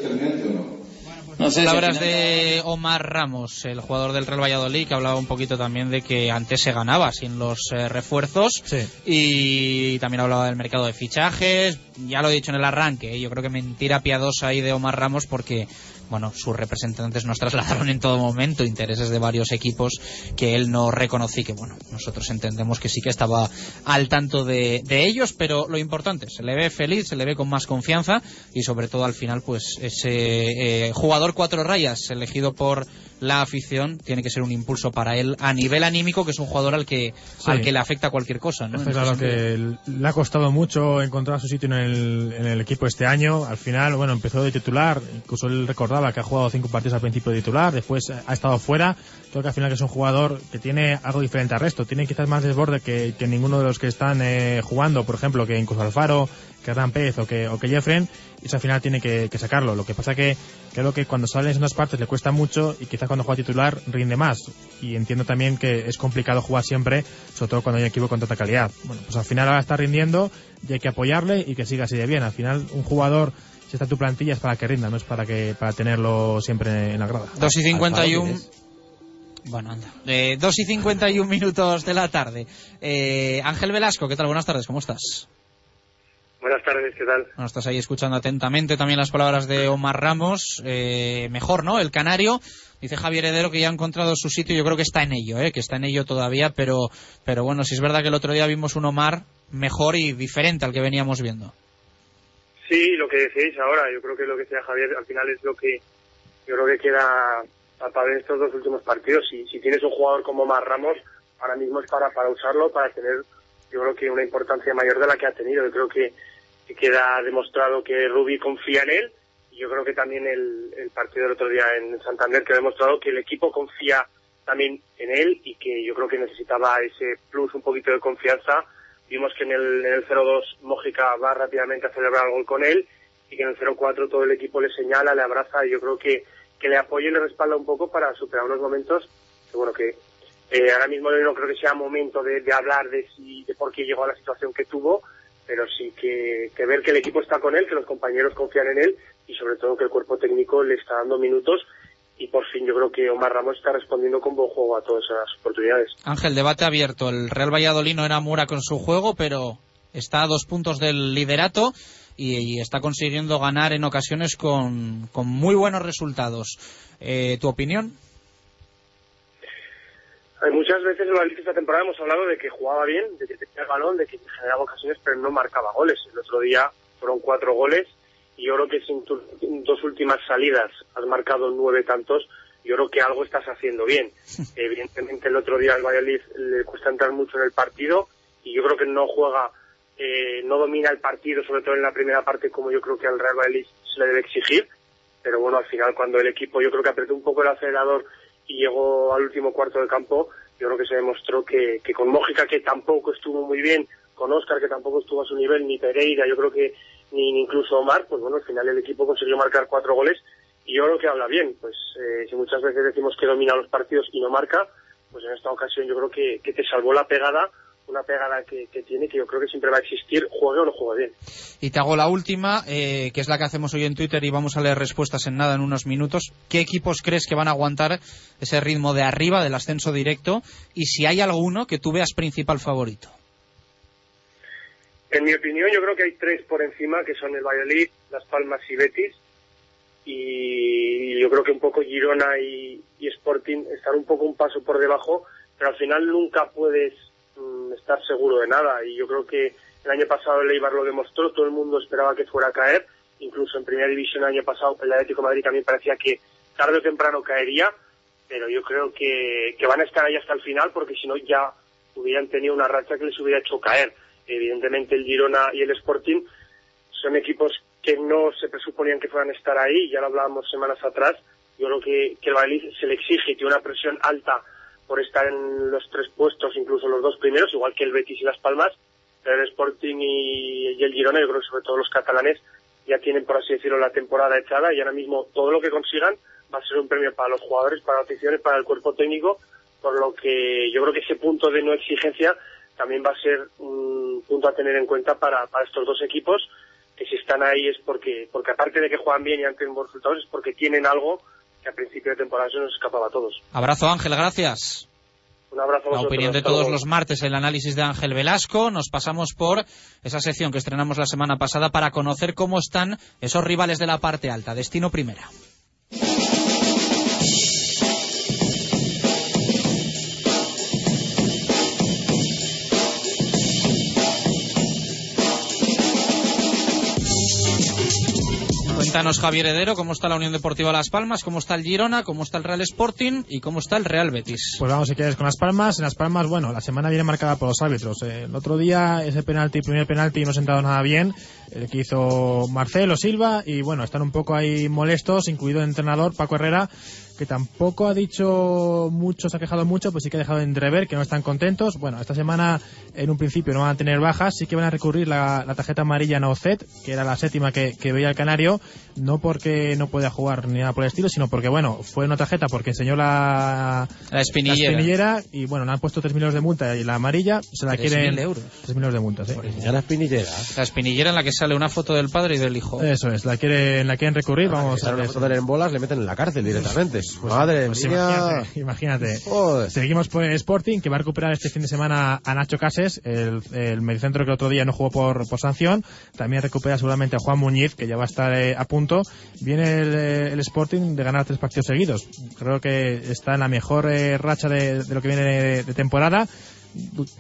Speaker 30: no?
Speaker 2: Sé, Palabras de Omar Ramos, el jugador del Real Valladolid, que hablaba un poquito también de que antes se ganaba sin los eh, refuerzos
Speaker 4: sí.
Speaker 2: y también hablaba del mercado de fichajes. Ya lo he dicho en el arranque, yo creo que mentira piadosa ahí de Omar Ramos porque bueno, sus representantes nos trasladaron en todo momento intereses de varios equipos que él no reconocí, que bueno, nosotros entendemos que sí que estaba al tanto de, ellos, pero lo importante, se le ve feliz, se le ve con más confianza y sobre todo al final, pues ese eh, jugador cuatro rayas elegido por la afición tiene que ser un impulso para él a nivel anímico, que es un jugador al que, sí. al que le afecta cualquier cosa. ¿no?
Speaker 4: Está claro que le ha costado mucho encontrar su sitio en el, en el equipo este año. Al final, bueno, empezó de titular, incluso él recordaba que ha jugado cinco partidos al principio de titular, después ha estado fuera. Creo que al final que es un jugador que tiene algo diferente al resto, tiene quizás más desborde que, que ninguno de los que están eh, jugando, por ejemplo, que incluso Alfaro, que Hernán Pérez o que, o que Jeffren, y eso al final tiene que, que, sacarlo. Lo que pasa que creo que cuando sale en unas partes le cuesta mucho y quizás cuando juega titular rinde más. Y entiendo también que es complicado jugar siempre, sobre todo cuando hay equipo con tanta calidad. Bueno, pues al final ahora está rindiendo y hay que apoyarle y que siga así de bien. Al final un jugador si está tu plantilla es para que rinda, no es para que para tenerlo siempre en la grada.
Speaker 2: 2 y 51. Bueno, anda. Eh, 2 y 51 minutos de la tarde. Eh, Ángel Velasco, ¿qué tal? Buenas tardes, ¿cómo estás?
Speaker 26: Buenas tardes, ¿qué tal?
Speaker 2: Bueno, estás ahí escuchando atentamente también las palabras de Omar Ramos. Eh, mejor, ¿no? El canario. Dice Javier Heredero que ya ha encontrado su sitio. Yo creo que está en ello, ¿eh? que está en ello todavía. Pero, pero bueno, si es verdad que el otro día vimos un Omar mejor y diferente al que veníamos viendo.
Speaker 26: Sí, lo que decís ahora. Yo creo que lo que decía Javier al final es lo que yo creo que queda para ver estos dos últimos partidos. Si, si tienes un jugador como Omar Ramos, ahora mismo es para, para usarlo, para tener yo creo que una importancia mayor de la que ha tenido. Yo creo que, que queda demostrado que Rubi confía en él yo creo que también el, el, partido del otro día en Santander que ha demostrado que el equipo confía también en él y que yo creo que necesitaba ese plus, un poquito de confianza. Vimos que en el, en el 0-2 Mójica va rápidamente a celebrar el gol con él y que en el 0-4 todo el equipo le señala, le abraza y yo creo que, que le apoya y le respalda un poco para superar unos momentos que bueno que eh, ahora mismo no creo que sea momento de, de, hablar de si de por qué llegó a la situación que tuvo, pero sí que, que, ver que el equipo está con él, que los compañeros confían en él y sobre todo que el cuerpo técnico le está dando minutos y por fin yo creo que Omar Ramos está respondiendo con buen juego a todas esas oportunidades.
Speaker 2: Ángel, debate abierto. El Real Valladolid no era Mura con su juego, pero está a dos puntos del liderato y, y está consiguiendo ganar en ocasiones con, con muy buenos resultados. Eh, ¿Tu opinión?
Speaker 26: Hay muchas veces en la esta temporada hemos hablado de que jugaba bien, de que tenía el balón, de que generaba ocasiones, pero no marcaba goles. El otro día fueron cuatro goles y yo creo que si en tus dos últimas salidas has marcado nueve tantos, yo creo que algo estás haciendo bien. Evidentemente el otro día al Valladolid le cuesta entrar mucho en el partido y yo creo que no juega, eh, no domina el partido, sobre todo en la primera parte, como yo creo que al Real Valladolid se le debe exigir. Pero bueno, al final cuando el equipo yo creo que apretó un poco el acelerador y llegó al último cuarto de campo, yo creo que se demostró que, que con Mójica, que tampoco estuvo muy bien, con Oscar, que tampoco estuvo a su nivel, ni Pereira, yo creo que ni, ni incluso Omar, pues bueno, al final el equipo consiguió marcar cuatro goles y yo creo que habla bien. Pues eh, si muchas veces decimos que domina los partidos y no marca, pues en esta ocasión yo creo que, que te salvó la pegada una pegada que, que, tiene que yo creo que siempre va a existir, juegue o no juegue bien.
Speaker 2: Y te hago la última, eh, que es la que hacemos hoy en Twitter y vamos a leer respuestas en nada en unos minutos. ¿Qué equipos crees que van a aguantar ese ritmo de arriba, del ascenso directo? Y si hay alguno que tú veas principal favorito.
Speaker 26: En mi opinión, yo creo que hay tres por encima, que son el Valladolid, Las Palmas y Betis. Y yo creo que un poco Girona y, y Sporting están un poco un paso por debajo, pero al final nunca puedes estar seguro de nada. Y yo creo que el año pasado el Eibar lo demostró, todo el mundo esperaba que fuera a caer, incluso en primera división el año pasado el Atlético Madrid también parecía que tarde o temprano caería, pero yo creo que, que van a estar ahí hasta el final porque si no ya hubieran tenido una racha que les hubiera hecho caer. Evidentemente el Girona y el Sporting son equipos que no se presuponían que fueran a estar ahí, ya lo hablábamos semanas atrás. Yo creo que, el Valladolid se le exige tiene una presión alta por estar en los tres puestos, incluso los dos primeros, igual que el Betis y Las Palmas. El Sporting y, y el Girona, yo creo que sobre todo los catalanes, ya tienen, por así decirlo, la temporada echada y ahora mismo todo lo que consigan va a ser un premio para los jugadores, para las aficiones, para el cuerpo técnico, por lo que yo creo que ese punto de no exigencia también va a ser un punto a tener en cuenta para, para estos dos equipos, que si están ahí es porque, porque aparte de que juegan bien y han tenido buenos resultados, es porque tienen algo que a principio de temporada se nos escapaba a todos.
Speaker 2: Abrazo Ángel, gracias.
Speaker 26: Un abrazo a
Speaker 2: La opinión de todos los martes, el análisis de Ángel Velasco. Nos pasamos por esa sección que estrenamos la semana pasada para conocer cómo están esos rivales de la parte alta. Destino primera. Cuéntanos, Javier Heredero, cómo está la Unión Deportiva Las Palmas, cómo está el Girona, cómo está el Real Sporting y cómo está el Real Betis.
Speaker 4: Pues vamos, si quieres, con Las Palmas. En Las Palmas, bueno, la semana viene marcada por los árbitros. Eh, el otro día, ese penalti, primer penalti, no se ha sentado nada bien. El que hizo Marcelo Silva. Y bueno, están un poco ahí molestos, incluido el entrenador Paco Herrera, que tampoco ha dicho mucho, se ha quejado mucho, pues sí que ha dejado entrever que no están contentos. Bueno, esta semana, en un principio, no van a tener bajas. Sí que van a recurrir la, la tarjeta amarilla no set, que era la séptima que, que veía el Canario. No porque no pueda jugar ni nada por el estilo, sino porque, bueno, fue una tarjeta porque enseñó la,
Speaker 2: La espinillera.
Speaker 4: la espinillera y bueno, le han puesto 3.000 euros de multa y la amarilla se la
Speaker 2: 3.000
Speaker 4: quieren...
Speaker 2: euros.
Speaker 4: 3.000 euros de multa, sí.
Speaker 28: Ya la espinillera.
Speaker 2: La espinillera en la que sale una foto del padre y del hijo.
Speaker 4: Eso es, la quieren, la quieren recurrir, vamos
Speaker 28: a una foto de en bolas, le meten en la cárcel directamente. Madre
Speaker 4: Pues
Speaker 28: mía.
Speaker 4: imagínate, imagínate. Seguimos por Sporting, que va a recuperar este fin de semana a Nacho Cases, el, el mediocentro que el otro día no jugó por, por sanción. También recupera seguramente a Juan Muñiz, que ya va a estar eh, a punto. Viene el, eh, el Sporting de ganar tres partidos seguidos. Creo que está en la mejor eh, racha de, de lo que viene de, de temporada.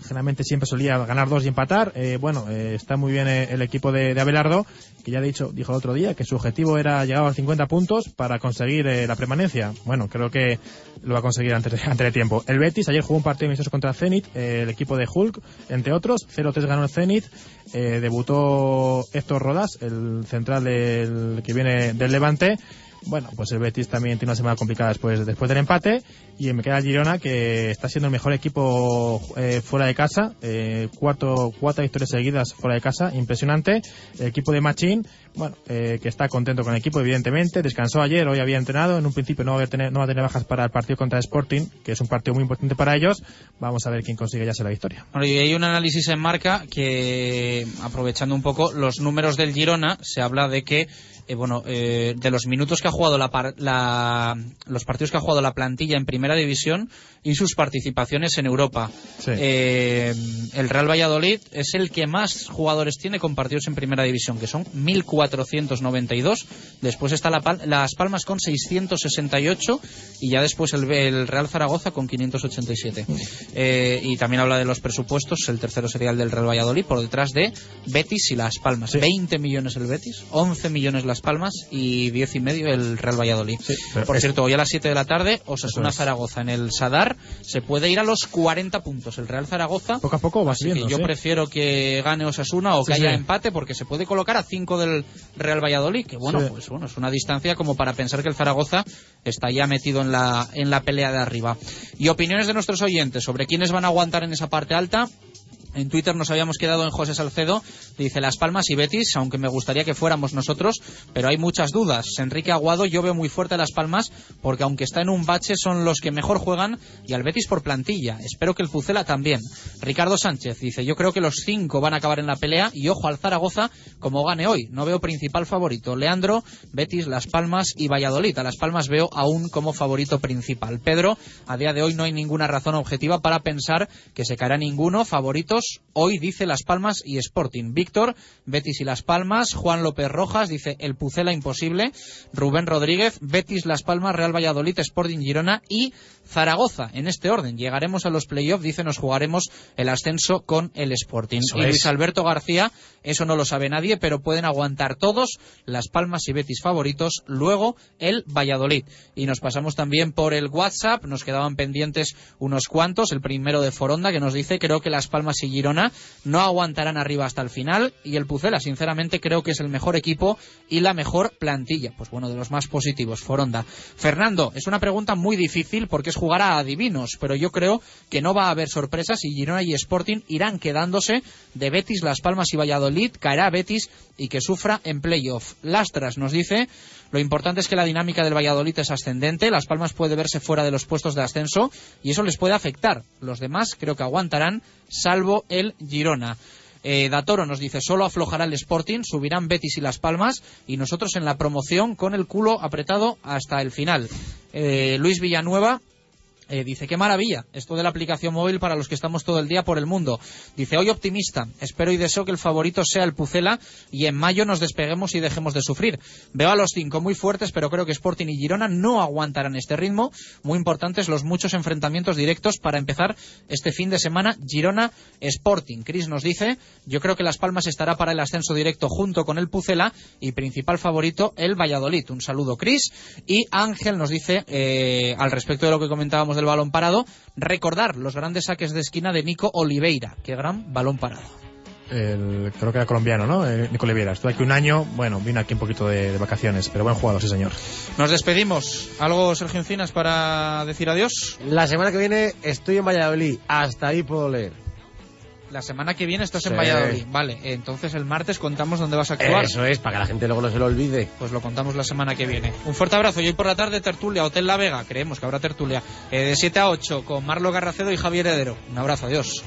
Speaker 4: Generalmente siempre solía ganar dos y empatar. Eh, bueno, eh, está muy bien eh, el equipo de, Abelardo, que ya dicho, dijo el otro día que su objetivo era llegar a los 50 puntos para conseguir eh, la permanencia. Bueno, creo que lo va a conseguir antes de, antes de tiempo. El Betis ayer jugó un partido amistoso contra Zenit, eh, el equipo de Hulk, entre otros. 0-3 ganó el Zenit. Debutó Héctor Rodas, el central del, que viene del Levante. Bueno, pues el Betis también tiene una semana complicada después, después del empate. Y me queda el Girona, que está siendo el mejor equipo eh, fuera de casa. Eh, cuatro, cuatro victorias seguidas fuera de casa, impresionante. El equipo de Machín, bueno, eh, que está contento con el equipo, evidentemente. Descansó ayer, hoy había entrenado. En un principio no va a tener, no va a tener bajas para el partido contra Sporting, que es un partido muy importante para ellos. Vamos a ver quién consigue ya la victoria.
Speaker 2: Bueno, y hay un análisis en marca que, aprovechando un poco los números del Girona, se habla de que, eh, bueno, eh, de los minutos que ha jugado la, la- los partidos que ha jugado la plantilla en Primera División y sus participaciones en Europa.
Speaker 4: Sí.
Speaker 2: Eh, el Real Valladolid es el que más jugadores tiene con partidos en Primera División, que son 1.492. Después está la Pal- Las Palmas con 668 y ya después el, el Real Zaragoza con 587. Eh, y también habla de los presupuestos. El tercero sería el del Real Valladolid, por detrás de Betis y Las Palmas. 20 millones el Betis, 11 millones Las Palmas y 10 y medio el Real Valladolid. por cierto, hoy a las 7 de la tarde, Osasuna. Zaragoza en el Sadar se puede ir a los 40 puntos. El Real Zaragoza.
Speaker 4: Poco a poco
Speaker 2: Así que yo prefiero que gane Osasuna o que haya
Speaker 4: sí.
Speaker 2: empate porque se puede colocar a 5 del Real Valladolid, que bueno,
Speaker 4: Sí.
Speaker 2: pues bueno, es una distancia como para pensar que el Zaragoza está ya metido en la en la pelea de arriba. Y opiniones de nuestros oyentes sobre quiénes van a aguantar en esa parte alta. En Twitter nos habíamos quedado en José Salcedo, dice Las Palmas y Betis, aunque me gustaría que fuéramos nosotros, pero hay muchas dudas. Enrique Aguado, yo veo muy fuerte a Las Palmas, porque aunque está en un bache, son los que mejor juegan, y al Betis por plantilla. Espero que el Pucela también. Ricardo Sánchez dice, yo creo que los cinco van a acabar en la pelea, y ojo al Zaragoza, como gane hoy. No veo principal favorito. Leandro, Betis, Las Palmas y Valladolid. Las Palmas veo aún como favorito principal. Pedro, a día de hoy no hay ninguna razón objetiva para pensar que se caerá ninguno. Favoritos Hoy dice Las Palmas y Sporting. Víctor, Betis y Las Palmas. Juan López Rojas dice el Pucela imposible. Rubén Rodríguez, Betis, Las Palmas, Real Valladolid, Sporting Girona y Zaragoza. En este orden, llegaremos a los playoffs, dice nos jugaremos el ascenso con el Sporting.
Speaker 27: Eso
Speaker 2: y
Speaker 27: es.
Speaker 2: Luis Alberto García, eso no lo sabe nadie, pero pueden aguantar todos Las Palmas y Betis favoritos, luego el Valladolid. Y nos pasamos también por el WhatsApp, nos quedaban pendientes unos cuantos, el primero de Foronda que nos dice, creo que Las Palmas y Girona no aguantarán arriba hasta el final y el Pucela, sinceramente creo que es el mejor equipo y la mejor plantilla. Pues bueno, de los más positivos, Foronda. Fernando, es una pregunta muy difícil porque es jugar a adivinos, pero yo creo que no va a haber sorpresas y Girona y Sporting irán quedándose de Betis, Las Palmas y Valladolid, caerá Betis y que sufra en playoff. Lastras nos dice, lo importante es que la dinámica del Valladolid es ascendente, Las Palmas puede verse fuera de los puestos de ascenso y eso les puede afectar. Los demás creo que aguantarán, salvo el Girona. Eh, Datoro nos dice, solo aflojará el Sporting, subirán Betis y Las Palmas y nosotros en la promoción con el culo apretado hasta el final. Eh, Luis Villanueva eh, dice, qué maravilla, esto de la aplicación móvil para los que estamos todo el día por el mundo. Dice, hoy optimista, espero y deseo que el favorito sea el Pucela y en mayo nos despeguemos y dejemos de sufrir. Veo a los cinco muy fuertes, pero creo que Sporting y Girona no aguantarán este ritmo. Muy importantes los muchos enfrentamientos directos para empezar este fin de semana Girona Sporting. Chris nos dice, yo creo que Las Palmas estará para el ascenso directo junto con el Pucela y principal favorito el Valladolid. Un saludo Chris. Y Ángel nos dice, eh, al respecto de lo que comentábamos del balón parado, recordar los grandes saques de esquina de Nico Oliveira. Qué gran balón parado.
Speaker 27: El, creo que era colombiano, ¿no? Eh, Nico Oliveira. Estuve aquí un año, bueno, vine aquí un poquito de, de vacaciones, pero buen jugador, sí señor.
Speaker 2: Nos despedimos. ¿Algo, Sergio Encinas, para decir adiós?
Speaker 28: La semana que viene estoy en Valladolid. Hasta ahí puedo leer.
Speaker 2: La semana que viene estás en. Valladolid. Vale, entonces el martes contamos dónde vas a actuar.
Speaker 28: Eso es, para que la gente luego no se lo olvide.
Speaker 2: Pues lo contamos la semana que viene. Un fuerte abrazo. Y hoy por la tarde, tertulia, Hotel La Vega. Creemos que habrá tertulia. eh, de 7 a 8 con Marlo Garracedo y Javier Heredero. Un abrazo, adiós.